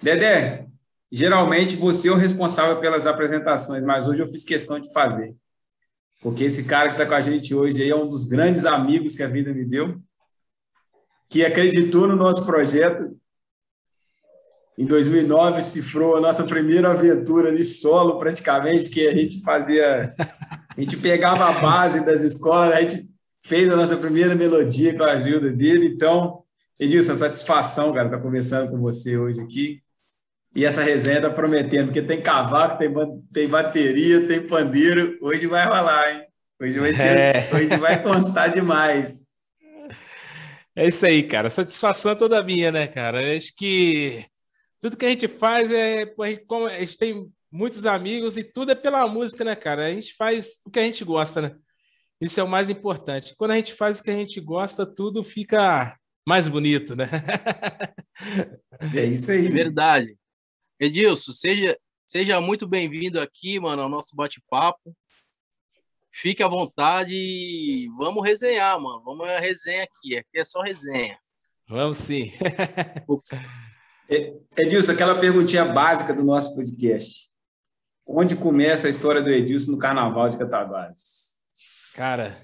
Dedé, geralmente você é o responsável pelas apresentações, mas hoje eu fiz questão de fazer. Porque esse cara que está com a gente hoje aí é um dos grandes amigos que a vida me deu, que acreditou no nosso projeto. Em 2009, cifrou a nossa primeira aventura ali solo, praticamente, que a gente fazia. A gente pegava a base das escolas, a gente fez a nossa primeira melodia com a ajuda dele. Então, Edilson, satisfação, cara, estar conversando com você hoje aqui. E essa resenha está prometendo, porque tem cavaco, tem, tem bateria, tem pandeiro. Hoje vai rolar, hein? Hoje vai, ser, é. hoje vai constar demais. É isso aí, cara. Satisfação toda minha, né, cara? Acho que tudo que a gente faz é. A gente, como a gente tem muitos amigos e tudo é pela música, né, cara? A gente faz o que a gente gosta, né? Isso é o mais importante. Quando a gente faz o que a gente gosta, tudo fica mais bonito, né? É isso aí. Verdade. Edilson, seja, seja muito bem-vindo aqui, mano, ao nosso bate-papo. Fique à vontade e vamos resenhar, mano. Vamos a resenha aqui. Aqui é só resenha. Vamos sim. Edilson, aquela perguntinha básica do nosso podcast. Onde começa a história do Edilson no Carnaval de Cataguases? Cara,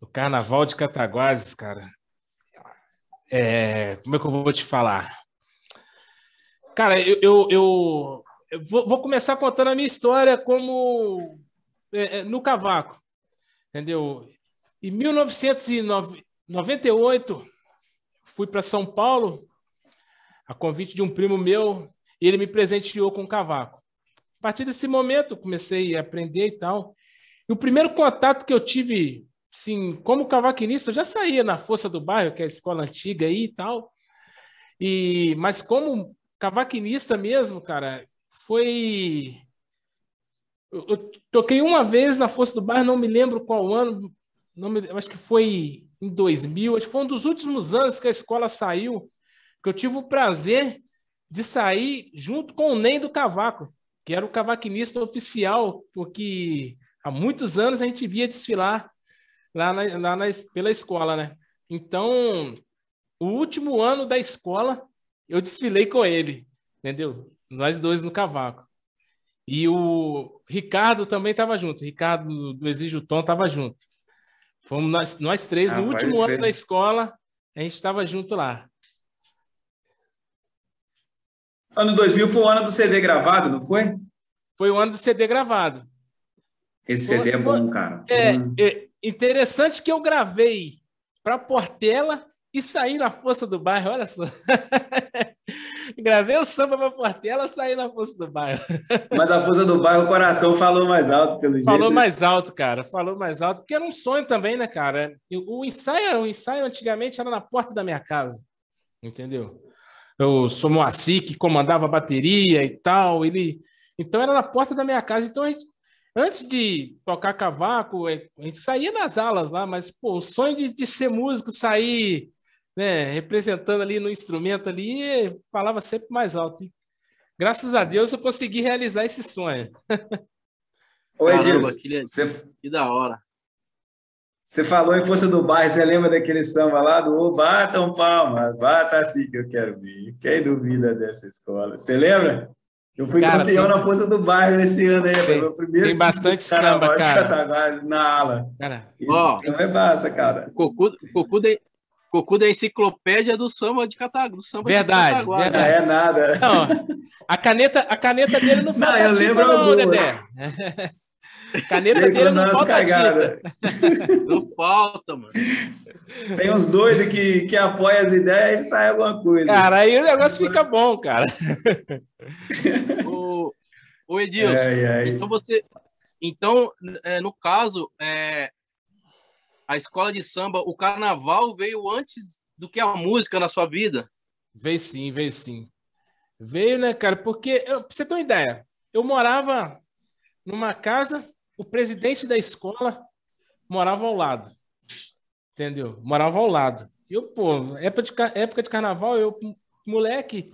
o Carnaval de Cataguases, cara, é... como é que eu vou te falar? Cara, eu, eu, eu, eu vou, vou, começar contando a minha história como é, é no cavaco, entendeu? Em 1998, fui para São Paulo, a convite de um primo meu, e ele me presenteou com um cavaco. A partir desse momento, comecei a aprender e tal. E o primeiro contato que eu tive, sim, como cavaquinista, eu já saía na Força do Bairro, que é a escola antiga aí e tal. E, mas como cavaquinista mesmo, cara, foi. Eu, toquei uma vez na Força do Bairro, não me lembro qual ano, não me, acho que foi em 2000, acho que foi um dos últimos anos que a escola saiu, que eu tive o prazer de sair junto com o Ney do Cavaco, que era o cavaquinista oficial, porque há muitos anos a gente via desfilar lá, na, lá na, pela escola, né? Então, o último ano da escola, eu desfilei com ele, entendeu? Nós dois no cavaco. E o Ricardo também estava junto. O Ricardo do Exige Tom estava junto. Fomos nós, nós três, ah, no último ano da escola, a gente estava junto lá. Ano 2000 foi o ano do CD gravado, não foi? Foi o ano do CD gravado. Esse foi, CD é bom, cara. É, hum. é interessante que eu gravei para Portela e saí na força do bairro, olha só. Gravei o samba para Portela, saí na força do bairro. Mas a força do bairro, o coração falou mais alto, pelo jeito. Falou mais alto, cara. Falou mais alto, porque era um sonho também, né, cara? O ensaio, o ensaio antigamente era na porta da minha casa, entendeu? Eu sou Moacir, que comandava a bateria e tal. Ele... Então era na porta da minha casa. Então a gente antes de tocar cavaco, a gente saía nas alas lá, mas pô, o sonho de, de ser músico, sair né, representando ali no instrumento ali, falava sempre mais alto. E, graças a Deus eu consegui realizar esse sonho. Oi, Edilson, que, você... que da hora. Você falou em Força do Bairro, você lembra daquele samba lá do oh, Batam Palmas, bata assim que eu quero ver. Quem duvida dessa escola? Você lembra? Eu fui cara, campeão tem... na Força do Bairro esse ano aí, tem, meu primeiro Tem bastante samba, cara. Na ala. Cara, Isso ó, não é massa, cara. O Cocu, Cocu, de, Cocu da enciclopédia do samba de Cataguá. Verdade, de verdade. Não é nada. Não, a caneta, a caneta dele não falta não, eu lembro não, Dedé. Caneta dele não falta cagada. Não falta, mano. Tem uns doidos que, que apoiam as ideias e sai alguma coisa. Cara, aí o negócio fica bom, cara. o, o Edilson, ai, ai. então você... Então, é, no caso, é, a escola de samba, o carnaval veio antes do que a música na sua vida? Veio sim, veio sim. Veio, né, cara? Porque, eu, pra você ter uma ideia, eu morava numa casa, o presidente da escola morava ao lado. Entendeu? Morava ao lado. Eu, pô, época de, época de carnaval, eu, moleque,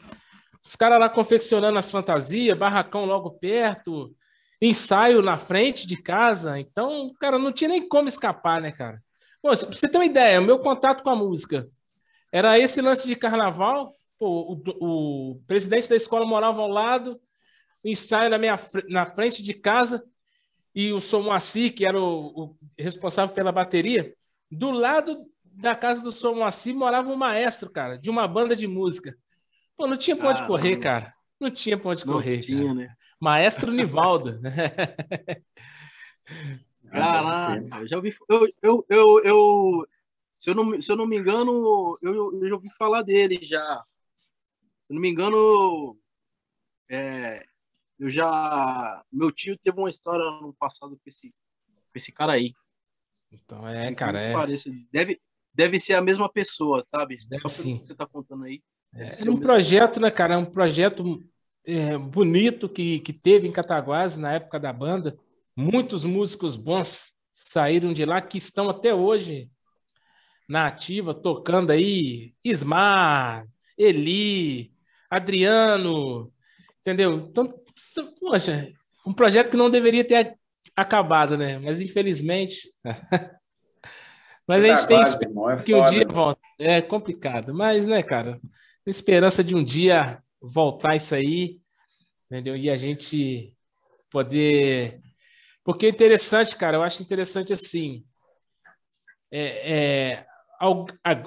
os caras lá confeccionando as fantasias, barracão logo perto, ensaio na frente de casa. Então, cara, não tinha nem como escapar, né, cara? Pô, pra você ter uma ideia, o meu contato com a música era esse lance de carnaval, Pô, o, o presidente da escola morava ao lado, o ensaio na, minha, na frente de casa, e o Som Moacir, que era o, o, responsável pela bateria, do lado da casa do Som Moacir morava um maestro, cara, de uma banda de música. Pô, não tinha pra onde ah, correr, cara. Não tinha pra onde não correr. Tinha, né? Maestro Nivaldo. Caraca, eu já ouvi. Eu, eu, eu, eu, se, eu não, se eu não me engano, eu, eu já ouvi falar dele já. Se eu não me engano, é, eu já. Meu tio teve uma história no passado com esse, com esse cara aí. Então é, cara. É... Deve, deve ser a mesma pessoa, sabe? Deve sim. Que você tá contando aí. É um projeto, né, cara? É um projeto é, bonito que, que teve em Cataguases na época da banda. Muitos músicos bons saíram de lá que estão até hoje na ativa, tocando aí. Ismar, Eli, Adriano, entendeu? Então, poxa, um projeto que não deveria ter acabado, né? Mas infelizmente. mas a gente tem esperança é que um dia volta. É complicado, mas, né, cara? Esperança de um dia voltar isso aí, entendeu? E a gente poder porque é interessante, cara, eu acho interessante assim. É, é,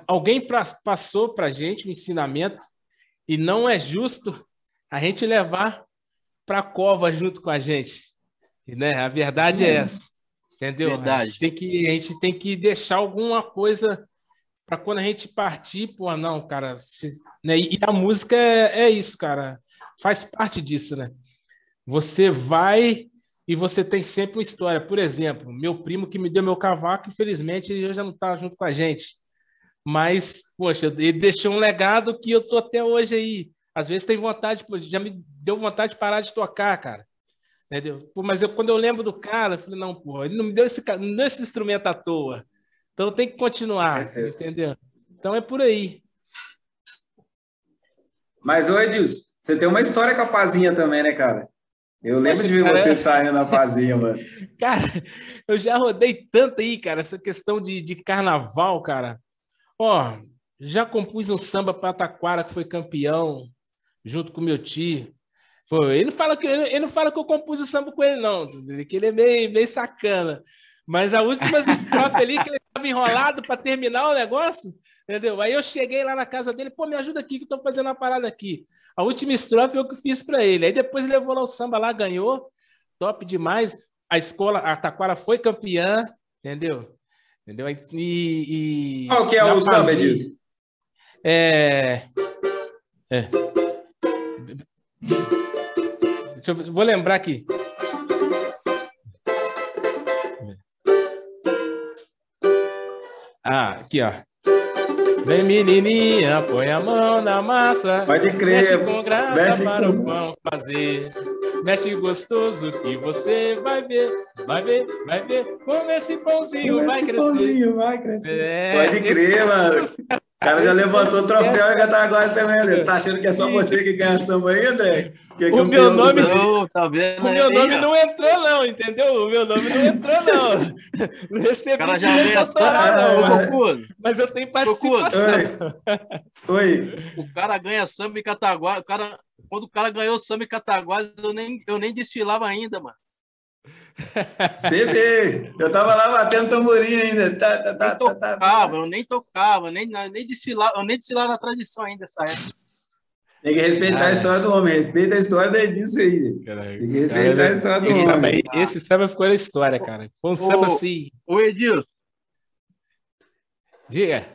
alguém pra, passou para a gente um ensinamento e não é justo a gente levar para a cova junto com a gente. Né? A verdade é essa. Entendeu? Verdade. A, gente tem que, a gente tem que deixar alguma coisa para quando a gente partir, pô, não, cara. Se, né? E a música é, é isso, cara. Faz parte disso, né? Você vai e você tem sempre uma história. Por exemplo, meu primo que me deu meu cavaco, infelizmente, ele já não está junto com a gente. Mas, poxa, ele deixou um legado que eu tô até hoje aí. Às vezes tem vontade, já me deu vontade de parar de tocar, cara. Entendeu? Mas eu, quando eu lembro do cara, eu falei, não, pô, ele não me deu esse, não deu esse instrumento à toa. Então tem que continuar, é, entendeu? Então é por aí. Mas, ô Edilson, você tem uma história com a Pazinha também, né, cara? Eu lembro Poxa, de ver cara... você saindo na mano. Cara, eu já rodei tanto aí, cara, essa questão de, de carnaval, cara. Ó, já compus um samba para Taquara que foi campeão, junto com meu tio. Pô, ele, fala que, ele, ele não fala que eu compus o samba com ele, não, que ele é meio, meio sacana. Mas a última estrofe ali que ele estava enrolado para terminar o negócio, entendeu? Aí eu cheguei lá na casa dele, pô, me ajuda aqui que eu tô fazendo uma parada aqui. A última estrofe eu que fiz para ele. Aí depois ele levou lá o samba lá, ganhou. Top demais. A escola, a Taquara foi campeã, entendeu? Entendeu? E, e Qual que é o samba disso? É... é. Deixa eu, vou lembrar aqui. Ah, aqui, ó. Vem menininha, põe a mão na massa. Pode crer. Mexe com graça mexe para com... o pão fazer. Mexe gostoso que você vai ver, vai ver, vai ver como esse pãozinho como vai esse crescer. Pãozinho vai crescer. É, Pode crer, mano. O cara já levantou o troféu e já tá agora também, André. Tá achando que é só você que ganha samba aí, André? Que é o meu nome, não, tá vendo o meu nome não entrou, não, entendeu? O meu nome não entrou, não. Não recebi cara já direito autoral, não. Mas, mas eu tenho participação. Oi. Oi. O cara ganha samba em Cataguá. O cara, quando o cara ganhou samba em Cataguá, eu nem, eu nem desfilava ainda, mano. Você vê, eu tava lá batendo tamborim ainda. Tá, tá, tá, tá, tocava, tá, eu nem tocava, nem, nem desfilava, eu nem desfilava na tradição ainda essa época. Tem que respeitar a história do homem, respeita a história da Edilson aí. Caraca. Tem que respeitar cara, a história do esse homem. Samba, esse samba ficou na história, cara. Foi um samba assim. Ô, Edilson. Diga.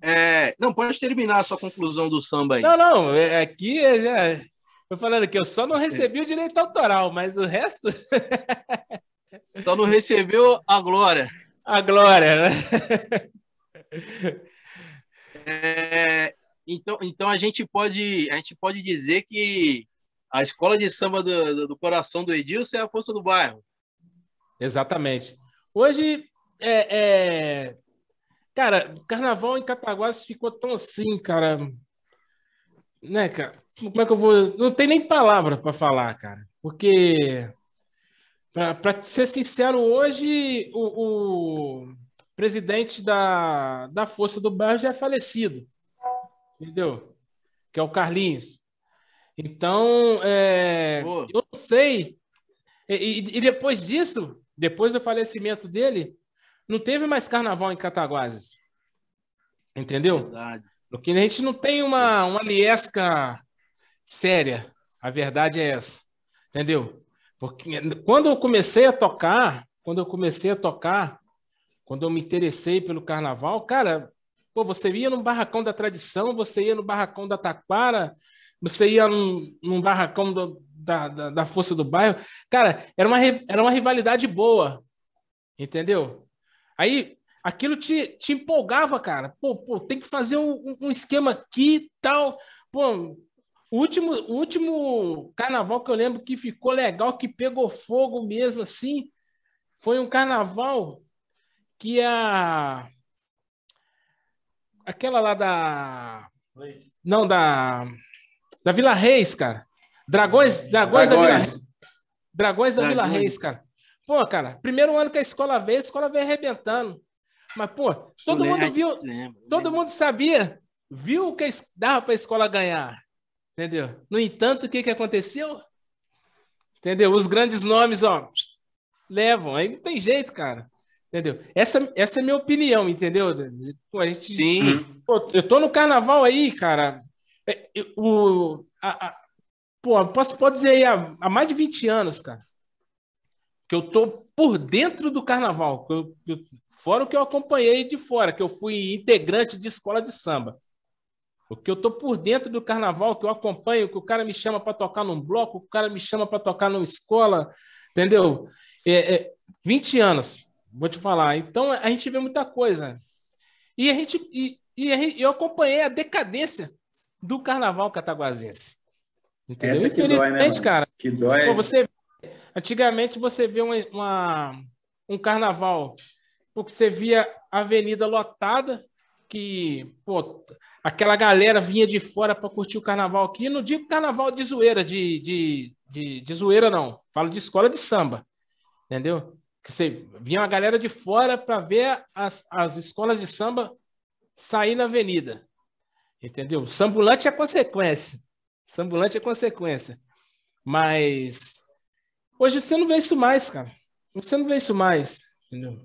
É, não, pode terminar a sua conclusão do samba aí. Não, não, é, aqui é já. Tô falando que eu só não recebi o direito autoral, mas o resto. só não recebeu a glória. A glória, né? É, então, então a gente pode a gente pode dizer que a escola de samba do, do coração do Edilson é a força do bairro. Exatamente. Hoje é, é... cara, carnaval em Cataguases ficou tão assim, cara, né, cara? Como é que eu vou? Não tem nem palavra para falar, cara, porque para ser sincero, hoje o, o presidente da, da Força do Bairro já é falecido. Entendeu? que é o Carlinhos. Então, é, eu não sei. E, e, depois disso, depois do falecimento dele, não teve mais carnaval em Cataguases. Entendeu? Verdade. Porque a gente não tem uma, uma liesca séria. A verdade é essa. Entendeu? Porque quando eu comecei a tocar, quando eu comecei a tocar, quando eu me interessei pelo carnaval, cara, pô, você ia no barracão da tradição, você ia no barracão da taquara, você ia num, num barracão do, da, da, da, força do bairro. Cara, era uma, era uma rivalidade boa, entendeu? Aí aquilo te, te empolgava, cara. Pô, pô, tem que fazer um, um esquema aqui tal. Pô, o último, o último carnaval que eu lembro que ficou legal, que pegou fogo mesmo assim, foi um carnaval que a. Aquela lá da. Não, da. Da Vila Reis, cara. Dragões, Dragões, Dragões. da Vila Reis. Dragões da Vila Reis, cara. Pô, cara, primeiro ano que a escola veio, a escola veio arrebentando. Mas, pô, todo mundo viu, todo mundo sabia, viu que dava para a escola ganhar. Entendeu? No entanto, o que, que aconteceu? Entendeu? Os grandes nomes, ó, levam. Aí não tem jeito, cara. Entendeu? Essa, essa é a minha opinião, entendeu? Pô, a gente, Sim. Pô, eu tô no carnaval aí, cara. É, o, a, a, pô, posso pode dizer aí há, há, mais de 20 anos, cara, que eu tô por dentro do carnaval. Eu, eu, fora o que eu acompanhei de fora, que eu fui integrante de escola de samba. O que eu tô por dentro do carnaval, que eu acompanho, que o cara me chama para tocar num bloco, o cara me chama para tocar numa escola, entendeu? É, é, 20 anos, vou te falar. Então a gente vê muita coisa. E a gente e, e eu acompanhei a decadência do carnaval cataguasense. Entendeu? Essa que dói, né, cara. Que dói. Pô, você, antigamente você vê uma, uma, um carnaval, porque você via avenida lotada, que pô, aquela galera vinha de fora para curtir o carnaval aqui. Não digo carnaval de zoeira, de, de, de, de zoeira, não. Falo de escola de samba. Entendeu? Que você vinha uma galera de fora para ver as, as escolas de samba sair na avenida. Entendeu? Sambulante é consequência. Sambulante é consequência. Mas hoje você não vê isso mais, cara. Você não vê isso mais. Entendeu?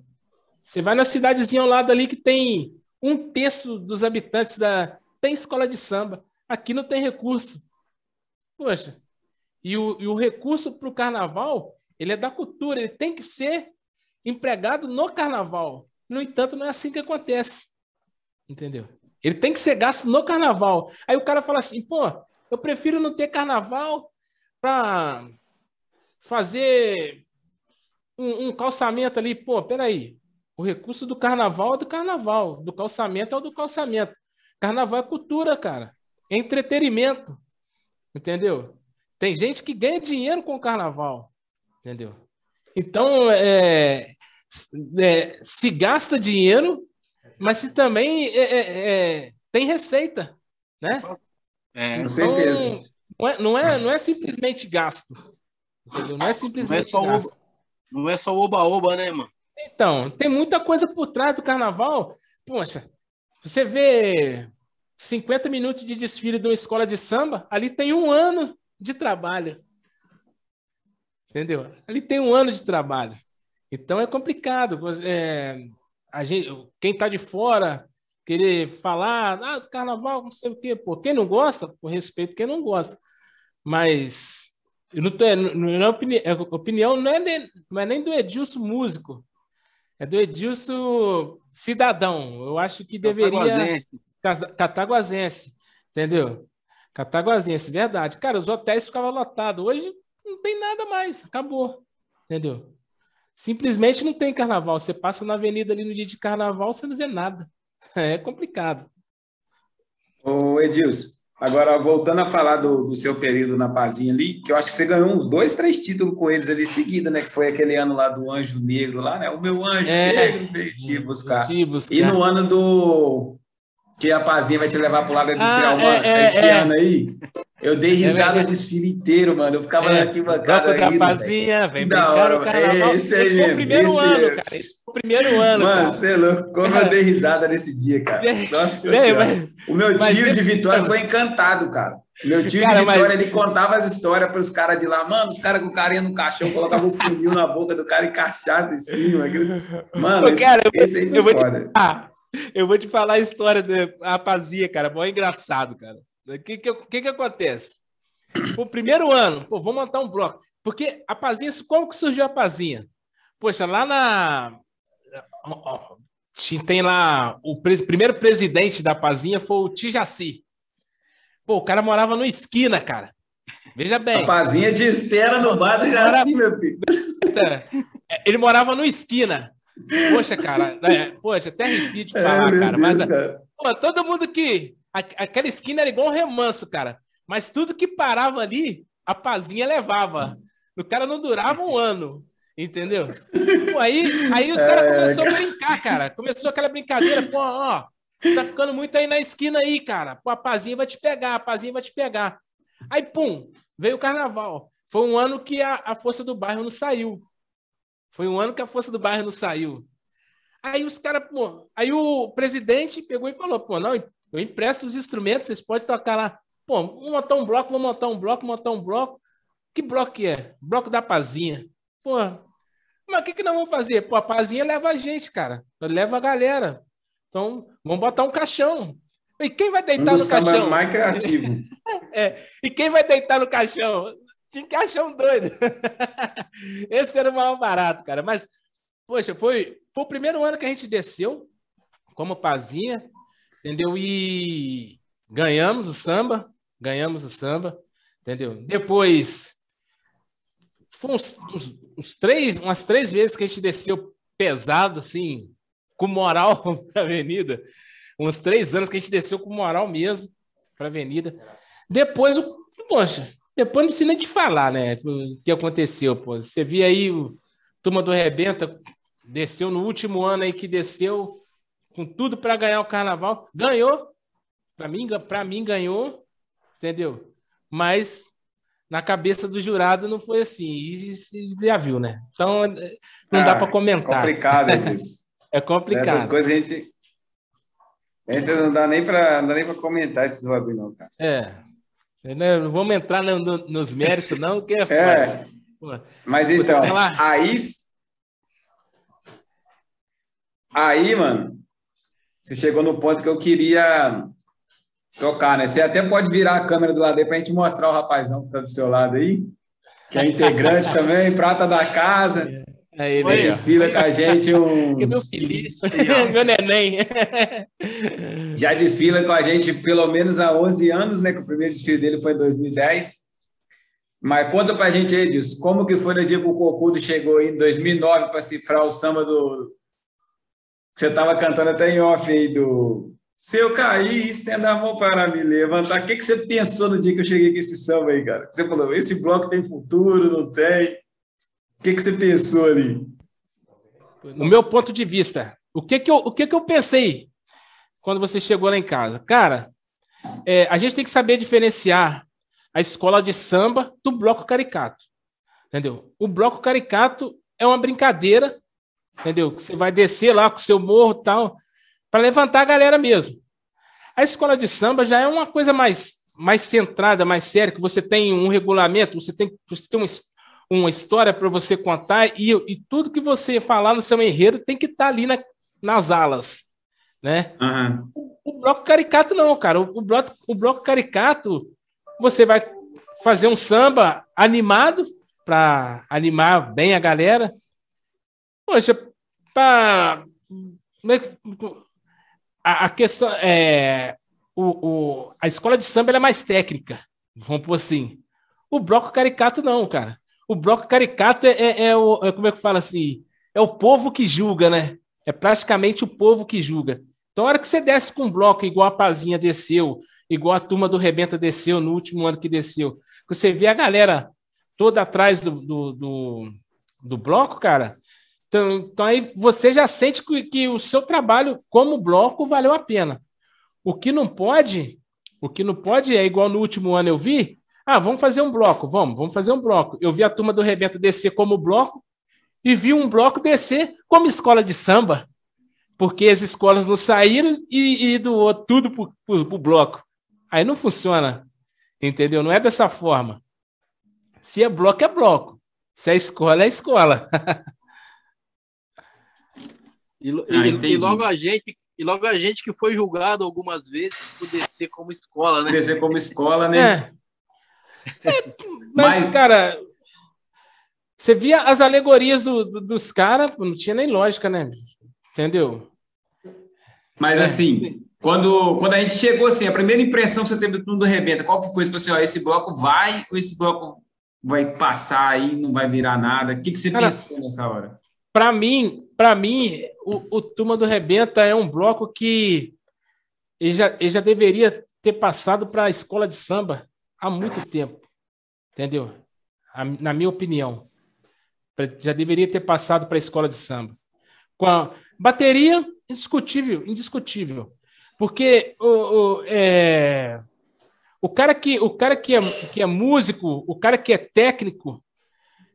Você vai na cidadezinha ao lado ali que tem um terço dos habitantes da. Tem escola de samba. Aqui não tem recurso. Poxa. E o, e o recurso para o carnaval, ele é da cultura, ele tem que ser empregado no carnaval. No entanto, não é assim que acontece. Entendeu? Ele tem que ser gasto no carnaval. Aí o cara fala assim, pô, eu prefiro não ter carnaval para fazer um, um, calçamento ali. Pô, peraí. O recurso do carnaval é do carnaval. Do calçamento é o do calçamento. Carnaval é cultura, cara. É entretenimento. Entendeu? Tem gente que ganha dinheiro com o carnaval. Entendeu? Então, é, é, se gasta dinheiro mas se também é, é, é, tem receita, né? É, com então, certeza. Não é, não, é, não é simplesmente gasto. Entendeu? Não é simplesmente não é gasto. Oba, não é só oba-oba, né, mano? Então, tem muita coisa por trás do carnaval. Poxa, você vê 50 minutos de desfile de uma escola de samba, ali tem um ano de trabalho. Entendeu? Ali tem um ano de trabalho. Então é complicado. É, a gente, quem está de fora querer falar, ah, carnaval, não sei o quê, pô, quem não gosta, por respeito quem não gosta. Mas não tô, não, é opinião, a opinião não é, nem, não é nem do Edilson músico, é do Edilson cidadão. Eu acho que deveria. Cataguasense, entendeu? Cataguasense, verdade. Cara, os hotéis ficavam lotados. Hoje não tem nada mais, acabou. Entendeu? Simplesmente não tem carnaval. Você passa na avenida ali no dia de carnaval, você não vê nada. É complicado. Ô Edilson, agora voltando a falar do, do, seu período na Pazinha ali, que eu acho que você ganhou uns dois, três títulos com eles ali seguida, né? Que foi aquele ano lá do Anjo Negro lá, né? O meu Anjo é, Negro veio te buscar. Te buscar. E no ano do que a Pazinha vai te levar pro lado industrial, ah, mano, é, esse é, ano aí. Eu dei risada é o desfile inteiro, mano. Eu ficava é, na arquibancada aí. Rapazinha, vem brincar hora, carnaval. Esse, esse foi o primeiro ano, mesmo. cara. Esse foi o primeiro ano, Mano, você é louco. Como eu dei risada nesse dia, cara. Nossa senhora. O meu tio de Vitória ficou encantado, cara. Meu tio cara, de Vitória, mas... ele contava as histórias para os caras de lá. Mano, os caras com o carinha no caixão, colocavam um funil na boca do cara e cachaça em cima. Mano, Pô, cara, esse, esse eu, vou te, ah, eu vou te falar a história da rapazia, cara. Bom, é engraçado, cara. O que que, que que acontece? O primeiro ano, pô, vou montar um bloco. Porque a Pazinha, como que surgiu a Pazinha? Poxa, lá na. Tem lá. O primeiro presidente da Pazinha foi o Tijaci. Pô, o cara morava no esquina, cara. Veja bem. A Pazinha te espera no bar do Jaci, meu filho. É, ele morava no esquina. Poxa, cara. É, poxa, até arrepio de falar, é, cara. Deus, mas, cara. Pô, todo mundo que. Aquela esquina era igual um remanso, cara. Mas tudo que parava ali, a Pazinha levava. O cara não durava um ano. Entendeu? Pô, aí, aí os caras é, começaram a brincar, cara. Começou aquela brincadeira, pô, ó, você tá ficando muito aí na esquina aí, cara. Pô, a Pazinha vai te pegar, a Pazinha vai te pegar. Aí, pum, veio o carnaval. Foi um ano que a, a força do bairro não saiu. Foi um ano que a força do bairro não saiu. Aí os caras, pô, aí o presidente pegou e falou, pô, não, eu empresto os instrumentos, vocês podem tocar lá. Pô, vamos montar um bloco, vamos montar um bloco, montar um bloco. Que bloco que é? Bloco da Pazinha. Pô, mas o que, que nós vamos fazer? Pô, a Pazinha leva a gente, cara. Leva a galera. Então, vamos botar um caixão. E quem vai deitar um no caixão? mais criativo. é. E quem vai deitar no caixão? Que caixão doido. Esse era o maior barato, cara. Mas, poxa, foi, foi o primeiro ano que a gente desceu como Pazinha, entendeu? E ganhamos o samba, ganhamos o samba, entendeu? Depois, foi uns, uns, uns três, umas três vezes que a gente desceu pesado, assim, com moral para a avenida. Uns três anos que a gente desceu com moral mesmo para a avenida. Depois, o, poxa, depois não precisa nem de falar, né? O que aconteceu, pô. Você via aí o Turma do Rebenta, desceu no último ano aí que desceu com tudo para ganhar o carnaval. Ganhou. Para mim, para mim ganhou, entendeu? Mas na cabeça do jurado não foi assim. E já viu, né? Então não ah, dá para comentar. Complicado é isso. É complicado. Essas coisas a gente. A gente não dá nem para comentar esses bagulho, não, cara. É. Não vamos entrar no, no, nos méritos, não, que é, é. Mas então, aí. Aí, mano, você chegou no ponto que eu queria tocar, né? Você até pode virar a câmera do lado aí para a gente mostrar o rapazão que tá do seu lado aí, que é integrante também, prata da casa. É. Ele aí, desfila com a gente um. meu filho, meu neném. Já desfila com a gente pelo menos há 11 anos, né? Que o primeiro desfile dele foi em 2010. Mas conta pra gente aí, Dilson, como que foi no dia que o Cocudo chegou em 2009 para cifrar o samba do... Você tava cantando até em off aí do... Se eu cair, estenda a mão para me levantar. O que, que você pensou no dia que eu cheguei com esse samba aí, cara? Você falou, esse bloco tem futuro, não tem? O que, que você pensou ali? No meu ponto de vista, o que, que, eu, o que, que eu pensei quando você chegou lá em casa? Cara, é, a gente tem que saber diferenciar a escola de samba do bloco caricato. Entendeu? O bloco caricato é uma brincadeira, entendeu? Você vai descer lá com o seu morro tal, para levantar a galera mesmo. A escola de samba já é uma coisa mais, mais centrada, mais séria, que você tem um regulamento, você tem, você tem um uma história para você contar e, e, tudo que você falar no seu enredo tem que estar tá ali na, nas alas, né? Uhum. O, o, bloco caricato não, cara. O, o, bloco, o bloco caricato você vai fazer um samba animado para animar bem a galera. Poxa, para é a, a questão é o, o, a escola de samba é mais técnica, vamos por assim. O bloco caricato não, cara o bloco caricato é, é, é o. É, como é que fala assim? É o povo que julga, né? É praticamente o povo que julga. Então, a hora que você desce com um bloco igual a Pazinha desceu, igual a turma do Rebenta desceu no último ano que desceu, você vê a galera toda atrás do, do, do, do bloco, cara. Então, então, aí você já sente que, que o seu trabalho como bloco valeu a pena. O que não pode, o que não pode é igual no último ano eu vi, ah, vamos fazer um bloco, vamos, vamos fazer um bloco. Eu vi a turma do Rebenta descer como bloco e vi um bloco descer como escola de samba. porque as escolas não saíram e, e doou tudo para o bloco. Aí não funciona, entendeu? Não é dessa forma. Se é bloco, é bloco. Se é escola, é escola. e, ah, e, logo a gente e logo a gente que foi julgado algumas vezes por descer como escola, né? Descer como escola, né? É. É, mas, mas, cara, você via as alegorias do, do, dos caras, não tinha nem lógica, né? Entendeu? Mas é. assim, quando, quando a gente chegou assim, a primeira impressão que você teve do tudo rebenta, qual que foi? Tipo assim, ó, esse bloco vai ou esse bloco vai passar aí, não vai virar nada? O que, que você Cara, pensou nessa hora? Para mim, para mim, o, o Turma do Rebenta é um bloco que ele já, ele já deveria ter passado para a escola de samba há muito tempo, entendeu? Na minha opinião, já deveria ter passado para a escola de samba. Com a bateria, indiscutível, indiscutível. Porque o, o, é, o cara, que, o cara que, é, que é músico, o cara que é técnico,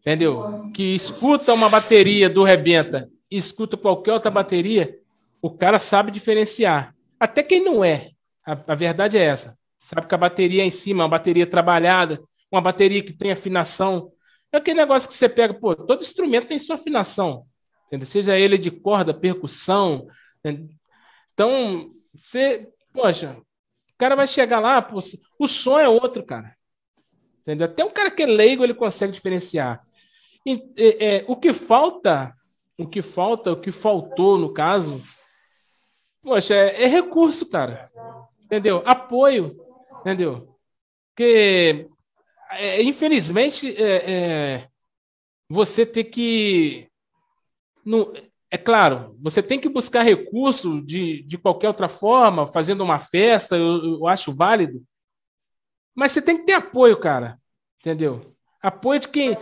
entendeu? Que escuta uma bateria do Rebenta e escuta qualquer outra bateria, o cara sabe diferenciar. Até quem não é. A, a verdade é essa. Sabe que a bateria é em cima, uma bateria trabalhada, uma bateria que tem afinação. É aquele negócio que você pega, pô, todo instrumento tem sua afinação. Entendeu? Seja ele de corda, percussão, então, você, poxa, o cara vai chegar lá, pô, o som é outro, cara. Entendeu? Até um cara que é leigo, ele consegue diferenciar. E, é, é, o que falta, o que falta, o que faltou no caso, poxa, é, é recurso, cara. Entendeu? Apoio, entendeu? Porque, é, infelizmente, é, é, você tem que. No, é claro, você tem que buscar recurso de, de qualquer outra forma, fazendo uma festa, eu, eu acho válido. Mas você tem que ter apoio, cara. Entendeu? Apoio de quem.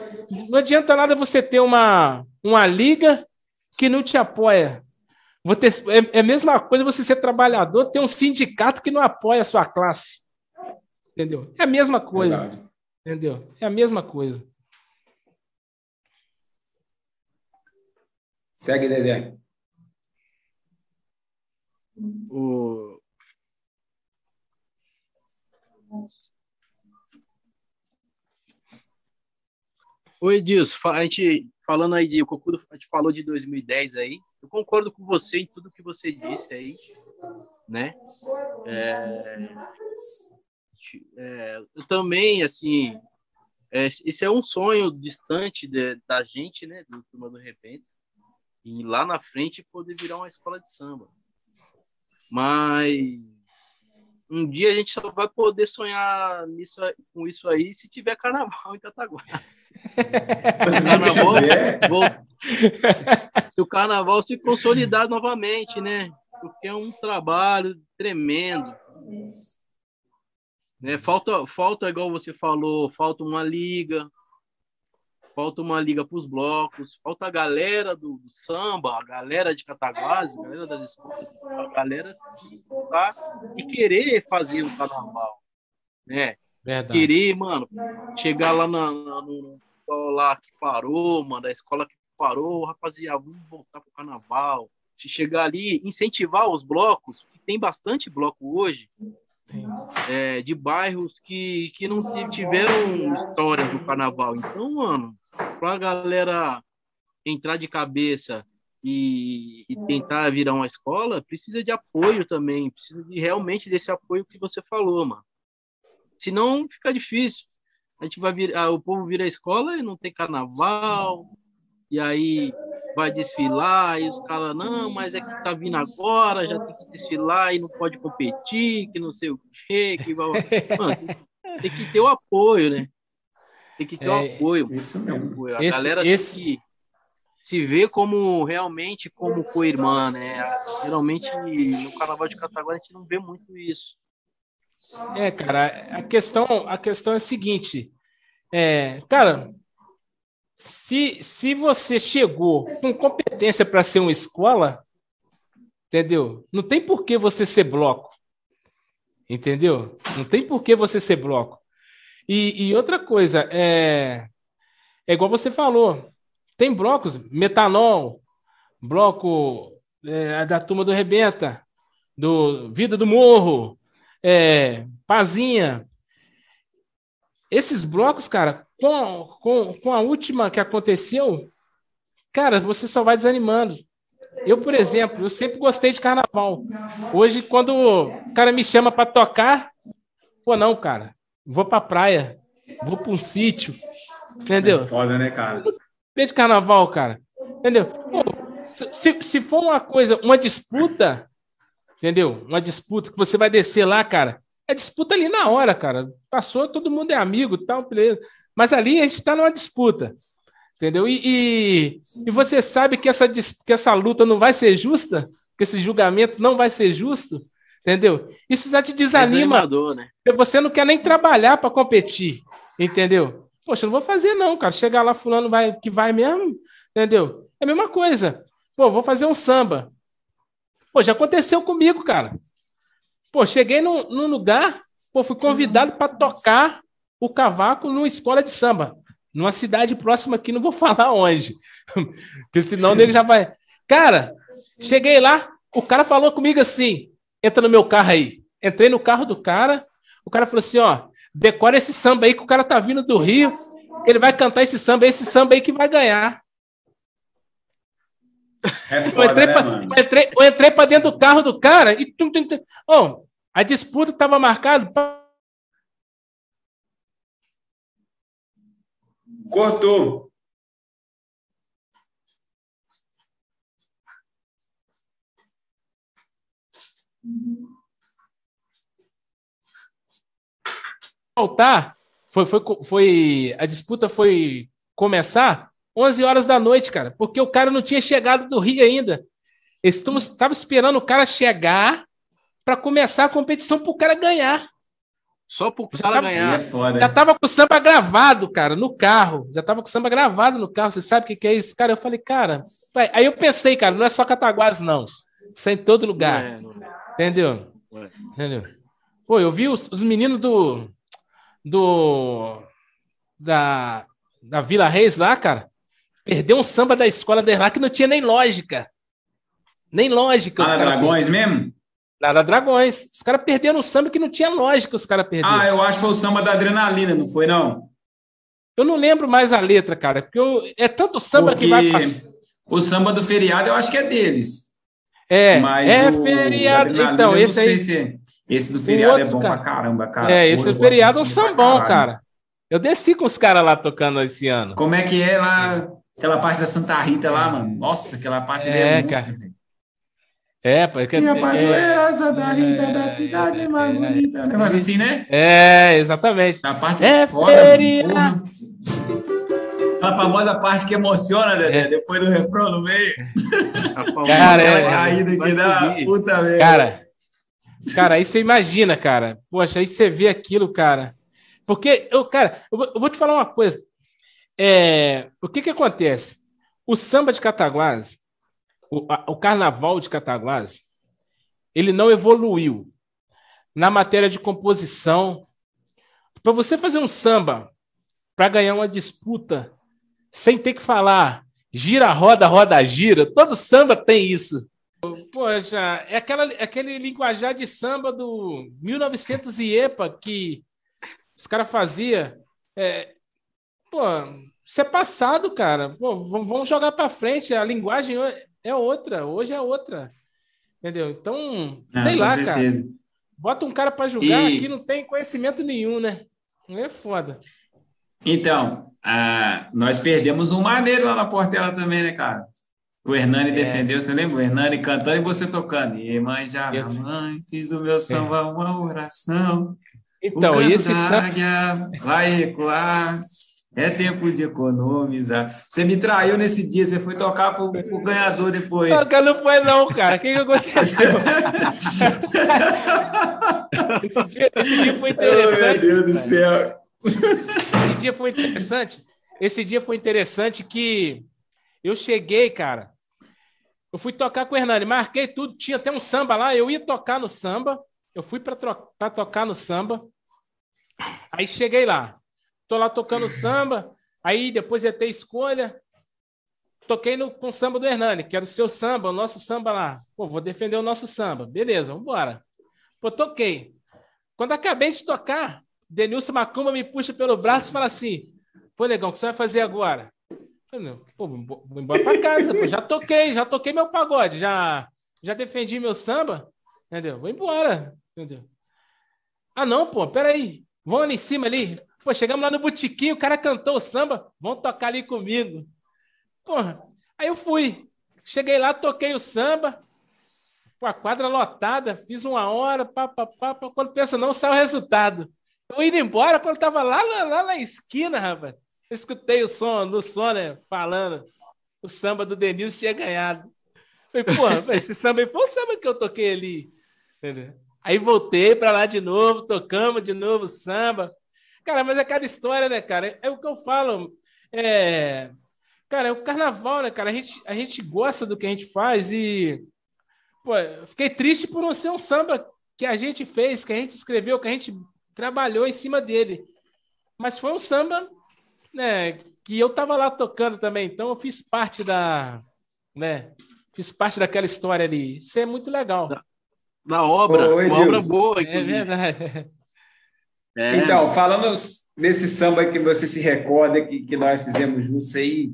Não adianta nada você ter uma, uma liga que não te apoia. Ter, é, é a mesma coisa você ser trabalhador, ter um sindicato que não apoia a sua classe. Entendeu? É a mesma coisa. Verdade. Entendeu? É a mesma coisa. Segue, Dedé. O... Oi, Edilson, a gente falando aí de o Cocudo, falou de 2010 aí. Eu concordo com você em tudo que você disse aí, né? É, é, eu também, assim, é, esse é um sonho distante de, da gente, né? Do Turma do Repente e lá na frente poder virar uma escola de samba. Mas um dia a gente só vai poder sonhar nisso, com isso aí se tiver carnaval em Cataguá. carnaval, vou, se o carnaval se consolidar novamente, né? Porque é um trabalho tremendo. Né? Falta, falta, igual você falou, falta uma liga, falta uma liga para os blocos, falta a galera do, do, samba, a galera de Cataguases, a galera das escolas, a galera tá, e querer fazer o carnaval, né? Verdade. Querer, mano, chegar lá na, na, no lá que parou, mano, da escola que parou, rapaziada, vamos voltar pro carnaval. Se chegar ali, incentivar os blocos, que tem bastante bloco hoje, é, de bairros que, que não tiveram história do carnaval. Então, mano, para a galera entrar de cabeça e, e, tentar virar uma escola, precisa de apoio também, precisa de realmente desse apoio que você falou, mano. Senão fica difícil. A gente vai vir, ah, o povo vira a escola e não tem carnaval, e aí vai desfilar, e os caras, não, mas é que tá vindo agora, já tem que desfilar e não pode competir, que não sei o quê, que vai... Mano, tem que ter o apoio, né? Tem que ter é, um apoio. Isso mesmo. A esse, galera esse... que se vê como realmente como co-irmã, né? Geralmente no Carnaval de Cataguá a gente não vê muito isso. É, cara, a questão, a questão é a seguinte, é, cara, se, se você chegou com competência para ser uma escola, entendeu? Não tem por que você ser bloco, entendeu? Não tem por que você ser bloco. E, e outra coisa, é, é igual você falou, tem blocos, metanol, bloco é, da turma do Rebenta, do Vida do Morro, é, Pazinha. Esses blocos, cara, com, com, com a última que aconteceu, cara, você só vai desanimando. Eu, por exemplo, eu sempre gostei de carnaval. Hoje, quando o cara me chama para tocar, pô, não, cara, vou pra praia, vou para um sítio, entendeu? É foda, né, cara? De carnaval, cara, entendeu? Pô, se, se for uma coisa, uma disputa, entendeu? Uma disputa que você vai descer lá, cara, é disputa ali na hora, cara. Passou, todo mundo é amigo, tal, beleza. Mas ali a gente está numa disputa. Entendeu? E, e, e, você sabe que essa, que essa luta não vai ser justa, que esse julgamento não vai ser justo, entendeu? Isso já te desanima. É né? Você não quer nem trabalhar para competir, entendeu? Poxa, não vou fazer não, cara. Chegar lá, fulano vai que vai mesmo, entendeu? É a mesma coisa. Pô, vou fazer um samba. Pô, já aconteceu comigo, cara. Pô, cheguei num, num lugar, pô, fui convidado para tocar o cavaco numa escola de samba numa cidade próxima aqui, não vou falar onde, porque senão ele já vai. Cara, cheguei lá, o cara falou comigo assim: entra no meu carro aí. Entrei no carro do cara, o cara falou assim: ó, decora esse samba aí que o cara tá vindo do Rio, ele vai cantar esse samba, esse samba aí que vai ganhar. É foda, eu entrei, né, pra, eu entrei, eu entrei pra dentro do carro do cara e tum, tum, tum. Oh, a disputa estava marcada Cortou. Voltar, foi, foi, foi, a disputa foi começar 11 horas da noite, cara, porque o cara não tinha chegado do Rio ainda. Estava esperando o cara chegar para começar a competição para o cara ganhar. Só pro já cara tava, ganhar. É já tava com o samba gravado, cara, no carro. Já tava com o samba gravado no carro. Você sabe o que, que é isso? Cara, eu falei, cara. Aí eu pensei, cara, não é só Cataguases, não. Isso é em todo lugar. É, Entendeu? É. Entendeu? Pô, eu vi os, os meninos do. Do. Da, da Vila Reis lá, cara. Perdeu um samba da escola de lá que não tinha nem lógica. Nem lógica. Ah, Dragões mesmo? Nada Dragões. Os caras perderam um samba que não tinha lógica, os caras perderam. Ah, eu acho que foi o samba da adrenalina, não foi, não? Eu não lembro mais a letra, cara, porque eu, é tanto samba porque que vai passar. O samba do feriado eu acho que é deles. É, Mas é o, feriado. Então, esse aí. Se, é, esse do feriado é bom cara. pra caramba, cara. É, esse do feriado é um sambão, cara. Eu desci com os caras lá tocando esse ano. Como é que é lá, aquela parte da Santa Rita lá, mano? Nossa, aquela parte é, é cara. É, porque. E a padroeira é, da Rita é, da cidade é, mais bonita. É, negócio assim, né? É, exatamente. A parte é foda. Feria. A famosa parte que emociona, Dedé, é. depois do refrão no meio. Cara, é, caída que dá puta merda. Cara, cara, aí você imagina, cara. Poxa, aí você vê aquilo, cara. Porque, eu, cara, eu vou, te falar uma coisa. É, o que que acontece? O samba de Cataguases, o, o carnaval de Cataguases, ele não evoluiu na matéria de composição. Para você fazer um samba para ganhar uma disputa sem ter que falar gira, roda, roda, gira, todo samba tem isso. Poxa, é aquela, é aquele linguajar de samba do 1900 e EPA que os caras faziam. É, pô, isso é passado, cara. Pô, vamos jogar para frente. A linguagem é outra, hoje é outra. Entendeu? Então, ah, sei lá, certeza. cara. Bota um cara para julgar e... aqui, não tem conhecimento nenhum, né? Não é foda. Então, uh, nós perdemos um maneiro lá na Portela também, né, cara? O Hernani é. defendeu, você lembra? O Hernani cantando e você tocando. E mãe já, Eu... mãe, fiz o meu samba, é. uma oração. Então, e esse samba... vai ecoar. É tempo de economizar. Você me traiu nesse dia, você foi tocar pro, pro ganhador depois. Não, não foi não, cara. O que, que aconteceu? esse, dia, esse, dia, foi interessante. Oh, meu Deus do céu. Esse dia foi interessante. Esse dia foi interessante que eu cheguei, cara. Eu fui tocar com o Hernani, marquei tudo, tinha até um samba lá, eu ia tocar no samba. Eu fui para tocar no samba. Aí cheguei lá. Tô lá tocando samba, aí depois ia ter escolha. toquei no, com o samba do Hernani, que era o seu samba, o nosso samba lá. Pô, vou defender o nosso samba. Beleza, vamos embora. Pô, toquei. Quando acabei de tocar, Denilson Macumba me puxa pelo braço e fala assim: Pô, negão, o que você vai fazer agora? Falei, pô, vou embora para casa, pô, já toquei, já toquei meu pagode, já, já defendi meu samba, entendeu? Vou embora, entendeu? Ah, não, pô, peraí, vão ali em cima ali. Pô, chegamos lá no botiquinho, o cara cantou o samba, vão tocar ali comigo. Porra, aí eu fui. Cheguei lá, toquei o samba, com a quadra lotada, fiz uma hora, pá, pá, pá, pá, quando pensa não, sai o resultado. Eu indo embora, quando tava lá, lá, lá na esquina, rapaz, escutei o som, no som, né, falando, o samba do Denilson tinha ganhado. Falei, porra, esse samba aí foi o samba que eu toquei ali. Entendeu? Aí voltei para lá de novo, tocamos de novo samba. Cara, mas é cada história, né, cara? É o que eu falo. É... Cara, é o carnaval, né, cara? A gente, a gente gosta do que a gente faz e. Pô, fiquei triste por não ser um samba que a gente fez, que a gente escreveu, que a gente trabalhou em cima dele. Mas foi um samba, né, que eu tava lá tocando também, então eu fiz parte da, né, fiz parte daquela história ali. Isso é muito legal. Da, da obra, Oi, uma obra boa. É verdade. É. Então, falando desse samba que você se recorda que, que nós fizemos juntos aí,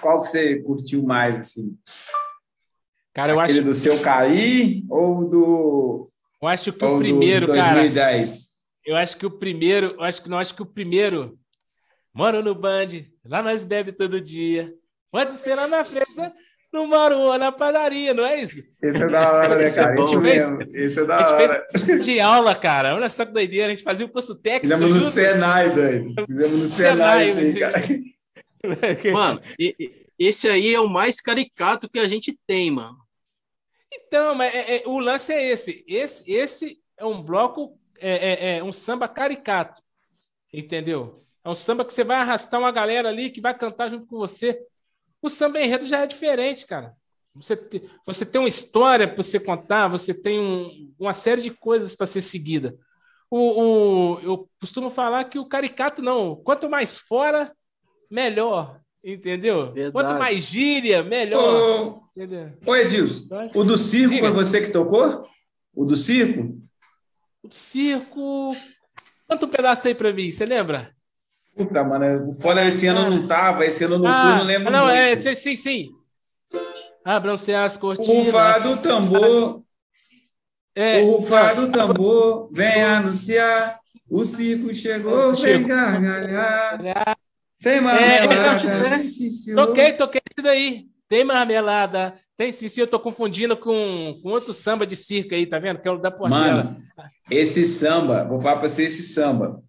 qual que você curtiu mais, assim? Cara, eu Aquele acho... do seu Caí ou do... Eu acho que o primeiro, 2010? cara... Eu acho que o primeiro... Eu acho que não, acho que o primeiro... Moro no Band, lá nós bebe todo dia. Pode ser lá na frente, no Maruã, na padaria, não é isso? Esse é da hora, né, cara? Isso mesmo. Esse é da hora. A gente fez de aula, cara. Olha só que doideira. A gente fazia o curso técnico. Fizemos no Senai, doido. Fizemos no Senai, Senai assim, cara. Mano, esse aí é o mais caricato que a gente tem, mano. Então, mas é, é, o lance é esse. Esse, esse é um bloco, é, é, é um samba caricato. Entendeu? É um samba que você vai arrastar uma galera ali que vai cantar junto com você. O samba enredo já é diferente, cara. Você, te, você tem uma história para você contar, você tem um, uma série de coisas para ser seguida. O, o, eu costumo falar que o caricato não. Quanto mais fora, melhor. Entendeu? Verdade. Quanto mais gíria, melhor. Ô, entendeu? Ô Edilson, então, o do circo Diga. foi você que tocou? O do circo? O do circo. Quanto um pedaço aí para mim, você lembra? Puta, mano, o foda esse ano não tava, esse ano não ah, fui, não lembro. Não, é, sim, sim. Abram-se as cortinas. O rufar do tambor. É, o rufar do tambor vem anunciar. O circo chegou, vem gargalhar. Tem marmelada. É, é, toquei, toquei isso daí. Tem marmelada. Tem sim, sim. Eu tô confundindo com, com outro samba de circo aí, tá vendo? Que é o da Portela. Mano, esse samba, vou falar pra você esse samba.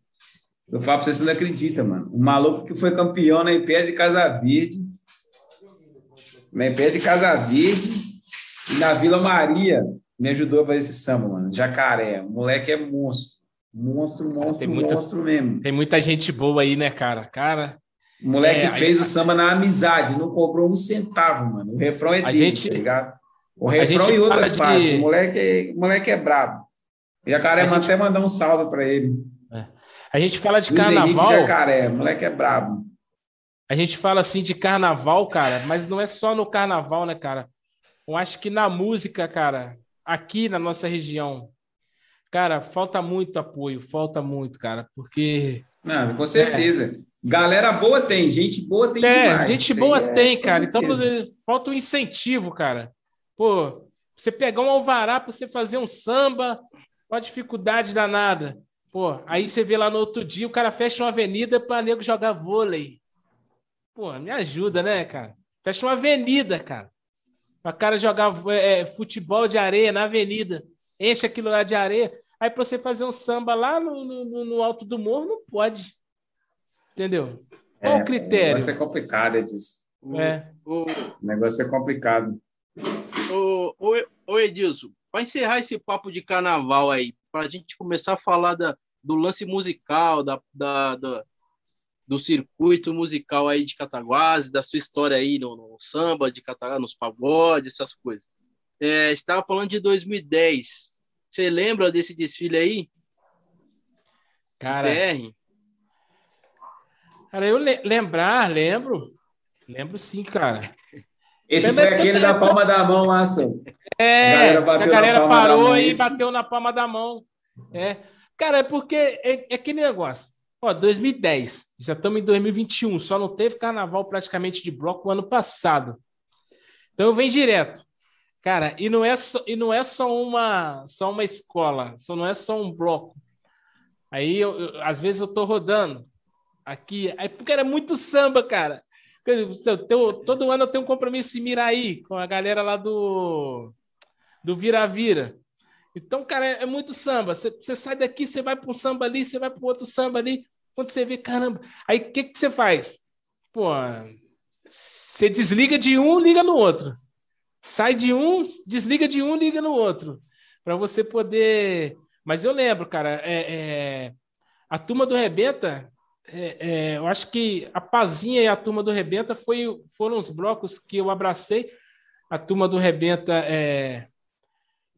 Eu falo pra você, você não acredita, mano. O maluco que foi campeão na IP de Casa Verde, na IP de Casa Verde e na Vila Maria, me ajudou a fazer esse samba, mano. Jacaré. O moleque é monstro. Monstro, monstro, tem muita, monstro mesmo. Tem muita gente boa aí, né, cara? Cara. O moleque é, fez aí... o samba na amizade, não cobrou um centavo, mano. O refrão é dele, gente... tá ligado? O refrão e outras de... partes. O moleque, é, o moleque é brabo. E a cara gente... até mandar um salve para ele. A gente fala de Luiz carnaval. Jacaré, moleque é brabo. A gente fala assim de carnaval, cara, mas não é só no carnaval, né, cara? Eu acho que na música, cara, aqui na nossa região, cara, falta muito apoio, falta muito, cara, porque. Não, com certeza. É. Galera boa tem, gente boa tem é, demais. Gente boa é, tem, cara. Então falta um incentivo, cara. Pô, você pegar um alvará para você fazer um samba, uma dificuldade danada. Pô, aí você vê lá no outro dia, o cara fecha uma avenida para nego jogar vôlei. Pô, me ajuda, né, cara? Fecha uma avenida, cara. Para cara jogar é, futebol de areia na avenida. Enche aquilo lá de areia. Aí para você fazer um samba lá no, no, no, alto do morro, não pode. Entendeu? Qual é, o critério? O negócio é complicado, Edilson. É. O, o negócio é complicado. Ô, ô, ô Edilson, para encerrar esse papo de carnaval aí, para a gente começar a falar da, do lance musical, da, da, da, do circuito musical aí de Cataguases, da sua história aí no, no samba de Cataguases, nos pagodes, essas coisas. É, estava falando de 2010. Você lembra desse desfile aí? Cara, cara eu le lembrar, lembro. Lembro sim, cara. Esse foi aquele da palma da mão, Márcio. É, a galera, a galera parou e bateu na palma da mão. É. Cara, é porque é, é aquele negócio. Ó, 2010, já estamos em 2021, só não teve carnaval praticamente de bloco o ano passado. Então eu venho direto. Cara, e não é só, e não é só uma só uma escola, só não é só um bloco. Aí eu, eu, às vezes eu tô rodando aqui, aí porque era muito samba, cara. Eu, todo ano eu tenho um compromisso em Miraí com a galera lá do do Vira-Vira. Então, cara, é, é muito samba. Você sai daqui, você vai para um samba ali, você vai para outro samba ali. Quando você vê, caramba. Aí o que, que você faz? Pô, você desliga de um, liga no outro. Sai de um, desliga de um, liga no outro. Para você poder. Mas eu lembro, cara, é, é... a turma do Rebenta, é, é, eu acho que a Pazinha e a turma do Rebenta foi, foram os blocos que eu abracei. A turma do Rebenta é,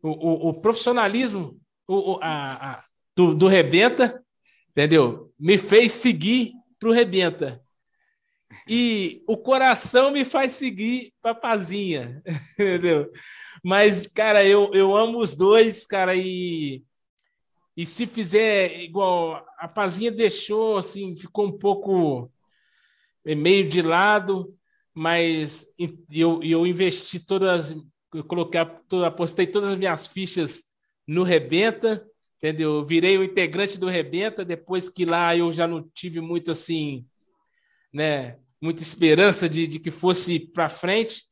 o, o, o profissionalismo o, a, a, do, do Rebenta, entendeu? Me fez seguir para o Rebenta. E o coração me faz seguir para Pazinha, entendeu? Mas, cara, eu, eu amo os dois, cara, e, e se fizer igual a Pazinha deixou, assim, ficou um pouco meio de lado, mas eu, eu investi todas eu coloquei, apostei todas as minhas fichas no Rebenta, entendeu? Virei o integrante do Rebenta, depois que lá eu já não tive muito assim, né, muita esperança de, de que fosse para frente.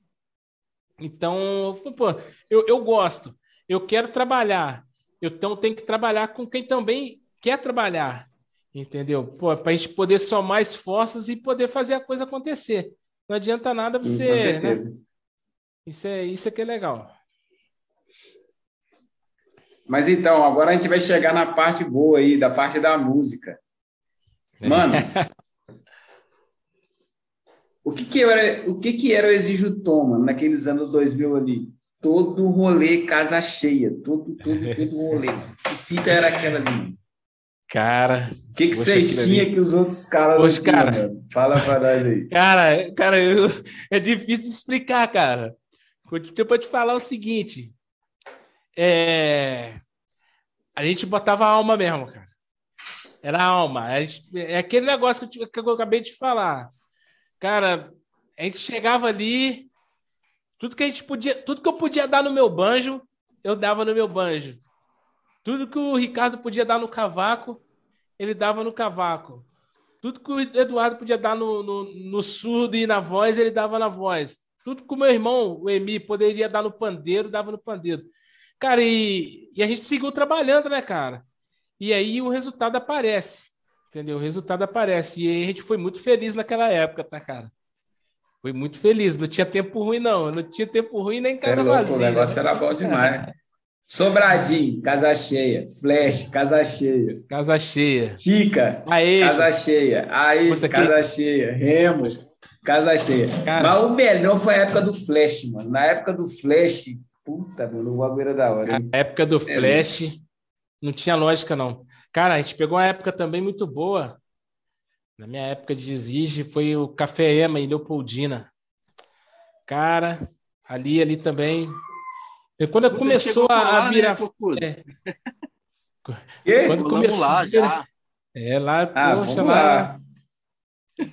Então, pô, eu, eu gosto, eu quero trabalhar, então tenho que trabalhar com quem também quer trabalhar, entendeu? Para a gente poder somar esforços e poder fazer a coisa acontecer. Não adianta nada você. Né? Isso é, isso é que é legal. Mas então, agora a gente vai chegar na parte boa aí, da parte da música. Mano, o que que era o que que era o Exijo Toma naqueles anos 2000 ali? Todo rolê casa cheia, todo, todo, todo rolê. Que fita era aquela ali? Cara. O que, que vocês tinham que os outros caras Poxa, não tinham, cara. Fala pra nós aí. Cara, cara, eu, é difícil de explicar, cara. Depois te falar o seguinte. É... A gente botava alma mesmo, cara. Era alma. Gente... É aquele negócio que eu, que eu acabei de falar. Cara, a gente chegava ali, tudo que a gente podia, tudo que eu podia dar no meu banjo, eu dava no meu banjo. Tudo que o Ricardo podia dar no cavaco, ele dava no cavaco. Tudo que o Eduardo podia dar no, no, no surdo e na voz, ele dava na voz. Tudo que o meu irmão, o Emi, poderia dar no pandeiro, dava no pandeiro. Cara, e, e a gente seguiu trabalhando, né, cara? E aí o resultado aparece, entendeu? O resultado aparece. E aí a gente foi muito feliz naquela época, tá, cara? Foi muito feliz. Não tinha tempo ruim, não. Não tinha tempo ruim nem casa é louco, vazia. O negócio né? era bom demais. Sobradinho, casa cheia. Flash, casa cheia. Casa cheia. Chica, Aê, casa cheia. Aí, casa cheia. Remos, Casa cheia. Cara, Mas o melhor foi a época do Flash, mano. Na época do Flash, puta, mano, o bagulho era da hora. Hein? A época do é Flash é, não tinha lógica, não. Cara, a gente pegou uma época também muito boa. Na minha época de exige foi o Café Ema em Leopoldina. Cara, ali, ali também. E quando Você começou a, lá, né, virar. Né, é. Quando começou. Lá, já. É, lá, ah, poxa, lá. lá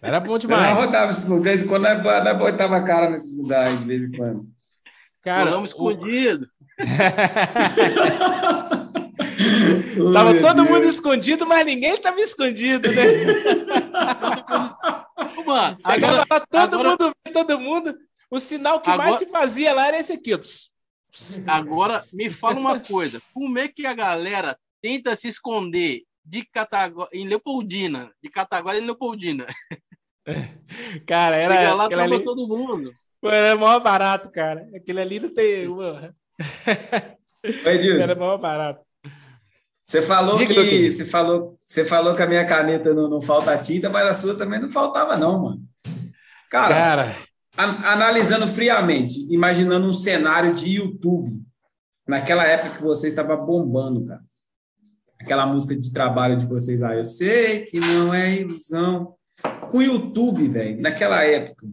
era bom demais. Eu rodava esses lugares, quando nós botava a cara nesses lugares, de vez em quando. Cara, Rolamos escondido. tava oh, todo Deus. mundo escondido, mas ninguém tava escondido, né? Mano, agora, todo agora... mundo todo mundo. O sinal que agora... mais se fazia lá era esse aqui. Agora, me fala uma coisa. Como é que a galera tenta se esconder de Cataguá, em Leopoldina, de Cataguá em Leopoldina. Cara, era. lá ali... todo mundo. era maior barato, cara. Aquele ali não tem. Oi, Era maior barato. Você falou Diga que você falou, você falou que a minha caneta não, não falta tinta, mas a sua também não faltava, não, mano. Cara, cara. A, analisando friamente, imaginando um cenário de YouTube, naquela época que você estava bombando, cara aquela música de trabalho de vocês aí, eu sei que não é ilusão. Com o YouTube, velho, naquela época,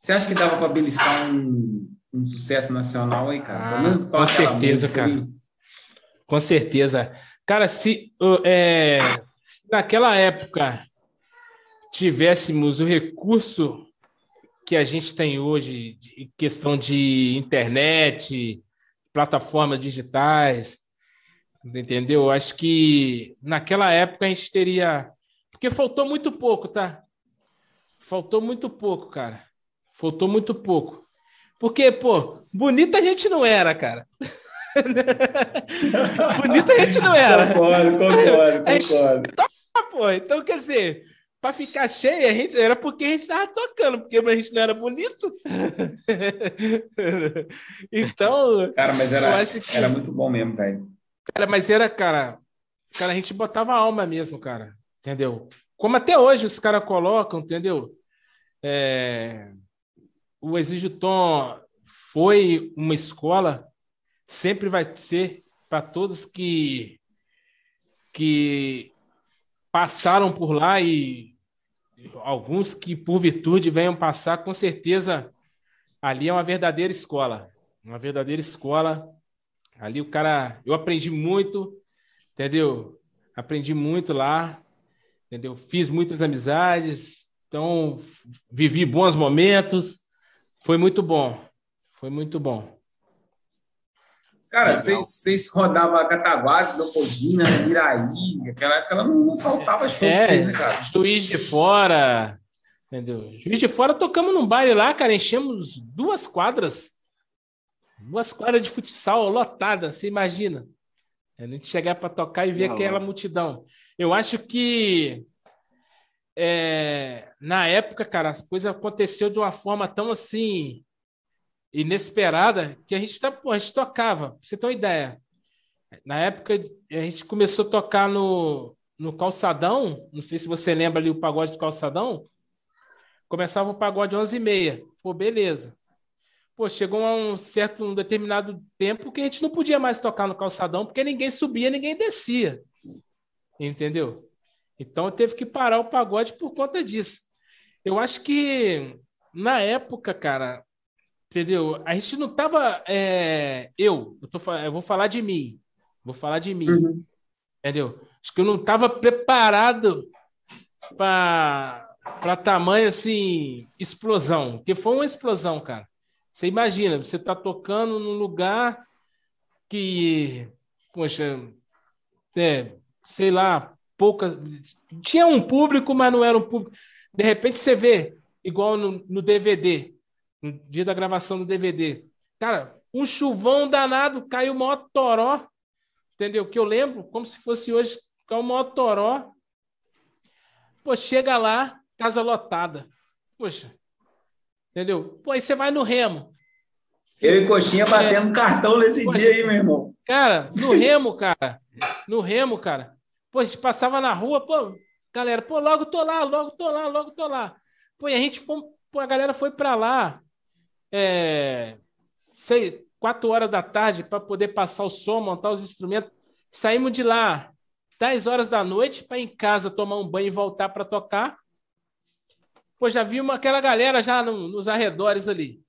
Você acha que dava para beliscar um, um sucesso nacional aí, cara? Ah, com certeza, cara. Aí. Com certeza. Cara, se, é, se naquela época tivéssemos o recurso que a gente tem hoje, de questão de internet, plataformas digitais, entendeu? Acho que naquela época a gente teria. Porque faltou muito pouco, tá? Faltou muito pouco, cara. Faltou muito pouco. Porque, pô, bonita a gente não era, cara. bonita a gente não era. Concordo, concordo, concordo. Então, pô, então, quer dizer, para ficar cheia, a gente, era porque a gente estava tocando, porque a gente não era bonito. então. Cara, mas era, que... era muito bom mesmo, velho. Cara, mas era, cara. Cara, a gente botava alma mesmo, cara. Entendeu? Como até hoje os caras colocam, entendeu? É o Exígio Tom foi uma escola, sempre vai ser para todos que, que passaram por lá e alguns que por virtude venham passar, com certeza ali é uma verdadeira escola, uma verdadeira escola. Ali o cara, eu aprendi muito, entendeu? Aprendi muito lá, entendeu? Fiz muitas amizades, então vivi bons momentos. Foi muito bom. Foi muito bom. Cara, vocês rodavam Cataguases, Leopoldina, Miraí, aquela época não, não faltava show é, vocês, né, cara? Juiz de Fora, entendeu? Juiz de Fora, tocamos num baile lá, cara, enchemos duas quadras, duas quadras de futsal lotadas, você imagina? A gente chegar para tocar e ver não, aquela multidão. Eu acho que é, na época, cara, as coisas aconteceu de uma forma tão assim inesperada que a gente, tá, pô, a gente tocava. Pra você ter uma ideia. Na época, a gente começou a tocar no, no Calçadão. Não sei se você lembra ali o pagode do Calçadão. Começava o pagode 11h30. Pô, beleza. Pô, chegou a um certo, um determinado tempo que a gente não podia mais tocar no Calçadão porque ninguém subia, ninguém descia. Entendeu? Então teve que parar o pagode por conta disso. Eu acho que na época, cara, entendeu? A gente não tava. É... Eu, eu, tô, eu vou falar de mim. Vou falar de mim. Uhum. Entendeu? Acho que eu não estava preparado para para tamanho assim, explosão. Porque foi uma explosão, cara. Você imagina, você está tocando num lugar que, poxa, é, sei lá, pouca. Tinha um público, mas não era um público. De repente você vê, igual no, no DVD, no dia da gravação do DVD. Cara, um chuvão danado, caiu o maior toró, entendeu? Que eu lembro, como se fosse hoje, caiu o maior toró. Pô, chega lá, casa lotada. Poxa, entendeu? Pô, aí você vai no Remo. Eu e Coxinha batendo é, cartão nesse dia aí, meu irmão. Cara, no Remo, cara. No Remo, cara. Pô, a gente passava na rua, pô, galera, pô, logo tô lá, logo tô lá, logo tô lá. Pô, e a gente, pô, a galera foi para lá, é, sei, quatro horas da tarde para poder passar o som, montar os instrumentos. Saímos de lá 10 horas da noite para em casa tomar um banho e voltar para tocar. Pô, já vi uma, aquela galera já no, nos arredores ali.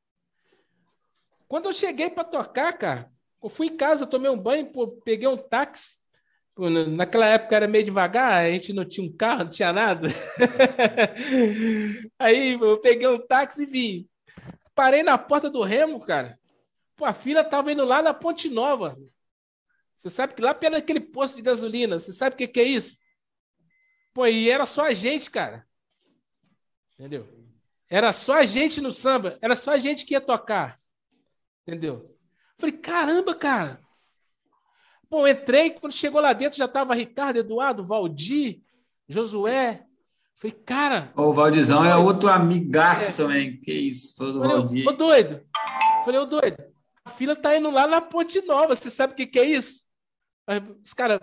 Quando eu cheguei para tocar, cara, eu fui em casa, tomei um banho, pô, peguei um táxi, Naquela época era meio devagar, a gente não tinha um carro, não tinha nada. Aí eu peguei um táxi e vim. Parei na porta do Remo, cara. Pô, a fila tava indo lá na Ponte Nova. Você sabe que lá pelo aquele posto de gasolina, você sabe o que, que é isso? Pô, e era só a gente, cara. Entendeu? Era só a gente no samba, era só a gente que ia tocar. Entendeu? Falei, caramba, cara. Bom, entrei, quando chegou lá dentro já estava Ricardo, Eduardo, Valdir, Josué. Falei, cara. O Valdizão é outro amigaço é. também. Que isso, todo Falei, Valdir. Ô, doido. Falei, ô, doido. A fila tá indo lá na Ponte Nova. Você sabe o que, que é isso? Os caras,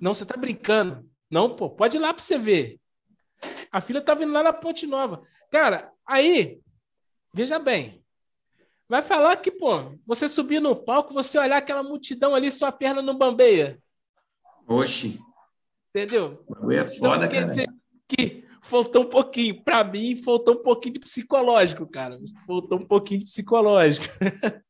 não, você tá brincando. Não, pô, pode ir lá para você ver. A fila tá vindo lá na Ponte Nova. Cara, aí, veja bem, Vai falar que, pô, você subir no palco, você olhar aquela multidão ali, sua perna não bambeia. Oxi. Entendeu? É foda, então, quer dizer que faltou um pouquinho. Para mim, faltou um pouquinho de psicológico, cara. Faltou um pouquinho de psicológico.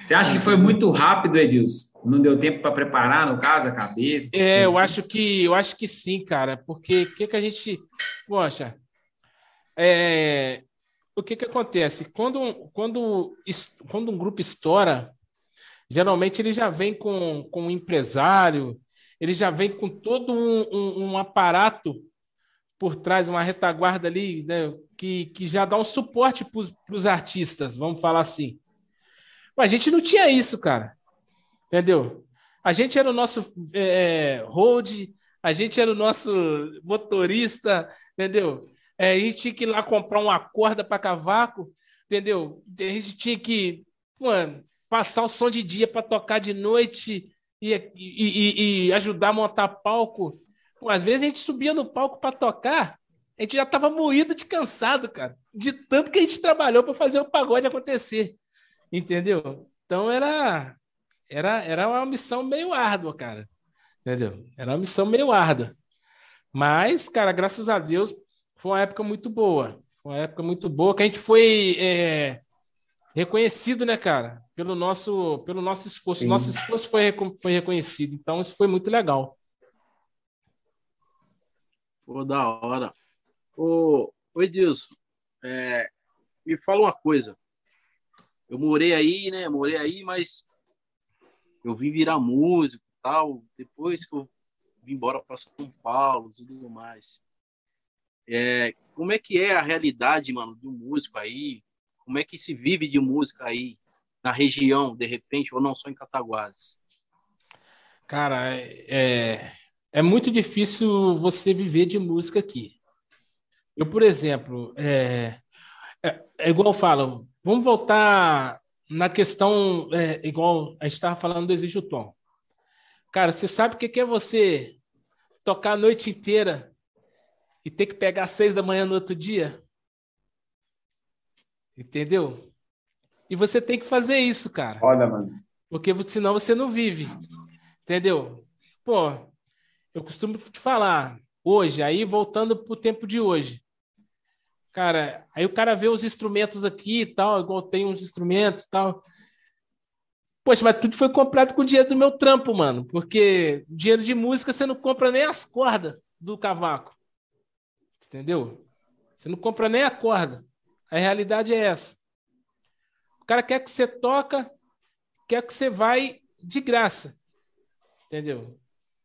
Você acha que foi muito rápido, Edilson? Não deu tempo para preparar, no caso, a cabeça? É, eu acho que eu acho que sim, cara. Porque o que, que a gente. Poxa, é, o que, que acontece? Quando, quando, quando um grupo estoura, geralmente ele já vem com, com um empresário, ele já vem com todo um, um, um aparato por trás, uma retaguarda ali, né, que, que já dá um suporte para os artistas, vamos falar assim. Mas a gente não tinha isso, cara. Entendeu? A gente era o nosso é, road, a gente era o nosso motorista, entendeu? É, a gente tinha que ir lá comprar uma corda para cavaco, entendeu? A gente tinha que mano, passar o som de dia para tocar de noite e, e, e, e, ajudar a montar palco. Pô, às vezes a gente subia no palco para tocar, a gente já estava moído de cansado, cara, de tanto que a gente trabalhou para fazer o pagode acontecer, entendeu? Então era, era, era uma missão meio árdua, cara, entendeu? Era uma missão meio árdua. Mas, cara, graças a Deus, foi uma época muito boa. Foi uma época muito boa que a gente foi é, reconhecido, né, cara? Pelo nosso, pelo nosso esforço. Sim. Nosso esforço foi, foi reconhecido. Então, isso foi muito legal. Pô, da hora. Ô, ô Edilson, é, me fala uma coisa. Eu morei aí, né? Morei aí, mas eu vim virar músico tal. Depois que eu vim embora para São Paulo e tudo mais. É, como é que é a realidade, mano, do músico aí? Como é que se vive de música aí na região, de repente, ou não só em Cataguases? Cara, é, é muito difícil você viver de música aqui. Eu, por exemplo, é, é, é igual eu falo, vamos voltar na questão, é, igual a gente estava falando do Exige o Tom. Cara, você sabe o que é você tocar a noite inteira e ter que pegar às seis da manhã no outro dia? Entendeu? E você tem que fazer isso, cara. Olha, mano. Porque senão você não vive. Entendeu? Pô, eu costumo te falar, hoje, aí voltando pro tempo de hoje. Cara, aí o cara vê os instrumentos aqui e tal, igual tem uns instrumentos e tal. Poxa, mas tudo foi comprado com o dinheiro do meu trampo, mano. Porque dinheiro de música você não compra nem as cordas do cavaco. Entendeu? Você não compra nem a corda. A realidade é essa. O cara quer que você toca, quer que você vai de graça. Entendeu?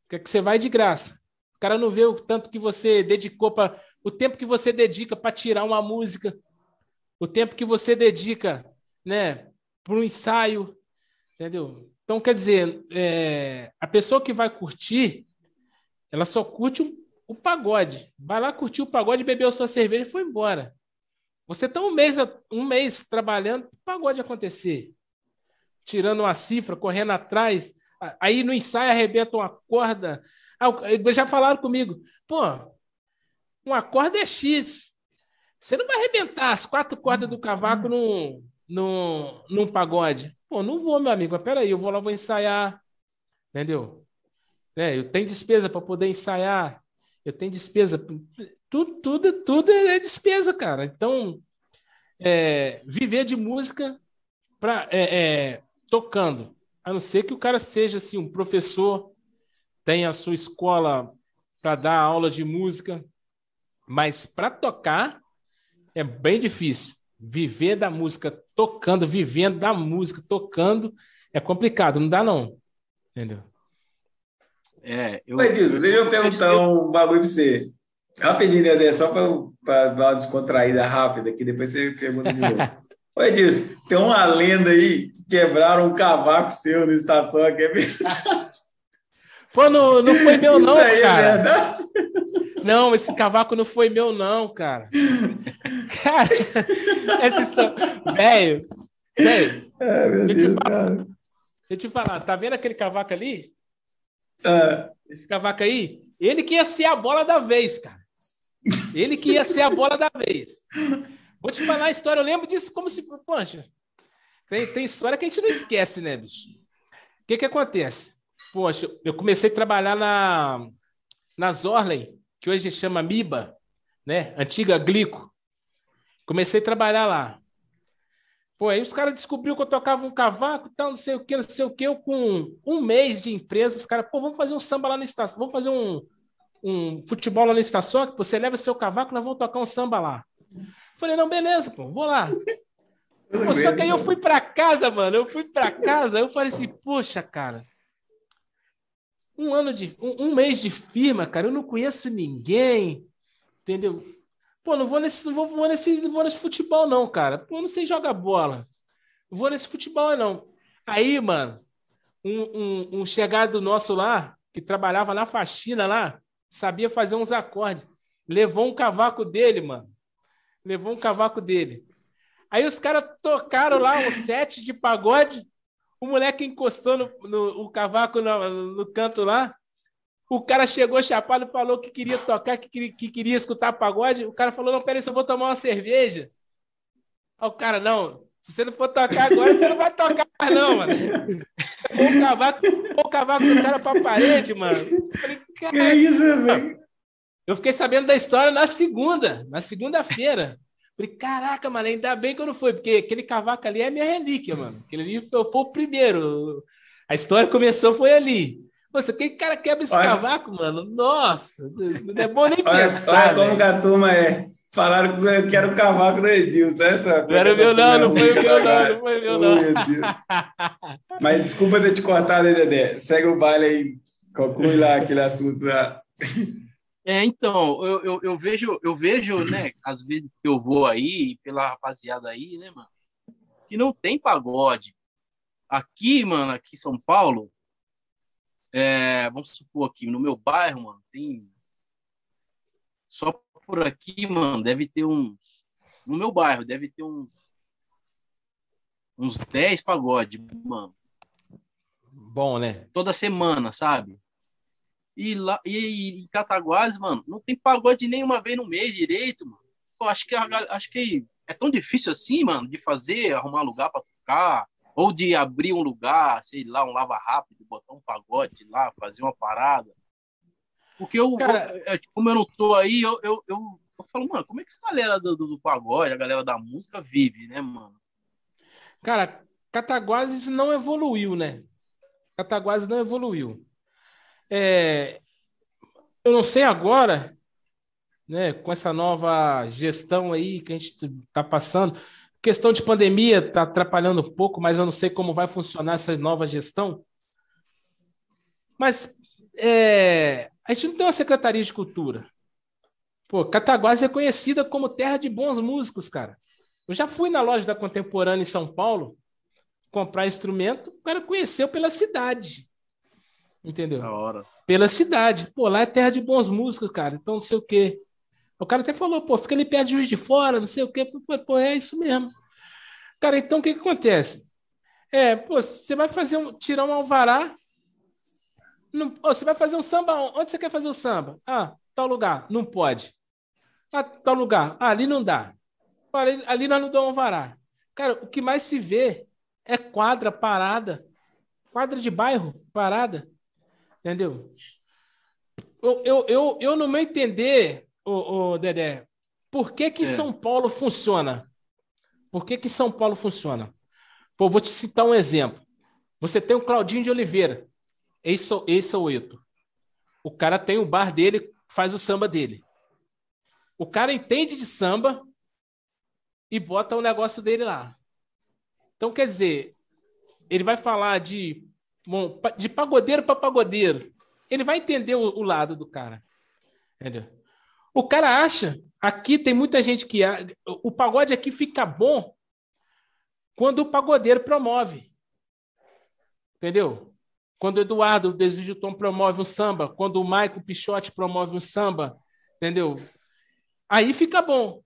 Quer que você vai de graça. O cara não vê o tanto que você dedicou para o tempo que você dedica para tirar uma música, o tempo que você dedica, né, para um ensaio, entendeu? Então quer dizer, é, a pessoa que vai curtir, ela só curte um o pagode. Vai lá curtir o pagode, bebeu sua cerveja e foi embora. Você está um mês, um mês trabalhando para o pagode acontecer. Tirando uma cifra, correndo atrás. Aí no ensaio arrebenta uma corda. Ah, já falaram comigo. Pô, uma corda é X. Você não vai arrebentar as quatro cordas do cavaco num, num, num pagode. Pô, não vou, meu amigo. Mas peraí, eu vou lá, vou ensaiar. Entendeu? É, eu tenho despesa para poder ensaiar eu tenho despesa. Tudo, tudo, tudo é despesa, cara. Então, é, viver de música pra, é, é, tocando, a não ser que o cara seja assim, um professor, tenha a sua escola para dar aula de música, mas para tocar é bem difícil. Viver da música tocando, vivendo da música tocando, é complicado, não dá não. Entendeu? É, eu... Oi, Dilson, deixa eu perguntar um bagulho para você. Rapidinho, Dedé, só para dar uma descontraída rápida, que depois você pergunta de novo. Oi, Edilson, tem uma lenda aí que quebraram um cavaco seu na estação aqui. É Pô, não, não foi meu, não, é cara. É não, esse cavaco não foi meu, não, cara. Cara, essa história. Velho, velho. deixa, deixa eu te falar, tá vendo aquele cavaco ali? Uh. Esse cavaco aí, ele que ia ser a bola da vez, cara. Ele que ia ser a bola da vez. Vou te falar a história, eu lembro disso como se. Poxa, tem, tem história que a gente não esquece, né, bicho? O que que acontece? Poxa, eu comecei a trabalhar na, na Zorley, que hoje chama Miba, né? Antiga Glico. Comecei a trabalhar lá. Pô, aí os caras descobriram que eu tocava um cavaco e tal, não sei o que, não sei o que. Eu com um mês de empresa, os caras, pô, vamos fazer um samba lá na estação, vamos fazer um, um futebol lá na estação, que você leva seu cavaco, nós vamos tocar um samba lá. Falei, não, beleza, pô, vou lá. Pô, só que aí eu fui para casa, mano. Eu fui para casa, eu falei assim, poxa, cara. Um ano de. Um, um, mês de firma, cara, eu não conheço ninguém. Entendeu? Pô, não vou nesse, não vou, vou nesse, não vou nesse futebol, não, cara. Pô, não sei jogar bola. Não vou nesse futebol, não. Aí, mano, um, um, um chegado nosso lá, que trabalhava na faxina lá, sabia fazer uns acordes. Levou um cavaco dele, mano. Levou um cavaco dele. Aí os caras tocaram lá um set de pagode. O moleque encostou no, no o cavaco no, no canto lá. O cara chegou chapado e falou que queria tocar, que queria, que queria escutar pagode. O cara falou: Não, peraí, eu vou tomar uma cerveja. Aí o cara, não, se você não for tocar agora, você não vai tocar mais, não, mano. o cavaco, o cavaco do cara pra parede, mano. falei, que isso, velho? Eu fiquei sabendo da história na segunda, na segunda-feira. Falei, caraca, mano, ainda bem que eu não fui, porque aquele cavaco ali é minha relíquia, mano. Aquele ali foi, foi o primeiro. A história começou, foi ali. Você, que cara quebra esse olha, cavaco, mano? Nossa, não é bom nem olha, pensar. Olha como que a turma é. Falaram que era o cavaco do Edilson. Essa, não era meu, não, não foi meu, não, não foi meu, não. Mas desculpa ter te cortado aí, Dedé. Segue o baile aí, conclui lá aquele assunto lá. É, então, eu, eu, eu, vejo, eu vejo, né, às vezes que eu vou aí, pela rapaziada aí, né, mano, que não tem pagode. Aqui, mano, aqui em São Paulo, é, vamos supor aqui, no meu bairro, mano, tem. Só por aqui, mano, deve ter uns. No meu bairro, deve ter uns. Uns 10 pagodes, mano. Bom, né? Toda semana, sabe? E lá e, em Cataguases, mano, não tem pagode nenhuma vez no mês direito, mano. Pô, acho que acho que é tão difícil assim, mano, de fazer, arrumar lugar para tocar, ou de abrir um lugar, sei lá, um lava rápido, botar um pagode lá, fazer uma parada. Porque eu, Cara... eu é, como eu não tô aí, eu, eu, eu, eu, falo, mano, como é que a galera do, do, do pagode, a galera da música vive, né, mano? Cara, Cataguases não evoluiu, né? Cataguases não evoluiu. É, eu não sei agora, né, com essa nova gestão aí que a gente está passando, questão de pandemia está atrapalhando um pouco, mas eu não sei como vai funcionar essa nova gestão. Mas é, a gente não tem uma secretaria de cultura. Pô, Cataguás é conhecida como terra de bons músicos, cara. Eu já fui na loja da Contemporânea em São Paulo comprar instrumento, o cara conheceu pela cidade. Entendeu? Da hora. Pela cidade. Pô, lá é terra de bons músicos, cara. Então, não sei o quê. O cara até falou, pô, fica ali perto de Juiz de Fora, não sei o quê. Pô, é isso mesmo. Cara, então o que, que acontece? É, pô, você vai fazer um, tirar um alvará. Não, você vai fazer um samba. Onde você quer fazer o samba? Ah, tal lugar. Não pode. Ah, tal lugar. Ah, ali não dá. Ali, ali nós não damos alvará. Cara, o que mais se vê é quadra parada. Quadra de bairro parada. Entendeu? Eu, eu, eu, eu no meu entender, o, Dedé, por que, que São Paulo funciona? Por que, que São Paulo funciona? Pô, vou te citar um exemplo. Você tem o Claudinho de Oliveira, esse, esse é o Eto. O cara tem o bar dele, faz o samba dele. O cara entende de samba e bota o negócio dele lá. Então, quer dizer, ele vai falar de de pagodeiro para pagodeiro. Ele vai entender o, o, lado do cara. Entendeu? O cara acha, aqui tem muita gente que. O pagode aqui fica bom quando o pagodeiro promove. Entendeu? Quando o Eduardo o Desejo Tom promove um samba, quando o Maico Pichote promove um samba, entendeu? Aí fica bom.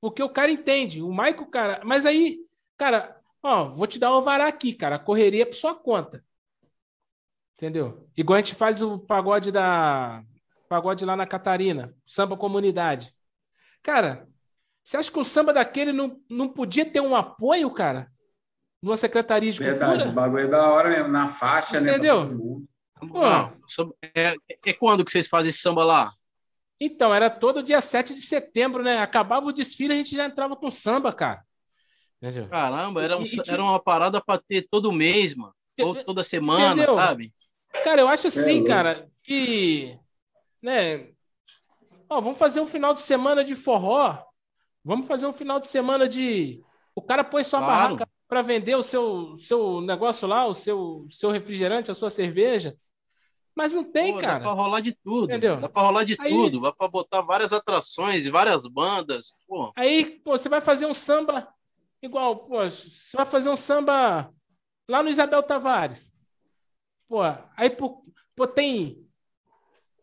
Porque o cara entende. O Maico, cara. Mas aí, cara, ó, vou te dar o vará aqui, cara. Correria por sua conta. Entendeu? Igual a gente faz o pagode da. Pagode lá na Catarina, samba comunidade. Cara, você acha que um samba daquele não, não podia ter um apoio, cara? Numa secretaria de Verdade, cultura? o bagulho é da hora mesmo, na faixa, Entendeu? né? Entendeu? É, é, quando que vocês fazem samba lá? Então, era todo dia 7 de setembro, né? Acabava o desfile, a gente já entrava com samba, cara. Entendeu? Caramba, era, um, era uma parada para ter todo mês, mano. toda semana, entendeu? sabe? Cara, eu acho assim, é, cara, que. Né? Ó, vamos fazer um final de semana de forró. Vamos fazer um final de semana de. O cara põe sua claro. barraca para vender o seu, seu negócio lá, o seu, seu refrigerante, a sua cerveja. Mas não tem, Pô, cara. Dá pra rolar de tudo. Entendeu? Dá pra rolar de aí, tudo. Dá pra botar várias atrações, várias bandas. Pô. Aí, pô, você vai fazer um samba igual, pô, você vai fazer um samba lá no Isabel Tavares. Pô, aí pô, pô, tem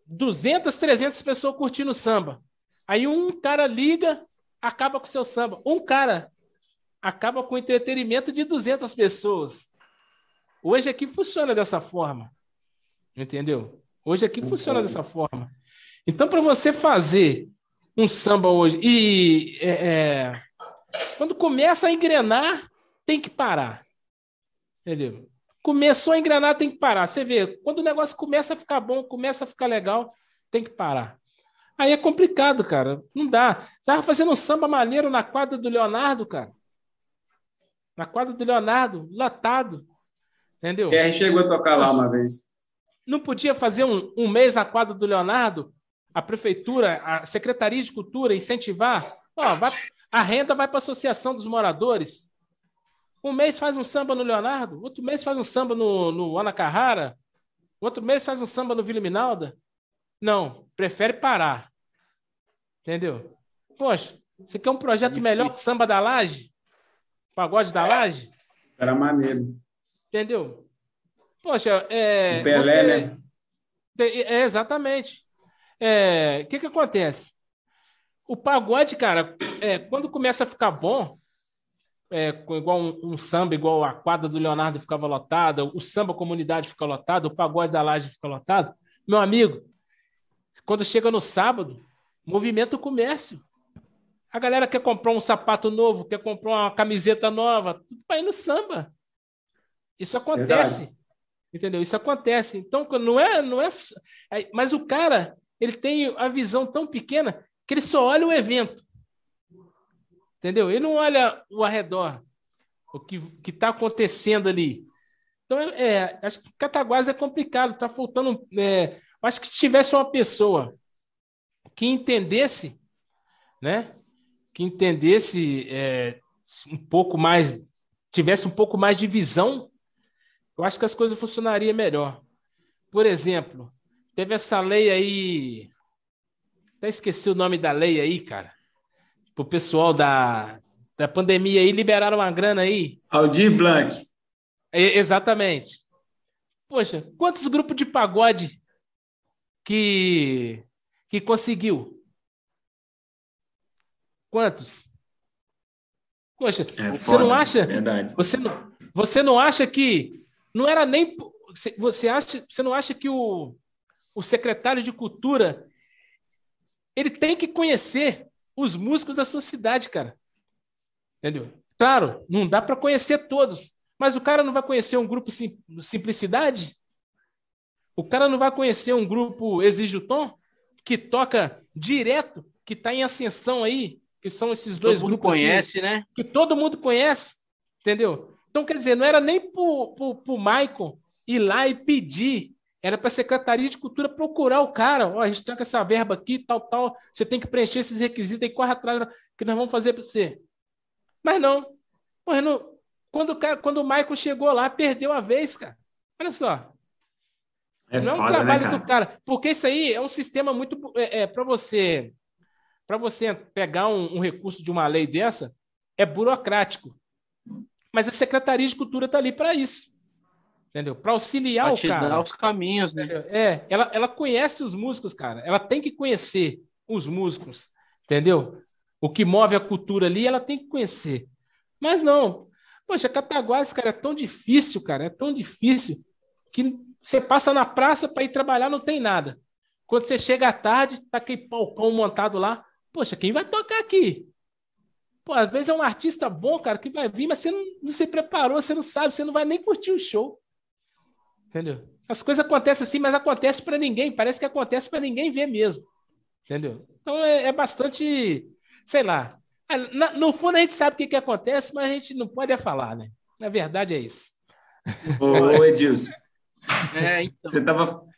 200, 300 pessoas curtindo samba. Aí um cara liga, acaba com o seu samba. Um cara acaba com o entretenimento de 200 pessoas. Hoje aqui funciona dessa forma. Entendeu? Hoje aqui funciona dessa forma. Então, para você fazer um samba hoje e é, é, quando começa a engrenar, tem que parar. Entendeu? Começou a engrenar, tem que parar. Você vê, quando o negócio começa a ficar bom, começa a ficar legal, tem que parar. Aí é complicado, cara. Não dá. Você estava fazendo um samba maneiro na quadra do Leonardo, cara. Na quadra do Leonardo, lotado. Entendeu? É, chegou a tocar lá uma vez. Não podia fazer um, um mês na quadra do Leonardo? A prefeitura, a Secretaria de Cultura incentivar? Ó, vai, a renda vai para a Associação dos Moradores. Um mês faz um samba no Leonardo, outro mês faz um samba no, no Ana Carrara, outro mês faz um samba no Vila Minalda. Não, prefere parar. Entendeu? Poxa, você quer um projeto melhor que samba da laje? Pagode da laje? Era maneiro. Entendeu? Poxa, é. O Pelé, você... né? É, exatamente. É, o que, que acontece? O pagode, cara, é, quando começa a ficar bom, é, igual um, um, samba, igual a quadra do Leonardo ficava lotada, o samba comunidade fica lotado, o pagode da laje fica lotado, meu amigo, quando chega no sábado, movimento o comércio. A galera quer comprar um sapato novo, quer comprar uma camiseta nova, tudo para ir no samba. Isso acontece. Verdade. Entendeu? Isso acontece. Então, não é, não é. Mas o cara, ele tem a visão tão pequena que ele só olha o evento. Entendeu? Ele não olha o arredor, o que está acontecendo ali. Então, é, acho que Cataguás é complicado, está faltando. É, acho que se tivesse uma pessoa que entendesse, né? Que entendesse é, um pouco mais, tivesse um pouco mais de visão eu acho que as coisas funcionariam melhor. Por exemplo, teve essa lei aí. Até esqueci o nome da lei aí, cara. Pro pessoal da, da pandemia aí, liberaram uma grana aí. Aldir Blanc. É, exatamente. Poxa, quantos grupos de pagode que, que conseguiu? Quantos? Poxa, é você foda, não acha? Verdade. Você não, você não acha que não era nem. Você, acha, você não acha que o, o secretário de Cultura ele tem que conhecer os músicos da sua cidade, cara? Entendeu? Claro, não dá para conhecer todos, mas o cara não vai conhecer um grupo sim, Simplicidade? O cara não vai conhecer um grupo Exige o Tom, que toca direto, que está em ascensão aí, que são esses dois todo grupos. Todo mundo conhece, assim, né? Que todo mundo conhece, entendeu? Então, quer dizer, não era nem para o Michael ir lá e pedir, era para a Secretaria de Cultura procurar o cara. Ó, a gente tem essa verba aqui, tal, tal, você tem que preencher esses requisitos e corre atrás que nós vamos fazer para você. Mas não. Porra, não. Quando, o cara, quando o Michael chegou lá, perdeu a vez, cara. Olha só. É não é um foda, né, trabalho né, cara? do cara. Porque isso aí é um sistema muito. É, é para você. Para você pegar um, um recurso de uma lei dessa, é burocrático. Mas a Secretaria de Cultura está ali para isso. Entendeu? Para auxiliar pra o cara. Os caminhos, né? Entendeu? É, ela, ela conhece os músicos, cara. Ela tem que conhecer os músicos, entendeu? O que move a cultura ali, ela tem que conhecer. Mas não. Poxa, Cataguás, cara, é tão difícil, cara. É tão difícil que você passa na praça para ir trabalhar, não tem nada. Quando você chega à tarde, tá aquele palcão montado lá. Poxa, quem vai tocar aqui? Pô, às vezes é um artista bom, cara, que vai vir, mas você não, não se preparou, você não sabe, você não vai nem curtir o show. Entendeu? As coisas acontecem assim, mas acontece para ninguém. Parece que acontece para ninguém ver mesmo. Entendeu? Então é, é bastante, sei lá. É, na, no fundo a gente sabe o que, que acontece, mas a gente não pode é falar, né? Na verdade é isso. Ô, Edilson. É, então. Você estava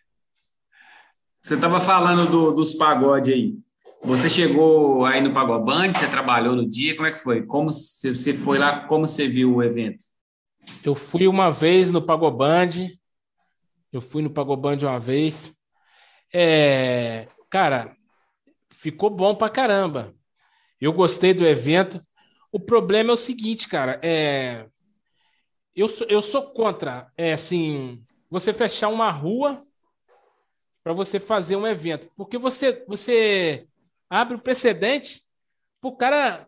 você tava falando do, dos pagodes aí. Você chegou aí no Pagoband, você trabalhou no dia, como é que foi? Como você foi lá, como você viu o evento? Eu fui uma vez no Pagoband, eu fui no Pagoband uma vez. É, cara, ficou bom pra caramba. Eu gostei do evento. O problema é o seguinte, cara, é, eu, sou, eu sou contra, é assim, você fechar uma rua para você fazer um evento, porque você, você abre o um precedente para o cara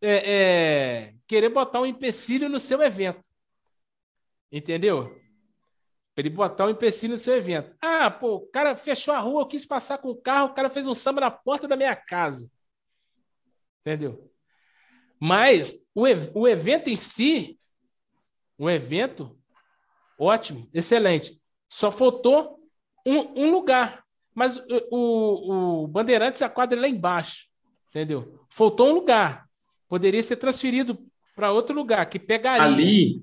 é, é, querer botar um empecilho no seu evento. Entendeu? Para ele botar um empecilho no seu evento. Ah, pô, o cara fechou a rua, eu quis passar com o carro, o cara fez um samba na porta da minha casa. Entendeu? Mas o, o evento em si, um evento ótimo, excelente. Só faltou um, um lugar. Mas o, o, o Bandeirantes a quadra é lá embaixo, entendeu? Faltou um lugar. Poderia ser transferido para outro lugar, que pegaria. Ali,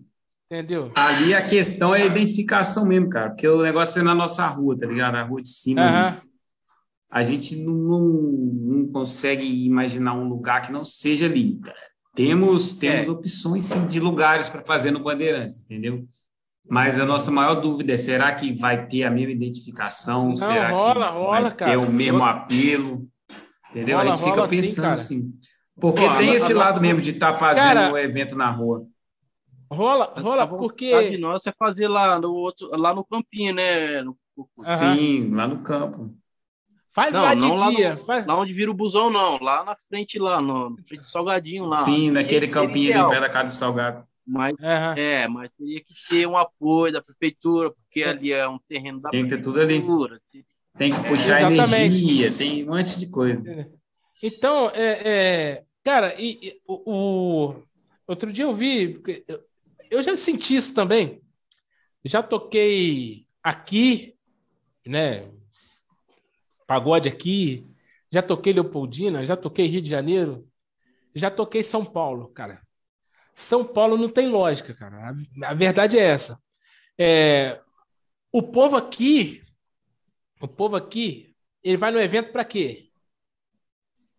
entendeu? Ali a questão é a identificação mesmo, cara, porque o negócio é na nossa rua, tá ligado? A rua de cima. Uhum. A gente não, não, não, consegue imaginar um lugar que não seja ali. Temos, temos é. opções sim, de lugares para fazer no Bandeirantes, entendeu? Mas a nossa maior dúvida é: será que vai ter a mesma identificação? Não, será rola, que rola, vai cara. ter o mesmo apelo? Entendeu? Rola, a gente fica pensando assim. Porque Pô, tem a, esse a, lado a, mesmo de estar tá fazendo o evento na rua. Rola, rola, porque. A de nossa é fazer lá no outro, lá no campinho, né? No... Sim, lá no campo. Faz não, lá de não dia. Lá, no, faz... lá onde vira o busão, não. Lá na frente, lá, no, frente do Salgadinho lá. Sim, naquele campinho ali perto da casa do Salgado. Mas, uhum. É, mas teria que ter um apoio da prefeitura, porque é. ali é um terreno da tem que ter tudo ali. Tem que puxar é, energia, tem um monte de coisa. Então, é, é cara, e, e o, o, outro dia eu vi, eu já senti isso também. Já toquei aqui, né? Pagode aqui, já toquei Leopoldina, já toquei Rio de Janeiro, já toquei São Paulo, cara. São Paulo não tem lógica, cara. A, a verdade é essa. É, o povo aqui, o povo aqui, ele vai no evento para quê?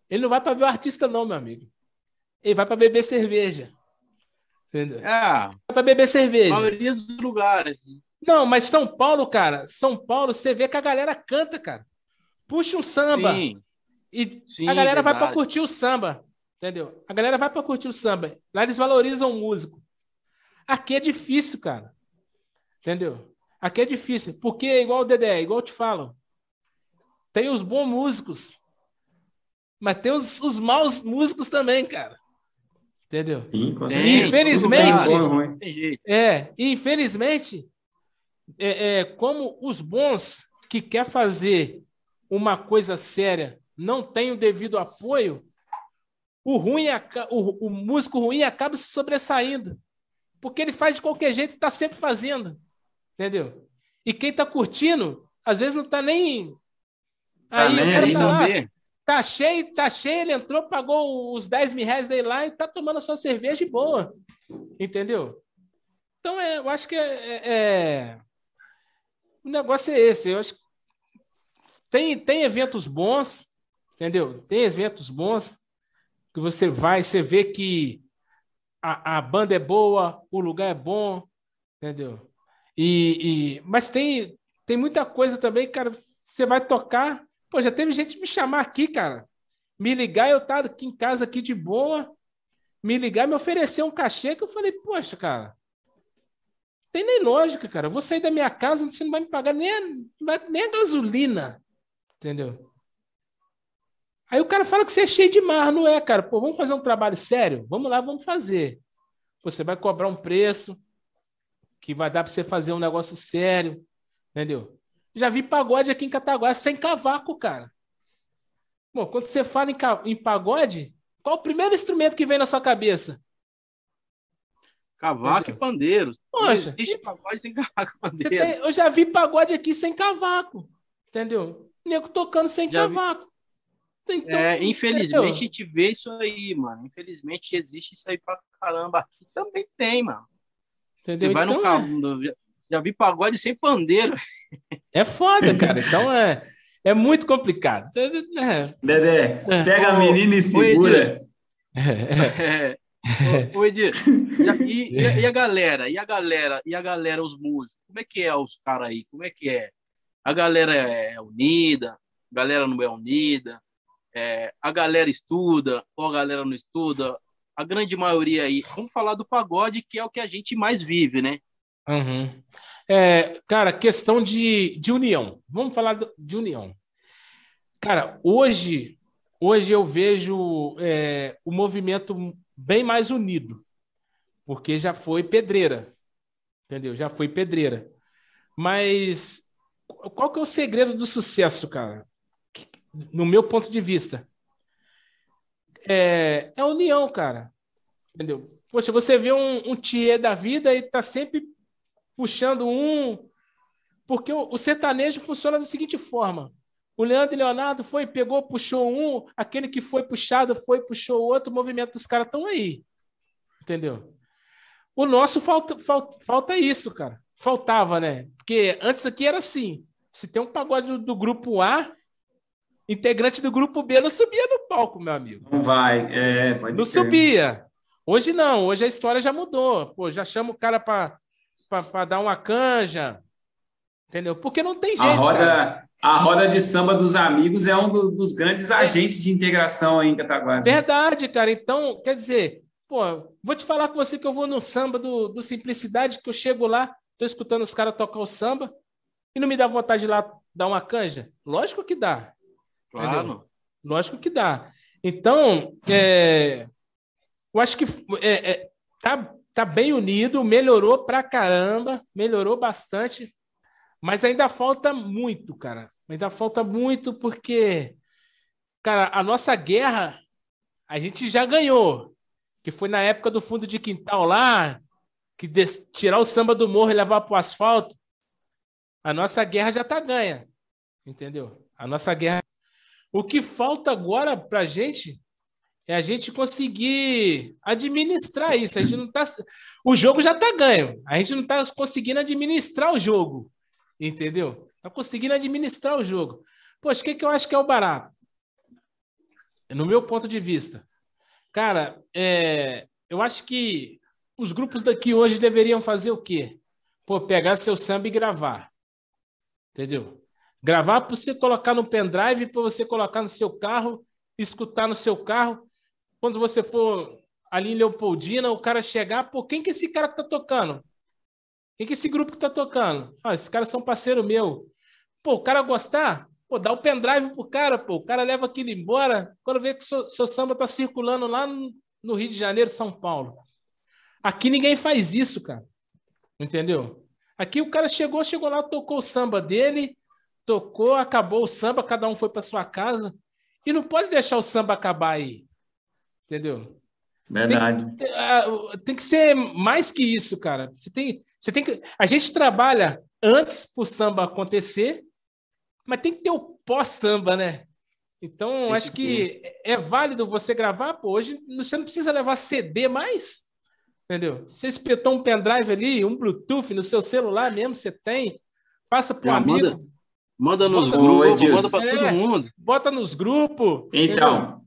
Ele não vai para ver o artista, não, meu amigo. Ele vai para beber cerveja. Entendeu? É. Vai para beber cerveja. A maioria dos lugares. Não, mas São Paulo, cara, São Paulo, você vê que a galera canta, cara. Puxa um samba. Sim. E Sim, a galera verdade. vai para curtir o samba. Entendeu? A galera vai para curtir o samba. Lá eles valorizam o músico. Aqui é difícil, cara. Entendeu? Aqui é difícil. Porque, é igual o Dedé, igual eu te falo, tem os bons músicos, mas tem os, os maus músicos também, cara. Entendeu? Sim, com certeza. Infelizmente, é, infelizmente, é, é, como os bons que quer fazer uma coisa séria não têm o devido apoio, o ruim, o, o músico ruim acaba se sobressaindo. Porque ele faz de qualquer jeito e está sempre fazendo. Entendeu? E quem está curtindo, às vezes não está nem. Tá aí nem aí, tá, lá, tá cheio, tá cheio, ele entrou, pagou os 10 mil reais dele lá e tá tomando a sua cerveja de boa. Entendeu? Então, é, eu acho que é, é, é... o negócio é esse. Eu acho que tem, tem eventos bons, entendeu? Tem eventos bons que você vai, você vê que a, a banda é boa, o lugar é bom, entendeu? E, e, mas tem, tem muita coisa também, cara. Você vai tocar. Pô, já teve gente me chamar aqui, cara. Me ligar, eu tava aqui em casa aqui de boa. Me ligar me oferecer um cachê que eu falei, poxa, cara. Tem nem lógica, cara. Eu vou sair da minha casa, você não vai me pagar nem a, nem a gasolina. Entendeu? Aí o cara fala que você é cheio de mar, não é, cara? Pô, vamos fazer um trabalho sério? Vamos lá, vamos fazer. Você vai cobrar um preço que vai dar para você fazer um negócio sério, entendeu? Já vi pagode aqui em Cataguá sem cavaco, cara. Bom, quando você fala em, em pagode, qual o primeiro instrumento que vem na sua cabeça? Cavaco entendeu? e pandeiro. Poxa, existe pagode sem cavaco e pandeiro. Tem, eu já vi pagode aqui sem cavaco, entendeu? Nego tocando sem já cavaco. Vi... Então, é, infelizmente a gente vê isso aí, mano. Infelizmente existe isso aí pra caramba. Aqui também tem, mano. Entendeu? Você vai então, no carro, é... já vi pagode sem pandeiro. É foda, cara. Então é, é muito complicado. É. Dedé, pega a menina e segura. É. Ô, Edir, e, e, e, a galera? E a galera? E a galera, os músicos? Como é que é os caras aí? Como é que é? A galera é unida? A galera não é unida? É, a galera estuda ou a galera não estuda? A grande maioria aí. Vamos falar do pagode, que é o que a gente mais vive, né? Uhum. É, cara, questão de, de união. Vamos falar de união. Cara, hoje, hoje eu vejo é, o movimento bem mais unido, porque já foi pedreira, entendeu? Já foi pedreira. Mas qual que é o segredo do sucesso, cara? No meu ponto de vista, é, é a união, cara. Entendeu? Poxa, você vê um, um da vida e tá sempre puxando um. Porque o, o sertanejo funciona da seguinte forma: o Leandro e Leonardo foi, pegou, puxou um, aquele que foi puxado foi, puxou o outro, o movimento dos caras estão aí. Entendeu? O nosso falta, falta, falta isso, cara. Faltava, né? Porque antes aqui era assim: se tem um pagode do, do grupo A, integrante do grupo B não subia no palco, meu amigo. Não vai, é, pode Não ser. subia. Hoje não, hoje a história já mudou. Pô, já chama o cara para dar uma canja. Entendeu? Porque não tem jeito. A roda, cara a roda de samba dos amigos é um do, dos grandes agentes de integração aí em Cataguases. Verdade, cara. Então, quer dizer, pô, vou te falar com você que eu vou no samba do, do Simplicidade, que eu chego lá, tô escutando os caras tocar o samba e não me dá vontade de lá dar uma canja? Lógico que dá. Claro. Entendeu? Lógico que dá. Então, é, eu acho que é, é, tá, tá bem unido, melhorou pra caramba, melhorou bastante. Mas ainda falta muito, cara. Ainda falta muito porque, cara, a nossa guerra a gente já ganhou. Que foi na época do fundo de quintal lá, que tirar o samba do morro e levar para o asfalto. A nossa guerra já está ganha. Entendeu? A nossa guerra. O que falta agora para a gente é a gente conseguir administrar isso. A gente não tá... O jogo já está ganho. A gente não está conseguindo administrar o jogo. Entendeu? Tá conseguindo administrar o jogo. Poxa, o que, que eu acho que é o barato? No meu ponto de vista. Cara, é, eu acho que os grupos daqui hoje deveriam fazer o quê? Pô, pegar seu samba e gravar. Entendeu? Gravar para você colocar no pendrive, para você colocar no seu carro, escutar no seu carro. Quando você for ali em Leopoldina, o cara chegar, pô, quem que é esse cara que tá tocando? Quem que esse grupo que tá tocando? Ah, esses caras são parceiro meu. Pô, o cara gostar? Pô, dá o pendrive pro cara, pô. O cara leva aquilo embora. Quando vê que seu, seu samba tá circulando lá no Rio de Janeiro, São Paulo. Aqui ninguém faz isso, cara. Entendeu? Aqui o cara chegou, chegou lá, tocou o samba dele, tocou, acabou o samba, cada um foi para sua casa. E não pode deixar o samba acabar aí. Entendeu? Verdade. Tem, uh, tem que ser mais que isso, cara. Você tem, você tem que. A gente trabalha antes para o samba acontecer, mas tem que ter o pós-samba, né? Então, acho que, que é válido você gravar. Pô, hoje você não precisa levar CD mais, entendeu? Você espetou um pendrive ali, um Bluetooth no seu celular mesmo, você tem, passa para o amigo. Manda, manda nos grupos, manda para é, todo mundo. Bota nos grupos. Então, entendeu?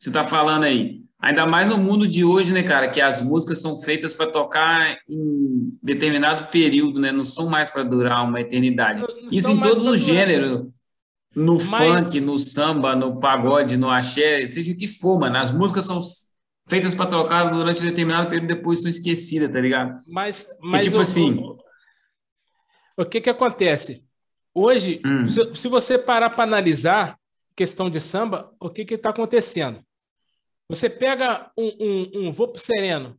Você está falando aí. Ainda mais no mundo de hoje, né, cara, que as músicas são feitas para tocar em determinado período, né? Não são mais para durar uma eternidade. Não, Isso em todos os gêneros. No Mas... funk, no samba, no pagode, no axé, seja o que for, mano. As músicas são feitas para tocar durante um determinado período depois são esquecidas, tá ligado? Mas, mas tipo o, assim. O, o, que que acontece? Hoje, hum. se, se, você parar para analisar questão de samba, o que que está acontecendo? Você pega um, um, um Voo Sereno,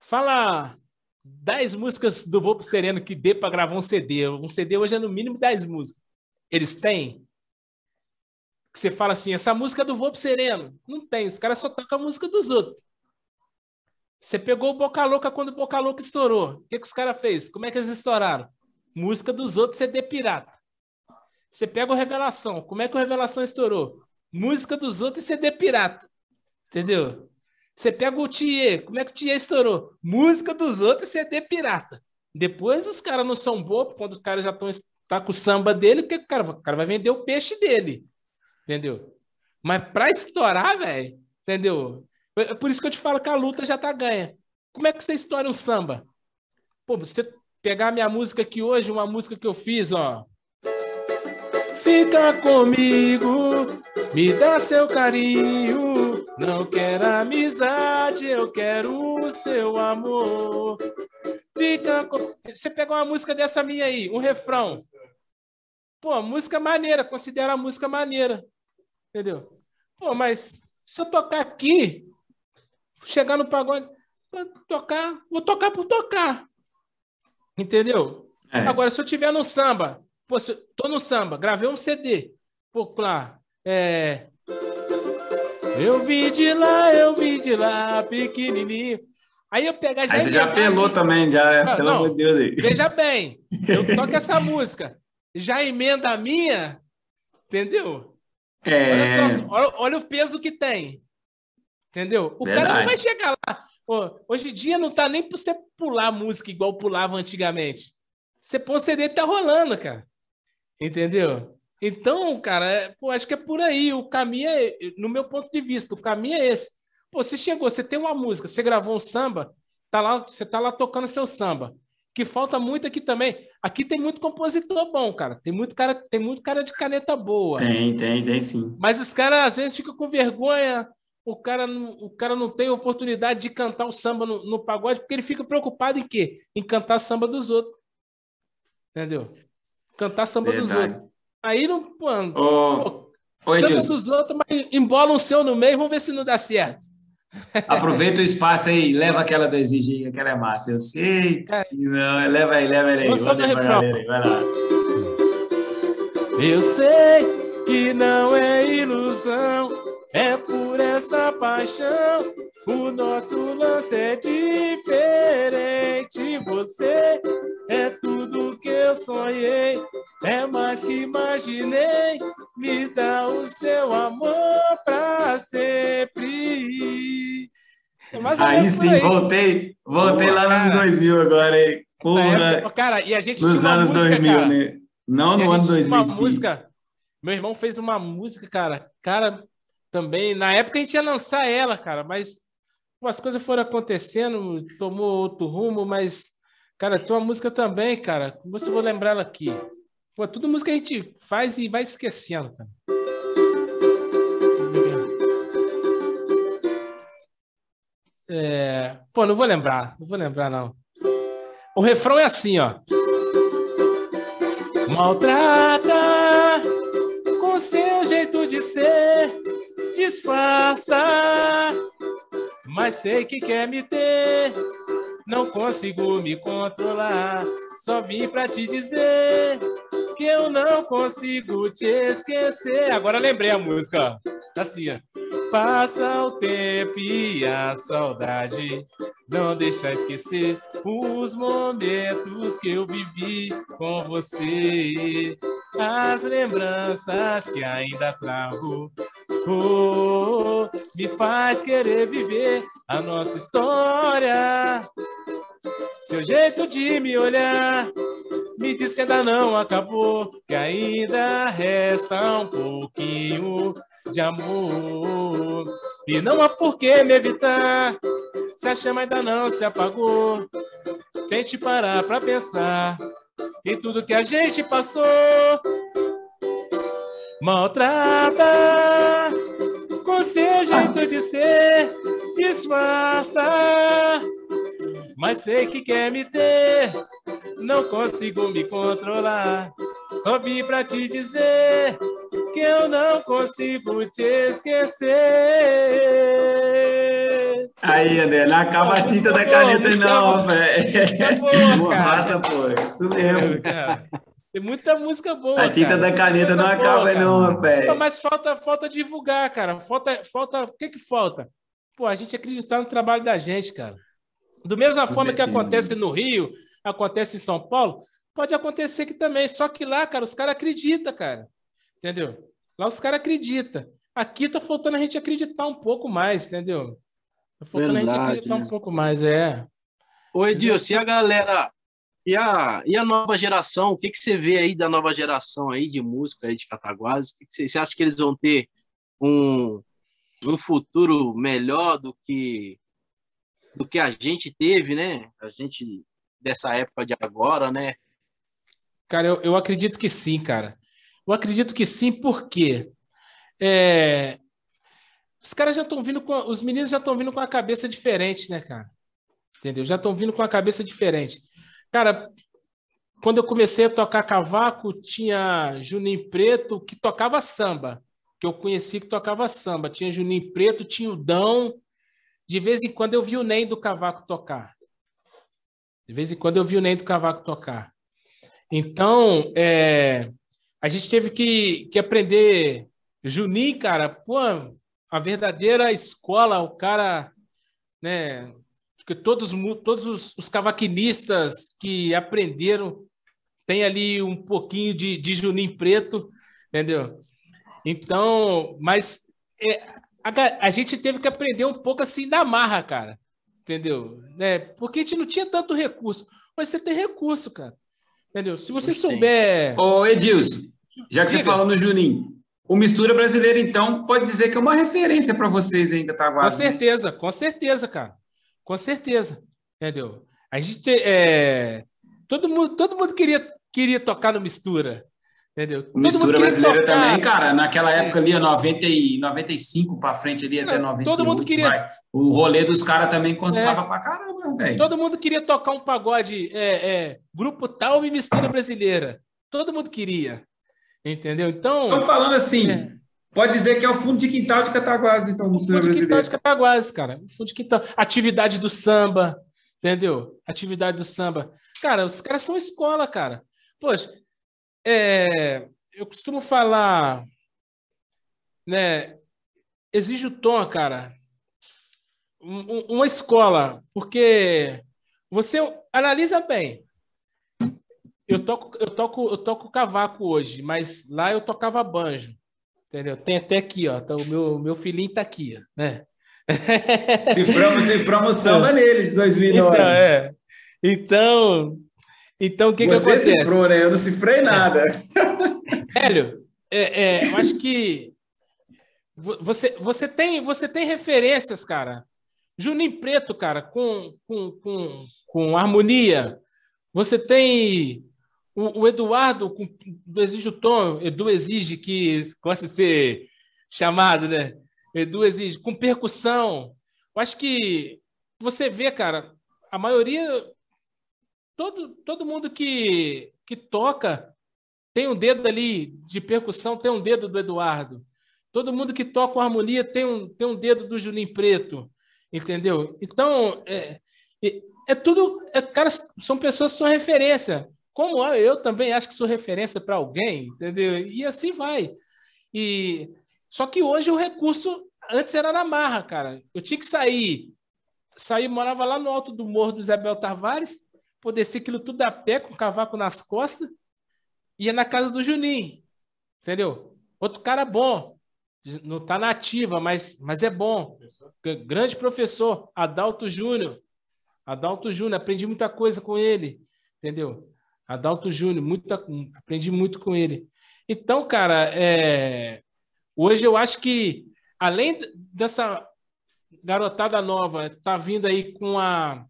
fala 10 músicas do Voo Sereno que dê para gravar um CD. Um CD hoje é no mínimo 10 músicas. Eles têm? Que você fala assim, essa música é do Voo Sereno. Não tem, os caras só tocam a música dos outros. Você pegou o Boca Louca quando o Boca Louca estourou. O que, que os caras fez? Como é que eles estouraram? Música dos outros CD pirata. Você pega o Revelação. Como é que o Revelação estourou? música dos outros CD pirata. Entendeu? Você pega o Thier, como é que o Thier estourou? Música dos outros CD pirata. Depois os caras não são bobos, quando os caras já estão tá com o samba dele, o que o cara, o cara vai vender o peixe dele. Entendeu? Mas para estourar, velho, entendeu? É por isso que eu te falo que a luta já tá ganha. Como é que você estoura um samba? Pô, você pegar minha música aqui hoje, uma música que eu fiz, ó. Fica comigo, me dá seu carinho. Não quero amizade, eu quero o seu amor. Fica com... Você pega uma música dessa minha aí, um refrão. Pô, música maneira, considera a música maneira. Entendeu? Pô, mas se eu tocar aqui, chegar no pagode, tocar, vou tocar por tocar. Entendeu? É. Agora, se eu tiver no samba, Pô, se, tô no samba, gravei um CD. Pô, lá, é. Eu vi de lá, eu vi de lá, pequenininho. Aí eu pegar já. Aí você já apelou também, já, não, pelo amor de Deus aí. Veja bem, eu toco essa música, já emenda a minha, entendeu? É... Olha, só, olha, olha, o peso que tem. Entendeu? O Verdade. cara não vai chegar lá. hoje em dia não tá nem para você pular música igual pulava antigamente. Você põe o CD tá rolando, cara. Entendeu? Então, cara, é, pô, acho que é por aí. O caminho é, no meu ponto de vista, o caminho é esse. Pô, você chegou, você tem uma música, você gravou um samba, tá lá, você tá lá tocando seu samba. Que falta muito aqui também. Aqui tem muito compositor bom, cara. Tem muito cara, tem muito cara de caneta boa. Tem, tem, tem sim. Mas os caras às vezes ficam com vergonha. O cara, não, o cara não tem oportunidade de cantar o samba no, no pagode porque ele fica preocupado em quê? Em cantar samba dos outros. Entendeu? Cantar samba Verdade. dos outros. Aí não. Pô, oh. Oi, dos outros, mas embola um seu no meio, vamos ver se não dá certo. Aproveita o espaço aí, leva aquela do Exige, aquela é massa. Eu sei. É. Não, leva aí, leva aí. Vamos aí, vai lá. Eu sei que não é ilusão, é por essa paixão. O nosso lance é diferente. Você é tudo que eu sonhei, é mais que imaginei. Me dá o seu amor pra sempre. É aí sim, aí. voltei, voltei Boa, lá no ano 2000 agora, hein? Porra, cara, e a gente nos anos música, 2000, cara. né? Não no ano 2000. Uma música, meu irmão fez uma música, cara, cara, também, na época a gente ia lançar ela, cara, mas as coisas foram acontecendo, tomou outro rumo, mas Cara, tem uma música também, cara. Você vou lembrar ela aqui. Pô, tudo música a gente faz e vai esquecendo, cara. É... Pô, não vou lembrar. Não vou lembrar, não. O refrão é assim, ó. Maltrata com seu jeito de ser, disfarça, mas sei que quer me ter não consigo me controlar. Só vim pra te dizer que eu não consigo te esquecer. Agora lembrei a música, ó. Assim, ó. Passa o tempo e a saudade. Não deixa esquecer os momentos que eu vivi com você. As lembranças que ainda trago. Oh, me faz querer viver a nossa história. Seu jeito de me olhar me diz que ainda não acabou, que ainda resta um pouquinho de amor. E não há por que me evitar, se a chama ainda não se apagou. Tente parar pra pensar em tudo que a gente passou. Maltrata com seu jeito de ser, disfarça mas sei que quer me ter. Não consigo me controlar. Só vim pra te dizer que eu não consigo te esquecer. Aí, André, não acaba a tinta da caneta, não, velho. Massa, pô. Isso mesmo. Cara. Tem muita música boa. A tinta cara. da caneta não boa, acaba, cara. não, velho. Mas falta, falta divulgar, cara. Falta, falta. O que que falta? Pô, a gente acreditar no trabalho da gente, cara. Do mesma forma que acontece no Rio, acontece em São Paulo, pode acontecer aqui também. Só que lá, cara, os caras acreditam, cara. Entendeu? Lá os caras acreditam. Aqui tá faltando a gente acreditar um pouco mais, entendeu? Tá faltando Verdade, a gente acreditar né? um pouco mais, é. Ô, Edilson, e a galera, e a, e a nova geração, o que, que você vê aí da nova geração aí de música aí de Cataguases? Que, que você, você acha que eles vão ter um, um futuro melhor do que do que a gente teve, né? A gente dessa época de agora, né? Cara, eu, eu acredito que sim, cara. Eu acredito que sim, porque é, os caras já estão vindo com. Os meninos já estão vindo com a cabeça diferente, né, cara? Entendeu? Já estão vindo com a cabeça diferente. Cara, quando eu comecei a tocar cavaco, tinha Juninho Preto que tocava samba, que eu conheci que tocava samba. Tinha Juninho Preto, tinha o Dão. De vez em quando eu vi o Ney do cavaco tocar. De vez em quando eu vi o Ney do cavaco tocar. Então, é, a gente teve que, que aprender. Juninho, cara, pô, a verdadeira escola, o cara, né? Porque todos, todos os, os cavaquinistas que aprenderam tem ali um pouquinho de, de Juninho Preto, entendeu? Então, mas é, a, a, gente teve que aprender um pouco assim da marra, cara, entendeu? Né? Porque a gente não tinha tanto recurso, mas você tem recurso, cara, entendeu? Se você souber. Ô, Edilson, já que Diga. você falou no Juninho, o Mistura Brasileiro, então, pode dizer que é uma referência para vocês ainda, tá? Com certeza, com certeza, cara. Com certeza. Entendeu? A gente. É... Todo, mundo, todo mundo queria, queria tocar no Mistura. Entendeu? Mistura Brasileira tocar... também, cara, naquela é. época é. ali, 90 e 95 para frente ali, até 98. Todo mundo queria. Vai. O rolê dos caras também constava é. pra caramba, velho. Todo mundo queria tocar um pagode, é, é, grupo tal e mistura brasileira. Todo mundo queria. Entendeu? Então. Estão falando assim. Pode dizer que é o fundo de quintal de Cataguases, então, fundo de quintal de Cataguases, cara. Fundo de quintal. Atividade do samba, entendeu? Atividade do samba. Cara, os caras são escola, cara. Poxa, é, eu costumo falar, né? Exige o tom, cara. Um, uma escola, porque você analisa bem. Eu toco, eu toco, eu toco cavaco hoje, mas lá eu tocava banjo. Entendeu? Tem até aqui, ó. Tá, o meu, meu filhinho tá aqui, ó, né? Ciframos, ciframos samba neles, 2009. Então, é. Então, então o que, Você que acontece? Você cifrou, né? Eu não cifrei nada. Hélio, é, é, eu acho que você, você, tem, você tem referências, cara. Juninho Preto, cara, com, com, com, com harmonia. Você tem o, o Eduardo, do Exige o Tom, Edu exige que possa ser chamado, né? Edu exige, com percussão. Eu acho que você vê, cara, a maioria, todo, todo mundo que, que toca tem um dedo ali de percussão, tem um dedo do Eduardo. Todo mundo que toca com harmonia tem um, tem um dedo do Juninho Preto, entendeu? Então, é, é, é tudo. É, cara, são pessoas que são referência como eu também acho que sou referência para alguém, entendeu? E assim vai. E só que hoje o recurso antes era na marra, cara. Eu tinha que sair, sair morava lá no alto do morro do Isabel Tavares, poder descer aquilo tudo a pé com o cavaco nas costas, ia na casa do Juninho, entendeu? Outro cara bom, não está na ativa, mas, mas é bom. Grande professor, Adalto Júnior. Adalto Júnior, aprendi muita coisa com ele, entendeu? Adalto Júnior, muita, aprendi muito com ele. Então, cara, é, hoje eu acho que, além dessa garotada nova tá vindo aí com a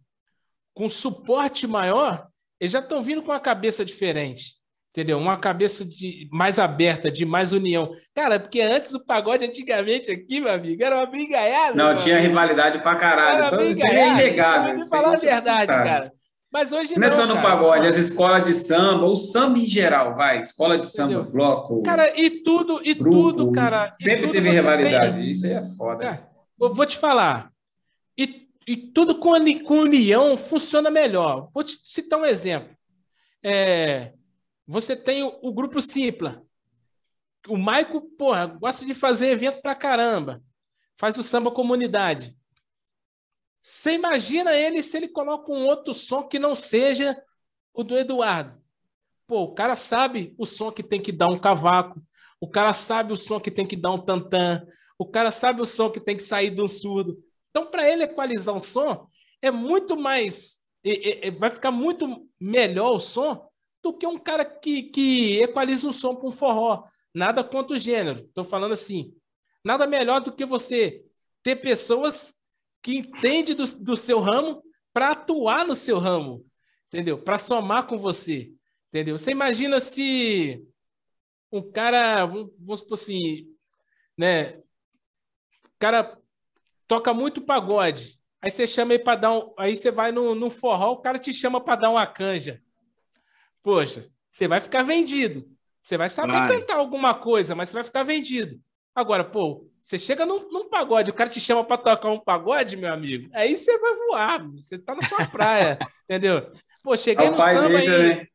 com suporte maior, eles já estão vindo com uma cabeça diferente, entendeu? Uma cabeça de mais aberta, de mais união. Cara, porque antes o pagode antigamente aqui, meu amigo, era uma brigaiada. Não, tinha amigo. rivalidade pra caralho. Era então, isso é inegável. Vou falar a verdade, cara. Mas hoje não. É só no pagode, as escolas de samba, o samba em geral, vai. Escola de samba, Entendeu? bloco. Cara, e tudo, e grupo, tudo, cara. Sempre tudo teve rivalidade. Tem... Isso aí é foda. Cara, eu vou te falar. E, e tudo com, com união funciona melhor. Vou te citar um exemplo. É, você tem o, o grupo Simpla. O Maico, porra, gosta de fazer evento pra caramba. Faz o samba comunidade. Você imagina ele se ele coloca um outro som que não seja o do Eduardo. Pô, o cara sabe o som que tem que dar um cavaco, o cara sabe o som que tem que dar um tantã, o cara sabe o som que tem que sair de um surdo. Então, para ele equalizar o som, é muito mais. É, é, vai ficar muito melhor o som do que um cara que, que equaliza o som para um forró. Nada contra o gênero. Estou falando assim. Nada melhor do que você ter pessoas que entendem do, do seu ramo para atuar no seu ramo, entendeu? Para somar com você, entendeu? Você imagina se um cara, vamos supor assim, né? O cara toca muito pagode. Aí você chama ele para dar um. Aí você vai no, no forró, o cara te chama para dar uma canja. Poxa, você vai ficar vendido. Você vai saber vai. cantar alguma coisa, mas você vai ficar vendido. Agora, pô, você chega num, num pagode, o cara te chama para tocar um pagode, meu amigo, aí você vai voar, você tá na sua praia, entendeu? Pô, cheguei no samba aí.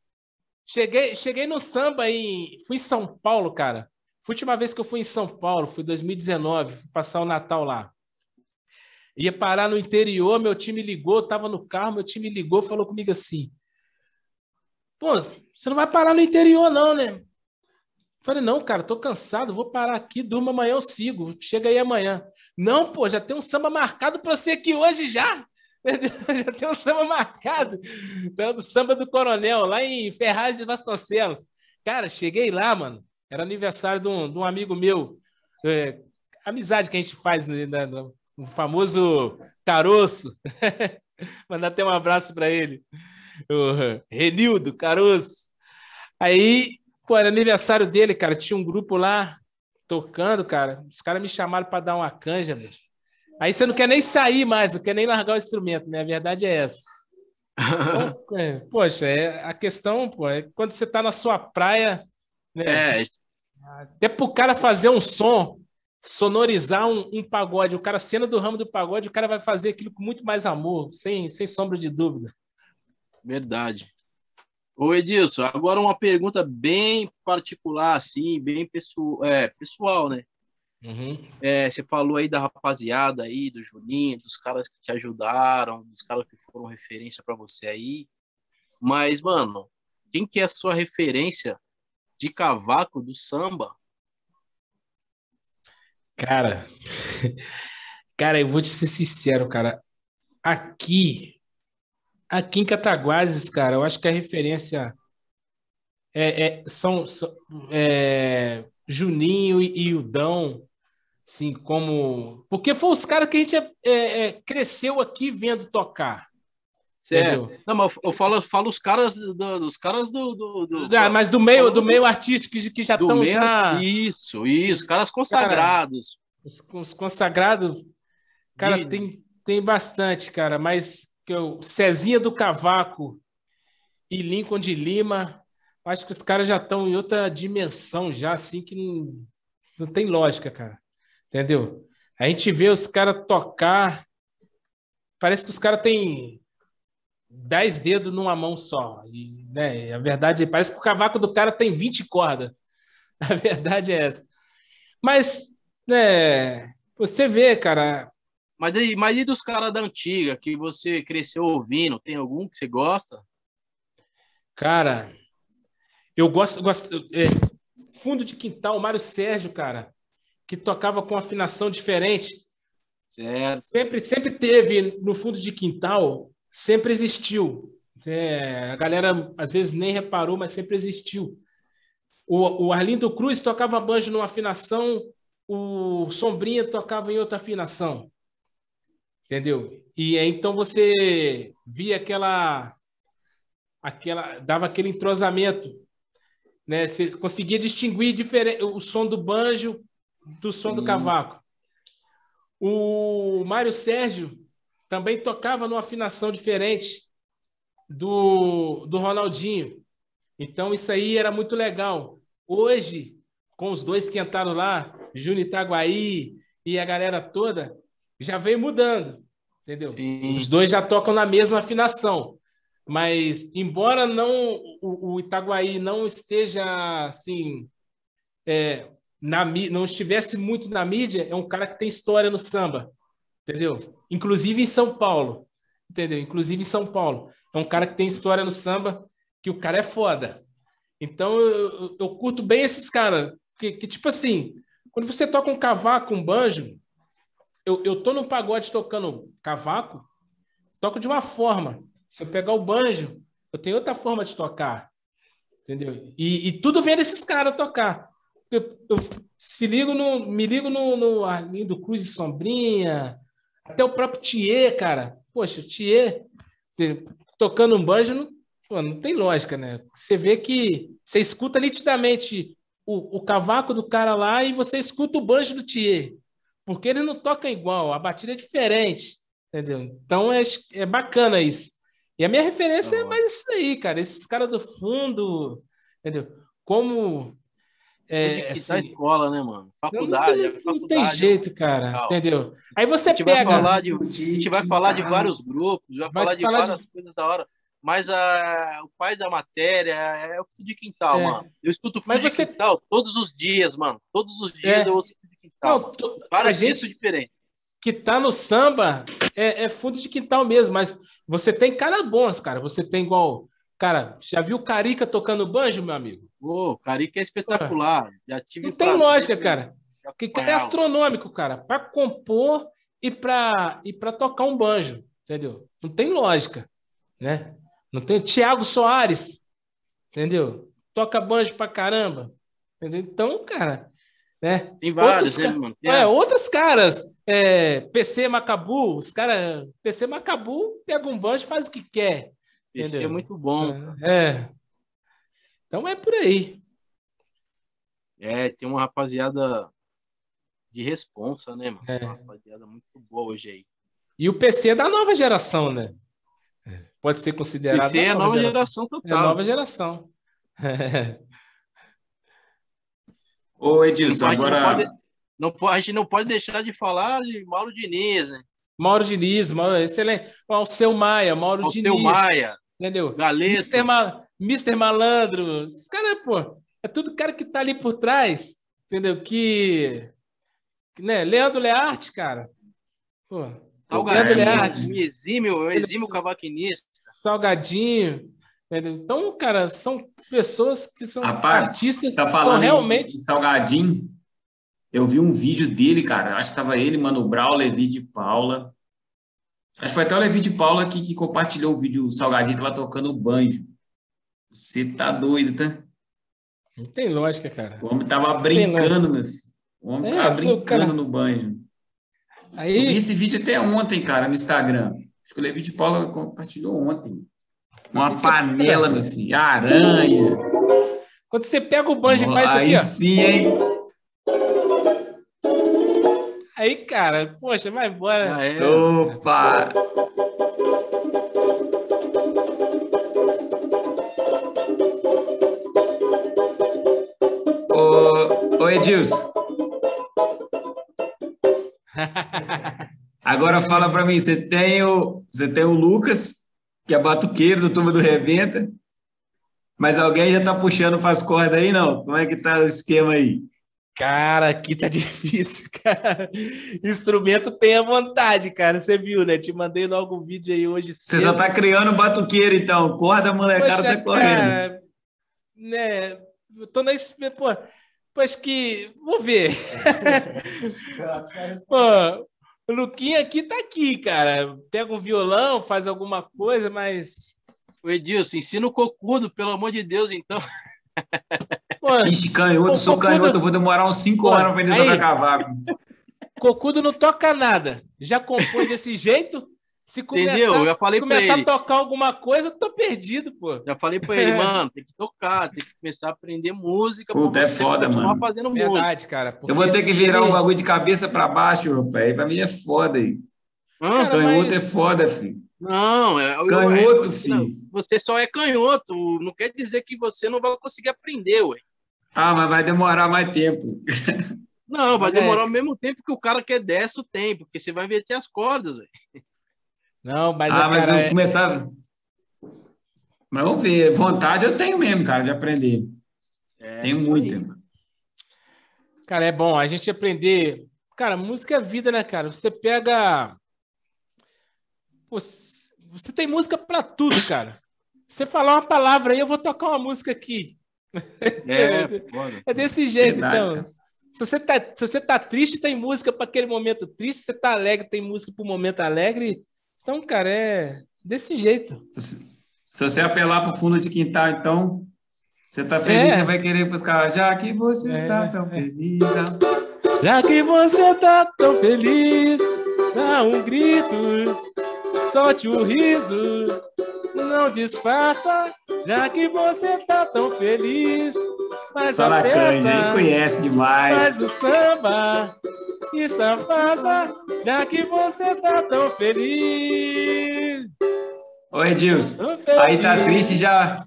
Cheguei, cheguei no samba em. Fui em São Paulo, cara. Foi a última vez que eu fui em São Paulo, foi 2019, fui passar o Natal lá. Ia parar no interior, meu time ligou, tava no carro, meu time ligou, falou comigo assim: Pô, você não vai parar no interior, não, né? Falei, não, cara, tô cansado, vou parar aqui, durmo amanhã, eu sigo. Chega aí amanhã. Não, pô, já tem um samba marcado para você aqui hoje já. já tem um samba marcado. Então, do samba do Coronel, lá em Ferraz de Vasconcelos. Cara, cheguei lá, mano. Era aniversário de um, de um amigo meu. É, amizade que a gente faz né, no, no famoso caroço. Mandar até um abraço para ele. O Renildo Caroço. Aí Pô, era aniversário dele, cara. Tinha um grupo lá tocando, cara. Os caras me chamaram para dar uma canja, bicho. Aí você não quer nem sair mais, não quer nem largar o instrumento, né? A verdade é essa. Então, é, poxa, é, a questão, pô, é quando você está na sua praia, né? É. Até para o cara fazer um som, sonorizar um, um, pagode, o cara cena do ramo do pagode, o cara vai fazer aquilo com muito mais amor, sem, sem sombra de dúvida. Verdade. Ô Edilson, agora uma pergunta bem particular, assim, bem pessoal, é, pessoal né? Uhum. É, você falou aí da rapaziada aí, do Juninho, dos caras que te ajudaram, dos caras que foram referência para você aí. Mas, mano, quem que é a sua referência de cavaco do samba? Cara, cara, eu vou te ser sincero, cara. Aqui Aqui em Cataguases, cara, eu acho que a referência é, é são, são é, Juninho e, e Udão, assim, como. Porque foram os caras que a gente é, é, é cresceu aqui vendo tocar. Certo. Não, mas eu falo, eu falo os caras do, dos caras do. do, do ah, mas do meio, do meio artístico que, que já estão já. Isso, isso, caras consagrados. Cara, os, os, consagrados, cara, de... tem, tem bastante, cara, mas que o Cezinha do Cavaco e Lincoln de Lima, acho que os caras já estão em outra dimensão, já assim que não, não tem lógica, cara. Entendeu? A gente vê os caras tocar, parece que os caras têm dez dedos numa mão só. E, né, a verdade é, parece que o cavaco do cara tem 20 cordas. A verdade é essa. Mas, né, você vê, cara, mas, e, mas e dos caras da antiga, que você cresceu ouvindo? Tem algum que você gosta? Cara, eu gosto. gosto é, fundo de quintal, Mário Sérgio, cara, que tocava com afinação diferente. Certo. Sempre, sempre teve no fundo de quintal, sempre existiu. É, a galera às vezes nem reparou, mas sempre existiu. O, o Arlindo Cruz tocava banjo numa afinação, o Sombrinha tocava em outra afinação. Entendeu? E aí, então você via aquela aquela dava aquele entrosamento, né? Você conseguia distinguir diferente, o som do banjo do som Sim. do cavaco. O Mário Sérgio também tocava numa afinação diferente do, do Ronaldinho. Então isso aí era muito legal. Hoje, com os dois que entraram lá, Júnior Itaguaí e a galera toda, já veio mudando, entendeu? Sim. Os dois já tocam na mesma afinação. Mas, embora não o, o Itaguaí não esteja assim, é, na, não estivesse muito na mídia, é um cara que tem história no samba, entendeu? Inclusive em São Paulo, entendeu? Inclusive em São Paulo. É um cara que tem história no samba, que o cara é foda. Então, eu, eu curto bem esses caras. Que, que, tipo assim, quando você toca um cavaco, um banjo, eu, eu tô no pagode tocando cavaco, toco de uma forma. Se eu pegar o banjo, eu tenho outra forma de tocar. Entendeu? E, e tudo vem desses caras tocar. Eu, eu, se ligo no, me ligo no, no Arlindo Cruz e Sombrinha, até o próprio Thier, cara. Poxa, o Thier tocando um banjo não, pô, não tem lógica, né? Você vê que você escuta nitidamente o, o cavaco do cara lá e você escuta o banjo do Thier. Porque ele não toca igual, a batida é diferente, entendeu? Então é, é bacana isso. E a minha referência é mais isso aí, cara. Esses caras do fundo, entendeu? Como é, que assim, escola, né, mano? Faculdade. Não, não, não tem é jeito, cara. Entendeu? Aí você a pega. Vai falar de, a gente vai falar de vários grupos, vai, vai falar de falar várias de... coisas da hora. Mas a, o pai da matéria é o fio de quintal, é. mano. Eu escuto fio de você... quintal todos os dias, mano. Todos os dias é. eu ouço fio de quintal. Não, tô... Várias gente diferentes. Que tá no samba é, é fundo de quintal mesmo, mas você tem caras bons, cara. Você tem igual. Cara, já viu o Carica tocando banjo, meu amigo? Pô, Carica é espetacular. Já tive Não tem lógica, cara. Que é astronômico, cara. Para compor e para e para tocar um banjo, entendeu? Não tem lógica, né? Não tem Tiago Soares, entendeu? Toca banjo pra caramba, entendeu? Então, cara, né? Tem vários, né, mano? É, outros caras, é, PC Macabu, os caras, PC Macabu pega um banjo e faz o que quer. PC é entendeu? é muito bom. É. é. Então é por aí. É, tem uma rapaziada de responsa, né, mano? É. Uma rapaziada muito boa hoje aí. E o PC é da nova geração, né? Pode ser considerado. PC é a nova geração, geração total. É nova geração. Ô, Edilson, não agora. Não pode, não pode, a gente não pode deixar de falar de Mauro Diniz, né? Mauro Diniz, Mauro, excelente. O seu Maia, Mauro Alceu Diniz. Maia. Entendeu? Galeto. Mr. Malandro, esses caras, pô, é tudo cara que tá ali por trás, entendeu? Que, né? Leandro Learte, cara. Pô, Salgadinho, exímio, exímio cavaquinista. Salgadinho. Entendeu? Então, cara, são pessoas que são Rapaz, artistas tá falando realmente. Salgadinho. Eu vi um vídeo dele, cara. Acho que tava ele, Mano Brau, Levi de Paula. Acho que foi até o Levi de Paula que, que compartilhou o vídeo. O Salgadinho tava tocando banjo. Você tá doido, tá? Não tem lógica, cara. O homem tava brincando, meu filho. O homem é, tava brincando cara... no banjo. Aí... Eu vi esse vídeo até ontem, cara, no Instagram. Acho que o Levi de Paula compartilhou ontem. Uma panela, meu filho. Aranha. Quando você pega o banjo oh, e faz isso aqui, ó. sim, hein? Aí, cara, poxa, vai embora. É. Opa! Ô, Edilson. Agora fala para mim, você tem o você tem o Lucas, que é batuqueiro do Turma do Rebenta, mas alguém já tá puxando para as cordas aí, não? Como é que tá o esquema aí? Cara, aqui tá difícil, cara. Instrumento tem a vontade, cara. Você viu, né? Te mandei logo um vídeo aí hoje. Você só tá criando batuqueiro, então. Corda, molecada Poxa, tá correndo. Cara, né? Eu tô na. Pô, acho que. Vou ver. Pô, o Luquinha aqui tá aqui, cara. Pega um violão, faz alguma coisa, mas. O Edilson, ensina o cocudo, pelo amor de Deus, então. Pô, Ixi, canhoto, sou cocudo... canhoto, eu vou demorar uns 5 horas para ele tocar cavaco. Cocudo não toca nada. Já compõe desse jeito, se começar, Entendeu? Já falei começar a tocar alguma coisa, tô perdido, pô. Já falei pra ele, mano, tem que tocar, tem que começar a aprender música. Puta, é foda, mano. fazendo Verdade, música. cara. Eu vou ter que virar um bagulho de cabeça pra baixo, rapaz. Pra mim é foda aí. Ah, canhoto mas... é foda, filho. Não, é. Canhoto, eu, filho. Não, você só é canhoto. Não quer dizer que você não vai conseguir aprender, ué. Ah, mas vai demorar mais tempo. Não, vai demorar é... ao mesmo tempo que o cara quer desce o tempo, porque você vai inverter as cordas, velho. Não, mas. Ah, mas eu é... começar. Mas vamos ver. Vontade eu tenho mesmo, cara, de aprender. É, tenho muita. Cara, é bom a gente aprender. Cara, música é vida, né, cara? Você pega. você tem música para tudo, cara. Você falar uma palavra aí, eu vou tocar uma música aqui. É, é desse jeito, Verdade, então. Se você, tá, se você tá triste, tem música para aquele momento triste. Se você tá alegre, tem música para o momento alegre. Então, cara, é desse jeito. Se, você apelar para o fundo de quintal, então, você tá feliz, é. você vai querer buscar. Já que você é, tá tão feliz. Já que você tá tão feliz, dá um grito, solte um riso, não disfarça, já que você tá tão feliz. Faz Só a festa, canja, conhece demais. Faz o samba, extravasa, já que você tá tão feliz. Oi, Edilson. Aí tá triste já.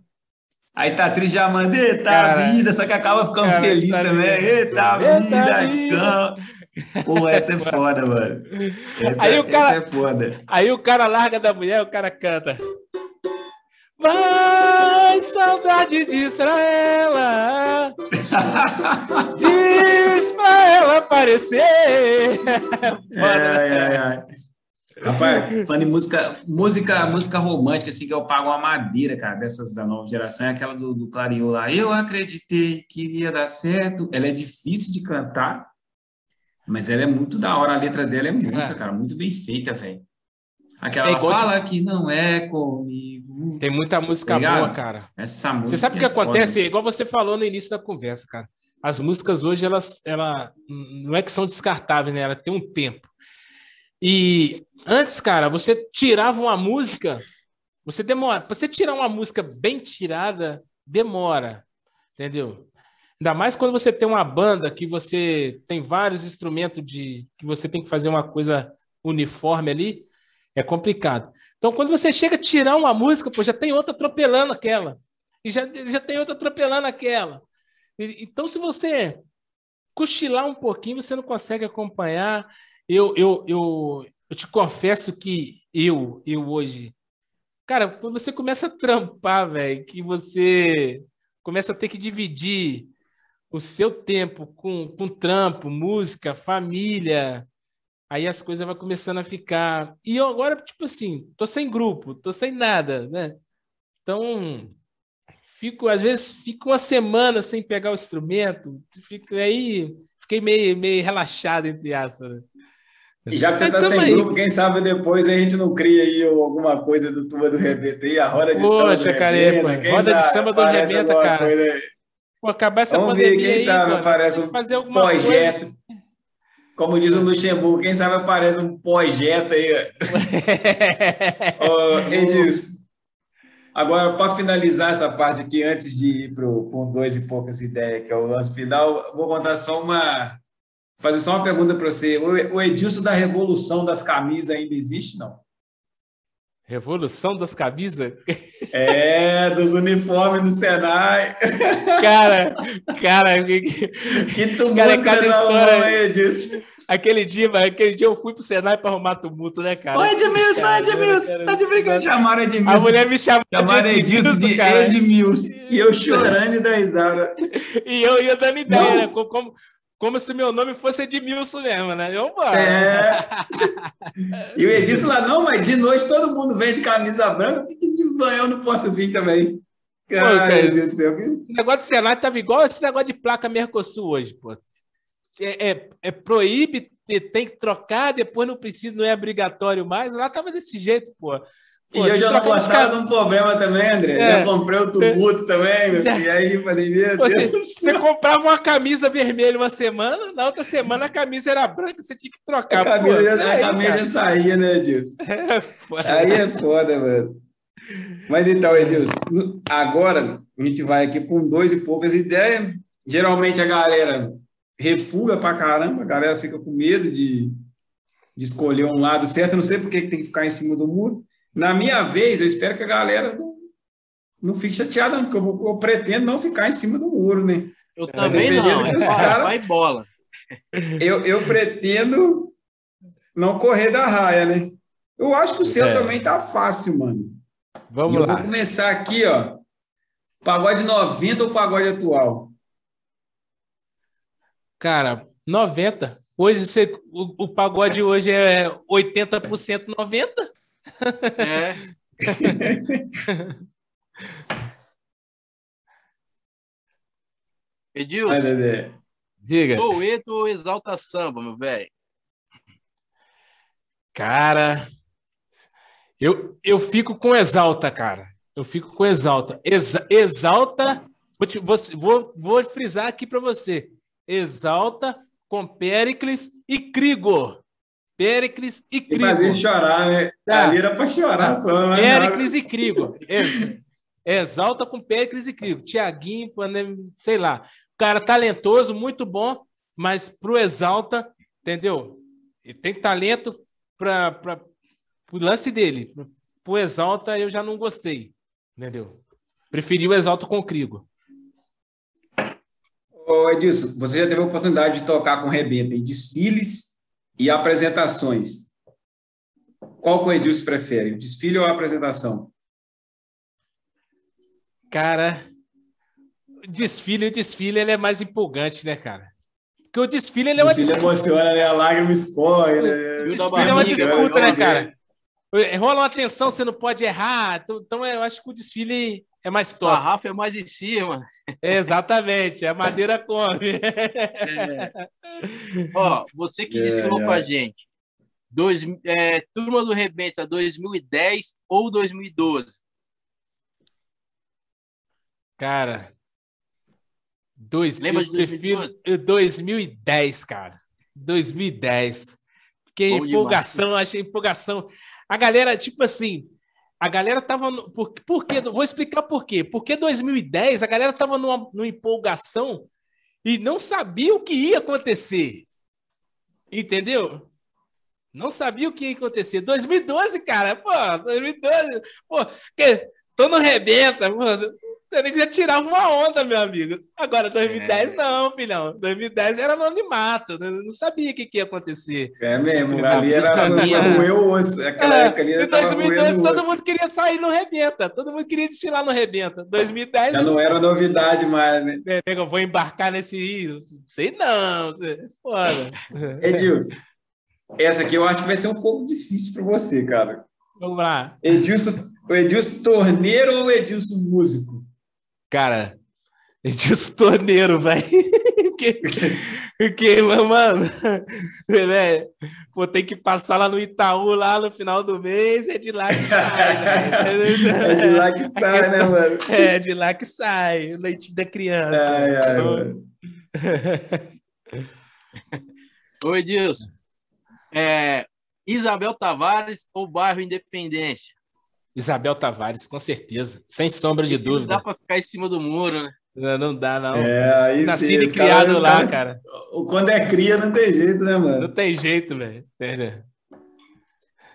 Aí tá triste, já manda, eita cara, vida, só que acaba ficando cara, feliz tá também. Eita, eita vida, vida. Pô, essa é foda, mano. Essa, aí o cara, é foda. Aí o cara larga da mulher, o cara canta. Vai, saudade de Israela. Diz pra ela aparecer. Ai, ai, ai. Rapaz, falando em música, música, música romântica, assim, que eu pago uma madeira, cara, dessas da nova geração, é aquela do, do Clarion lá. Eu acreditei que iria dar certo. Ela é difícil de cantar, mas ela é muito da hora. A letra dela é muito, é. cara, muito bem feita, velho. Aquela é fala de... que não é comigo. Tem muita música tá boa, cara. Essa música. Você sabe o que é acontece? Foda. Igual você falou no início da conversa, cara. As músicas hoje, elas, ela não é que são descartáveis, né? Ela tem um tempo. E Antes, cara, você tirava uma música, você demora. Para você tirar uma música bem tirada, demora. Entendeu? Ainda mais quando você tem uma banda que você tem vários instrumentos de que você tem que fazer uma coisa uniforme ali, é complicado. Então, quando você chega a tirar uma música, pô, já tem outra atropelando aquela. E já, já tem outra atropelando aquela. E, então, se você cochilar um pouquinho, você não consegue acompanhar. Eu, eu, eu, eu te confesso que eu, eu hoje, cara, quando você começa a trampar, velho, que você começa a ter que dividir o seu tempo com, com trampo, música, família, aí as coisas vão começando a ficar. E eu agora, tipo assim, tô sem grupo, tô sem nada, né? Então, fico, às vezes, fico uma semana sem pegar o instrumento, fico aí, fiquei meio, meio relaxado, entre aspas. Né? E já que você está sem aí. grupo, quem sabe depois a gente não cria aí alguma coisa do Tuba do Rebenta aí, a roda de Poxa, samba. Poxa, cara, Rebenta, roda de samba do Rebenta, cara. Pô, acabar essa Vamos pandemia ver, quem aí, sabe aparece um fazer alguma projeto. Coisa. Como diz o Luxemburgo, quem sabe aparece um projeto aí. oh, Edilson, agora, para finalizar essa parte aqui, antes de ir para com dois e poucas ideias, que é o lance final, vou contar só uma fazer só uma pergunta para você. O Edilson da Revolução das Camisas ainda existe, não? Revolução das camisas? É, dos uniformes do Senai. Cara, cara, que, que tumulto cara, cada história Edilson. Aquele dia, aquele dia eu fui pro Senai para arrumar tumulto, né, cara? Ô, Edmilson, cara, Edmilson, você tá de brincadeira. Chamaram Edmilson. A mulher me chamou Chamaram de Edmilson, de Edmilson. E eu chorando e da risada. E eu ia dando ideia, né? Como, como se meu nome fosse Edmilson mesmo, né? Eu, mano. É. E o Edilson lá, não, mas de noite todo mundo vem de camisa branca, que de manhã eu não posso vir também. Ai, Deus do céu. Esse negócio de Senado tava igual esse negócio de placa Mercosul hoje, pô. É, é, é proíbe, tem que trocar, depois não precisa, não é obrigatório mais. Lá tava desse jeito, pô. Pô, e eu já não gostava de um problema também, André. É. Já comprei o tumulto também, meu já. E aí, falei, meu Deus. Você, você, comprava uma camisa vermelha uma semana, na outra semana a camisa era branca, você tinha que trocar. A camisa, Pô, já, aí, a camisa já saía, né, Edilson? É foda. Aí é foda, mano. Mas então, Edilson, agora a gente vai aqui com dois e poucas ideias. Geralmente a galera refuga pra caramba, a galera fica com medo de, de escolher um lado certo. Eu não sei por que tem que ficar em cima do muro. Na minha vez, eu espero que a galera não, não fique chateada, porque eu, vou, eu pretendo não ficar em cima do muro, né? Eu também não, é cara, vai bola. Eu, eu pretendo não correr da raia, né? Eu acho que o seu é. também tá fácil, mano. Vamos lá. Vou começar aqui, ó. Pagode 90 ou pagode atual? Cara, 90. Hoje você, o, o pagode hoje é 80% 90. É. Edilson, Vai, Dedé. Diga. Soueto ou Exalta Samba, meu velho? Cara, eu, eu fico com Exalta, cara. Eu fico com Exalta. Exa- exalta, vou, te- vou, vou, frisar aqui para você. Exalta com Péricles e Crigor. Péricles e que fazer chorar, né? Tá. Ali era pra chorar só. mas Péricles e Crigor. Ex- Exalta com Péricles e Crigor. Tiaguinho, Panem- sei lá. Cara talentoso, muito bom, mas pro Exalta, entendeu? Ele tem talento para o lance dele. Pro Exalta, eu já não gostei, entendeu? Preferi o Exalta com o Crigor. Ô, Edilson, você já teve a oportunidade de tocar com Rebenta em desfiles e apresentações. Qual que o Edilson prefere, o desfile ou a apresentação? Cara, o desfile, o desfile ele é mais empolgante, né, cara? Porque o desfile ele é uma desfile disputa. emociona, né? A lágrima escorre, né? O desfile é uma disputa, né, né? cara? Rola uma tensão, você não pode errar. Então, Então, eu acho que o desfile é mais top. Sarrafo é mais em cima. É, exatamente, a madeira come. É. Ó, você que É, desfilou é. com a gente. Dois, é, Turma do Rebenta 2010 ou 2012? Cara, dois, Lembra eu de prefiro 2010, cara. 2010. Porque Bom empolgação, eu achei empolgação. A galera, tipo assim, a galera tava. No, por, por quê? Vou explicar por quê. Porque 2010 a galera tava numa, numa empolgação e não sabia o que ia acontecer. Entendeu? Não sabia o que ia acontecer. 2012, cara, pô, 2012, pô, que, tô no rebenta, pô, eu já tirava uma onda, meu amigo. Agora, 2010 É. não, filhão. 2010 era anonimato, eu não sabia o que, que ia acontecer. É mesmo, ali era roer o osso. Aquela É, época ali em era pra 2012 roer o todo mundo queria sair no rebenta, todo mundo queria desfilar no rebenta. 2010 Já não era novidade mais, né? né, nego, eu vou embarcar nesse. Sei não, foda. Edilson, essa aqui eu acho que vai ser um pouco difícil para você, cara. Vamos lá. Edilson, o Edilson torneiro ou o Edilson músico? Cara, Edilson Torneiro, velho. porque, porque, mano, velho, pô, tem que passar lá no Itaú, lá no final do mês, é de lá que sai. velho. É de lá que sai, né, questão- mano? É de lá que sai, o leite da criança. Ai, ai, Então, mano. Oi, Edilson. É, Isabel Tavares ou bairro Independência? Isabel Tavares, com certeza, sem sombra de Não dúvida. dá para ficar em cima do muro, né? Não, não dá, não. É, aí Nascido tem- e criado lá, cara- cara. Quando é cria, não tem jeito, né, Não mano? tem jeito, velho.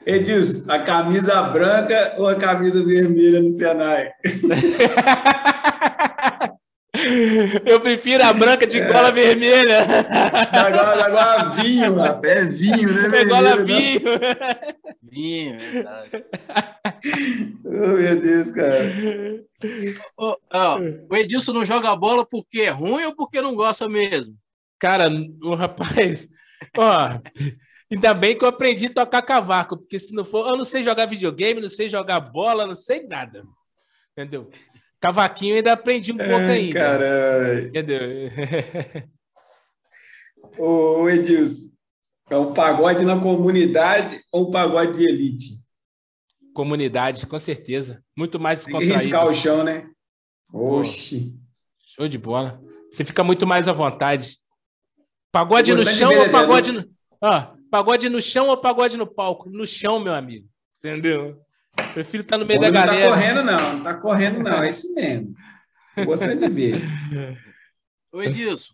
Edilson, a camisa branca ou a camisa vermelha no Senai? Eu prefiro a branca de gola vermelha. Agora, agora vinho, rapaz. É vinho, né? É gola vermelho, vinho. Vinho, verdade. Oh, meu Deus, cara. Ô, ó, o Edilson não joga bola porque é ruim ou porque não gosta mesmo? Cara, o rapaz, ó, ainda bem que eu aprendi a tocar cavaco, porque se não for, eu não sei jogar videogame, não sei jogar bola, não sei nada. Entendeu? Cavaquinho ainda aprendi um pouco Ai, ainda. caralho. Entendeu? Ô, Edilson, é um pagode na comunidade ou um pagode de elite? Comunidade, com certeza. Muito mais Tem que riscar descontraído. o chão, né? Oxi. Show de bola. Você fica muito mais à vontade. Pagode no chão ou né? pagode no. Ó, pagode no chão ou pagode no palco? No chão, meu amigo. Entendeu? Prefiro estar no meio da não tá galera. correndo, não. Não tá correndo, não. É isso mesmo. Gostei de ver. Ô, Edilson,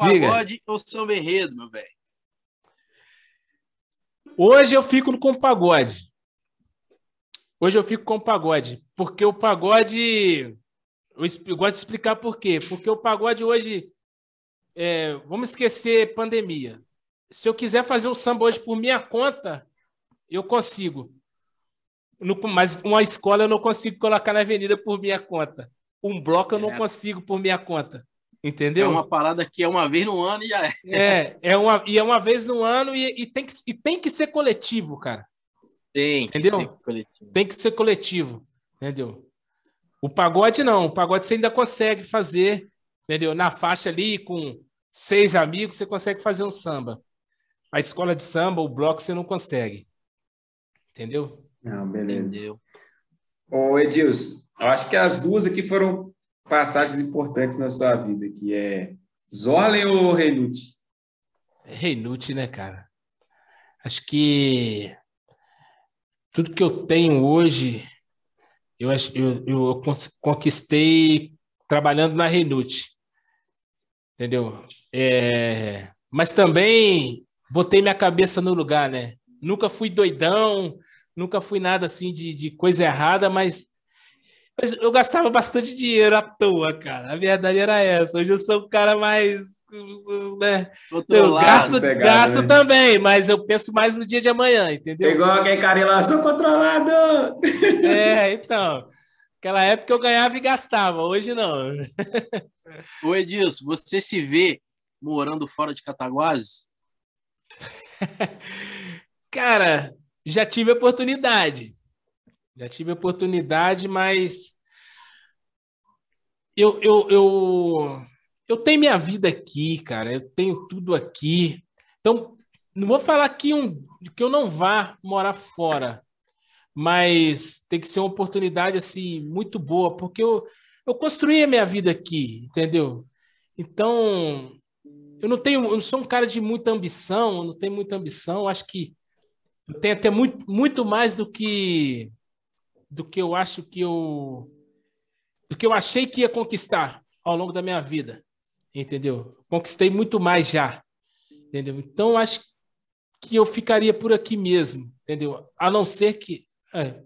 Diga. pagode ou samba enredo, meu velho? Hoje eu fico com o pagode. Hoje eu fico com o pagode. Porque o pagode. Eu gosto de explicar por quê. Porque o pagode hoje. é, vamos esquecer pandemia. Se eu quiser fazer um samba hoje por minha conta, eu consigo. Mas uma escola eu não consigo colocar na avenida por minha conta. Um bloco eu não É. consigo por minha conta. É Entendeu? uma parada que é uma vez no ano e já é. É, é uma, e é uma vez no ano e, e tem que, e tem que ser coletivo, cara. Tem, que Entendeu? ser coletivo. Tem que ser coletivo, entendeu? O pagode não, o pagode você ainda consegue fazer entendeu? Na faixa ali, com seis amigos, você consegue fazer um samba. A escola de samba, o bloco, você não consegue. Entendeu? Não, beleza. Entendeu. Ô, Edilson, eu acho que as duas aqui foram passagens importantes na sua vida, que é Zorlen ou Renute? Renute, né, cara? Acho que tudo que eu tenho hoje, eu, eu, eu conquistei trabalhando na Renute. Entendeu? É, mas também botei minha cabeça no lugar, né? Nunca fui doidão, nunca fui nada assim de, de coisa errada, mas, mas eu gastava bastante dinheiro à toa, cara. A verdade era essa. Hoje eu sou um cara mais né? Eu gasto, gasto né? também, mas eu penso mais no dia de amanhã, entendeu? É igual aquele cara lá, sou controlado! É, então. Aquela época eu ganhava e gastava, hoje não. Ô Edilson, você se vê morando fora de Cataguases? Cara, já tive oportunidade. Já tive oportunidade, mas eu, eu, eu, eu tenho minha vida aqui, cara. Eu tenho tudo aqui. Então, não vou falar que, um, que eu não vá morar fora, mas tem que ser uma oportunidade assim muito boa, porque eu, eu construí a minha vida aqui, entendeu? Então, eu não tenho, eu não sou um cara de muita ambição, eu não tenho muita ambição, acho que eu tenho até muito, muito mais do que do que eu acho que eu do que eu achei que ia conquistar ao longo da minha vida entendeu? Conquistei muito mais já, entendeu? Então acho que eu ficaria por aqui mesmo, entendeu? A não ser que é,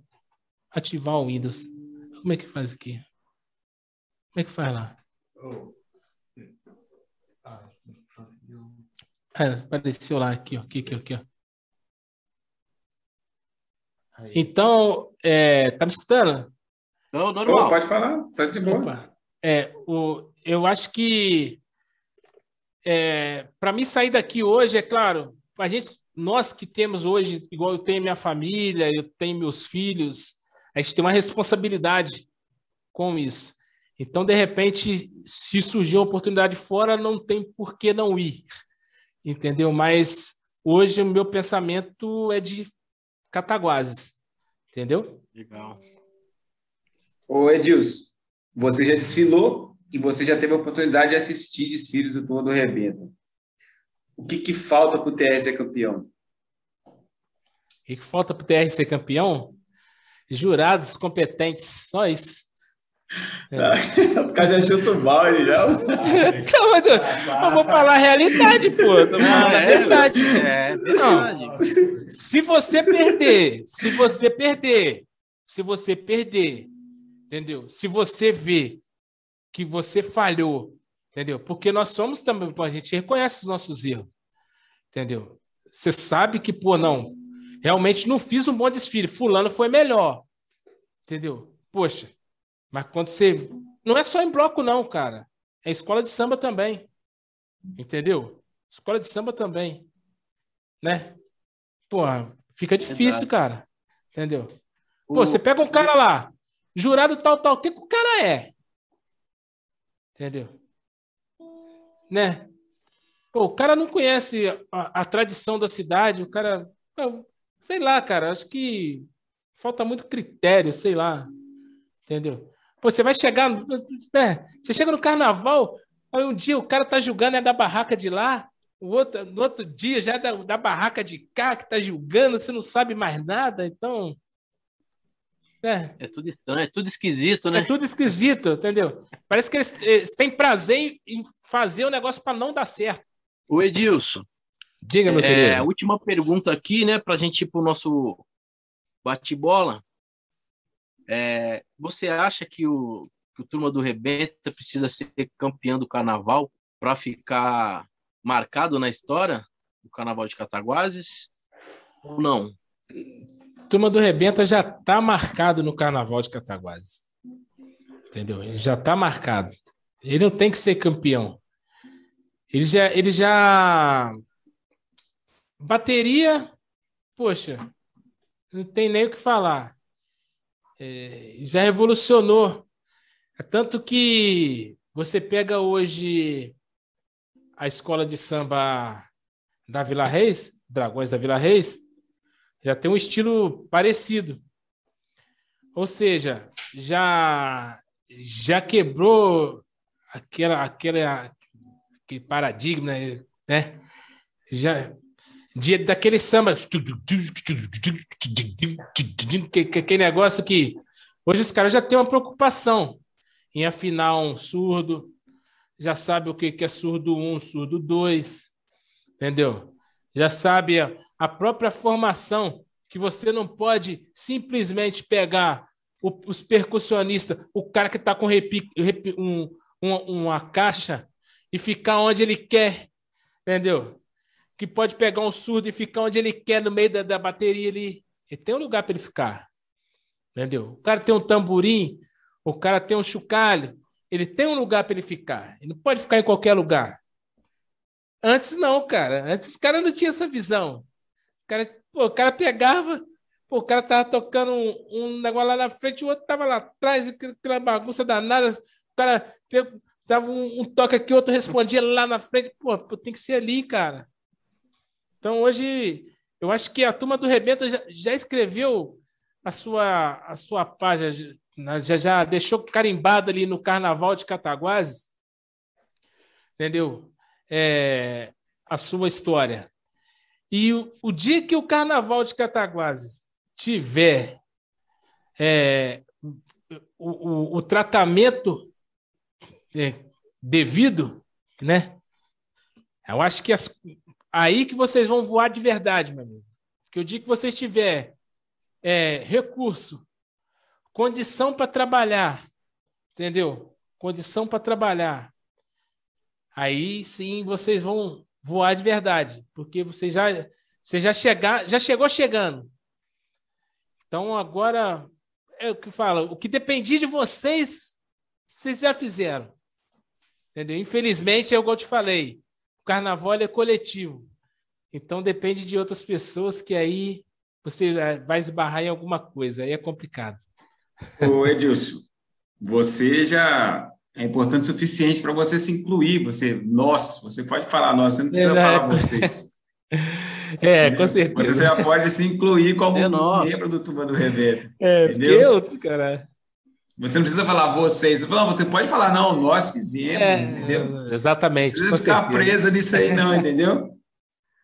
ativar o Windows. Como é que faz aqui? Como é que faz lá? É, apareceu lá aqui, ó, aqui, aqui, aqui, ó. Então, é, tá me escutando? Não, normal. Oh, pode falar, tá de boa. Opa. É, o, eu acho que é, para mim sair daqui hoje, é claro, a gente, nós que temos hoje, igual eu tenho minha família, eu tenho meus filhos, a gente tem uma responsabilidade com isso. Então, de repente, se surgir uma oportunidade fora, não tem por que não ir, entendeu? Mas hoje o meu pensamento é de Cataguases, entendeu? Legal. Ô Edilson, você já desfilou e você já teve a oportunidade de assistir desfiles do Turma do Rebento. O que, que falta para o TR ser campeão? O que, que falta para o TR ser campeão? Jurados competentes, só isso. É. Os caras já chutam o balde já. Não, eu, vou falar a realidade, pô. Eu tô falando a é, verdade. É, verdade. se você perder, se você perder, se você perder entendeu? Se você vê que você falhou, entendeu? Porque nós somos também, a gente reconhece os nossos erros, entendeu? Você sabe que, pô, não, realmente não fiz um bom desfile, fulano foi melhor, entendeu? Poxa, mas quando você... Não é só em bloco não, cara. É escola de samba também, entendeu? Escola de samba também, né? Porra, fica difícil, Exato. cara, entendeu? Pô, o... você pega um cara lá, jurado tal, tal. O que, que o cara é? Entendeu? Né? Pô, o cara não conhece a, a tradição da cidade, o cara. Sei lá, cara, acho que falta muito critério, sei lá. Entendeu? Você vai chegar. Né? Você chega no carnaval, aí um dia o cara tá julgando é da barraca de lá, o outro, no outro dia já é da, da barraca de cá que tá julgando, você não sabe mais nada, então. É. é tudo estranho, é tudo esquisito, né? É tudo esquisito, entendeu? Parece que eles, eles têm prazer em fazer o negócio para não dar certo. O Edilson. Diga, meu é, querido. Última pergunta aqui, né, para a gente ir para o nosso bate-bola. É, você acha que o, que o Turma do Rebenta precisa ser campeão do carnaval para ficar marcado na história do carnaval de Cataguases? Ou não? Turma do Rebenta já está marcado no Carnaval de Cataguases. Entendeu? Ele já está marcado. Ele não tem que ser campeão. Ele já, ele já bateria, poxa, não tem nem o que falar. É, já revolucionou. É tanto que você pega hoje a escola de samba da Vila Reis, Dragões da Vila Reis, já tem um estilo parecido. Ou seja, já já quebrou aquela aquela aquele paradigma, né? Já de, daquele samba aquele negócio que hoje os caras já têm uma preocupação em afinar um surdo, já sabe o que é surdo um, surdo dois, entendeu? Já sabe a, a própria formação que você não pode simplesmente pegar o, os percussionistas, o cara que está com repi, um, uma, uma caixa e ficar onde ele quer, entendeu? Que pode pegar um surdo e ficar onde ele quer no meio da, da bateria ali. Ele tem um lugar para ele ficar, entendeu? O cara tem um tamborim, o cara tem um chocalho, ele tem um lugar para ele ficar. Ele não pode ficar em qualquer lugar. Antes não, cara. Antes os caras não tinham essa visão. O cara, pô, o cara pegava, pô, o cara tava tocando um, um, negócio lá na frente, o outro tava lá atrás, aquela bagunça danada. O cara dava um, um, toque aqui, o outro respondia lá na frente. Pô, tem que ser ali, cara. Então hoje, eu acho que a turma do Rebenta já, já escreveu a sua, a sua página, já, já deixou carimbado ali no Carnaval de Cataguases, entendeu? É, a sua história. E o, o, dia que o Carnaval de Cataguases tiver é, o, o, o, tratamento é, devido, né? Eu acho que as, aí que vocês vão voar de verdade, meu amigo. Que o dia que vocês tiver é, recurso condição para trabalhar, entendeu? Condição para trabalhar. Aí sim vocês vão voar de verdade, porque você já você já chegar, já chegou chegando. Então agora é o que fala, o que dependia de vocês, vocês já fizeram. Entendeu? Infelizmente, é que eu te falei, carnaval é coletivo. Então depende de outras pessoas que aí você vai esbarrar em alguma coisa, aí é complicado. Ô, Edilson, você já é importante o suficiente para você se incluir, você, nós, você pode falar nós, você não precisa é, falar vocês. É, com certeza. Você já pode se incluir como é membro do Turma do Rebento. É, entendeu? Eu, cara. Você não precisa falar vocês. Não, você pode falar, não, nós fizemos, é, entendeu? Exatamente. Não precisa ficar certeza. preso nisso aí, não, entendeu?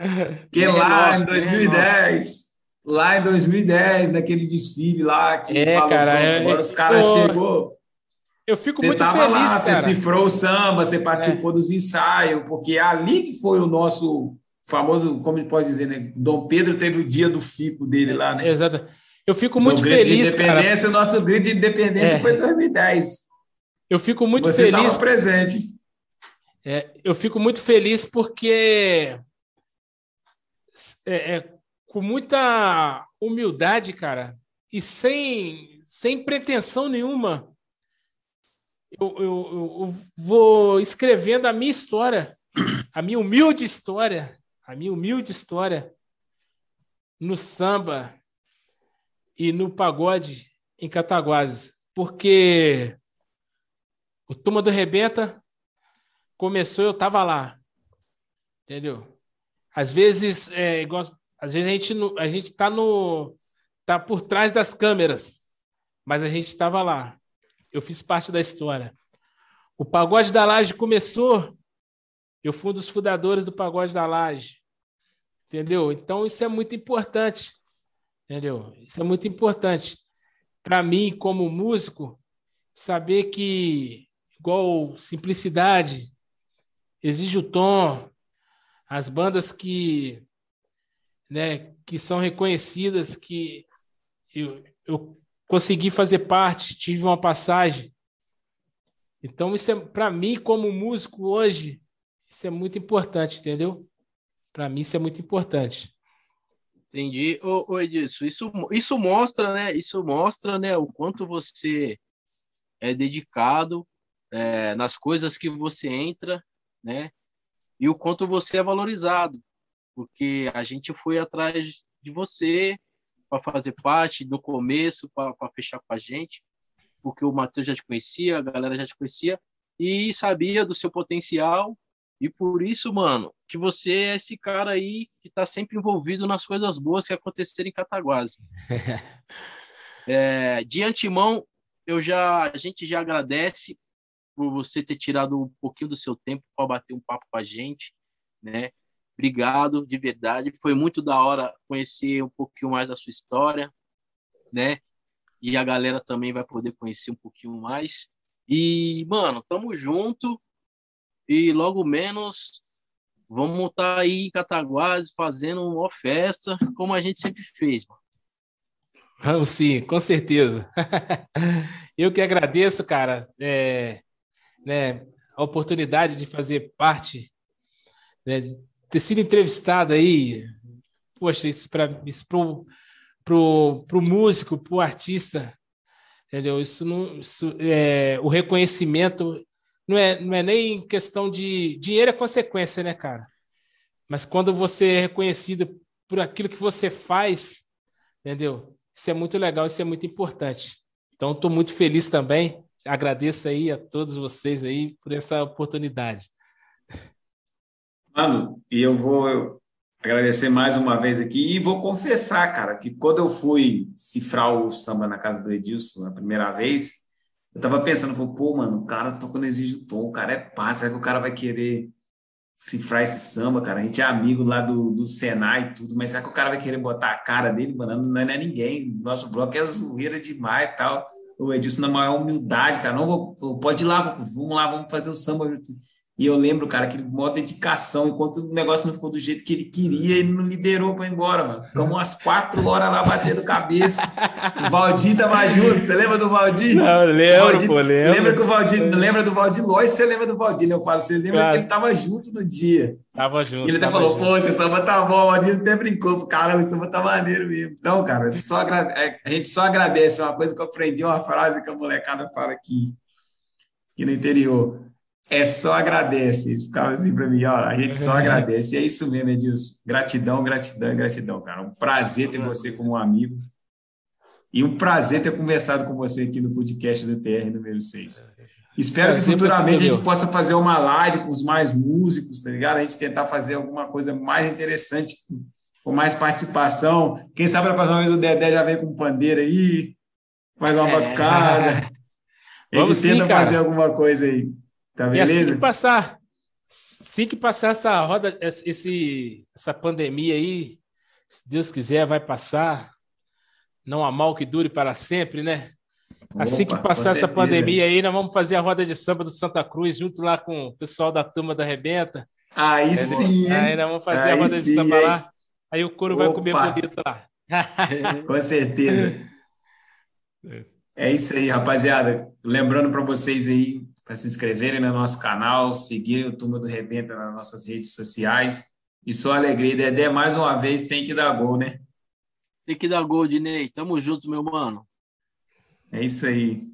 Porque é lá nosso, em 2010, lá em 2010, naquele desfile lá que é, falou, cara, é, agora os caras eu, chegou. Eu fico você muito tava feliz, lá, cara. Você cifrou o samba, você participou é. dos ensaios, porque é ali que foi o nosso famoso, como ele pode dizer, né? Dom Pedro teve o dia do fico dele lá, né? Exato. Eu fico muito no feliz, de independência, cara. O nosso grito de independência é. foi em 2010. Eu fico muito você feliz. Você presente. É, eu fico muito feliz porque é, é, com muita humildade, cara, e sem, sem pretensão nenhuma, eu, eu, eu, vou escrevendo a minha história, a minha humilde história, a minha humilde história no samba e no pagode em Cataguases, porque o Turma do Rebenta começou, eu estava lá, entendeu? Às vezes, é, igual às vezes a gente a gente está no tá por trás das câmeras, mas a gente estava lá. Eu fiz parte da história. O Pagode da Laje começou. Eu fui um dos fundadores do Pagode da Laje. Entendeu? Então isso é muito importante. Entendeu? Isso é muito importante para mim como músico saber que igual simplicidade exige o tom, as bandas que né, que são reconhecidas, que eu, eu consegui fazer parte, tive uma passagem. Então, isso é, para mim, como músico hoje, isso é muito importante, entendeu? Para mim, isso é muito importante. Entendi. Ô, ô Edilson, isso, isso mostra, né? Isso mostra, né, o quanto você é dedicado é, nas coisas que você entra, né? E o quanto você é valorizado porque a gente foi atrás de você para fazer parte do começo, para fechar com a gente, porque o Matheus já te conhecia, a galera já te conhecia, e sabia do seu potencial. E por isso, mano, que você é esse cara aí que tá sempre envolvido nas coisas boas que aconteceram em Cataguases. é, de antemão, eu já, a gente já agradece por você ter tirado um pouquinho do seu tempo para bater um papo com a gente, né? Obrigado, de verdade. Foi muito da hora conhecer um pouquinho mais da sua história, né? E a galera também vai poder conhecer um pouquinho mais. E, mano, tamo junto. E logo menos vamos estar tá aí em Cataguases fazendo uma festa, como a gente sempre fez, mano. Vamos sim, com certeza. Eu que agradeço, cara, é, né, a oportunidade de fazer parte, né, ter sido entrevistado aí. Poxa, isso para pro, pro, pro músico, pro artista, entendeu? Isso não, isso, é, o reconhecimento não é, não é nem questão de dinheiro é consequência, né, cara? Mas quando você é reconhecido por aquilo que você faz, entendeu? Isso é muito legal, isso é muito importante. Então, estou muito feliz também. Agradeço aí a todos vocês aí por essa oportunidade. Mano, e eu vou agradecer mais uma vez aqui e vou confessar, cara, que quando eu fui cifrar o samba na casa do Edilson a primeira vez, eu tava pensando, pô, mano, o cara tocando exige o tom, o cara é pá, será que o cara vai querer cifrar esse samba, cara? A gente é amigo lá do, do Senai e tudo, mas será que o cara vai querer botar a cara dele, mano? Não é, não é ninguém, nosso bloco é zoeira demais e tal. O Edilson na maior humildade, cara, não vou, pode ir lá, vamos lá, vamos fazer o samba. E eu lembro, cara, aquele modo dedicação, enquanto o negócio não ficou do jeito que ele queria, ele não liberou para ir embora, mano. Ficamos umas quatro horas lá batendo cabeça. O Valdir tava junto, você lembra do Valdir? Não, lembro, Valdir, pô, lembro. Lembra que o Valdir, lembra do Valdir Lois, você lembra do Valdir, né? Eu falo, você lembra claro. que ele tava junto no dia. Tava junto. E ele até falou, junto. pô, esse samba tá bom, o Valdir até brincou, caramba, esse samba tá maneiro mesmo. Então, cara, só é, a gente só agradece, uma coisa que eu aprendi, uma frase que a molecada fala aqui, aqui no interior é só agradece. Eles ficavam assim para mim, ó, a gente só agradece. E é isso mesmo, Edilson. Gratidão, gratidão, gratidão, cara. Um prazer ter você como um amigo. E um prazer ter conversado com você aqui no podcast do TR número 6. Espero que futuramente a gente possa fazer uma live com os mais músicos, tá ligado? A gente tentar fazer alguma coisa mais interessante, com mais participação. Quem sabe a próxima vez o Dedé já vem com um pandeiro aí, mais uma é. batucada. A gente Vamos tenta sim, fazer alguma coisa aí. Tá beleza? E assim que passar, assim que passar essa roda, esse, essa pandemia aí, se Deus quiser, vai passar. Não há mal que dure para sempre, né? Assim Opa, que passar essa pandemia aí, nós vamos fazer a roda de samba do Santa Cruz junto lá com o pessoal da turma da Rebenta. Aí sim. Aí nós vamos fazer aí a roda sim, de samba hein? lá. Aí o couro Opa. vai comer bonito lá. com certeza. É isso aí, rapaziada. Lembrando para vocês aí, para se inscreverem no nosso canal, seguirem o Turma do Rebenta nas nossas redes sociais. E só alegria, Dedé, mais uma vez tem que dar gol, né? Tem que dar gol, Dinei. Tamo junto, meu mano. É isso aí.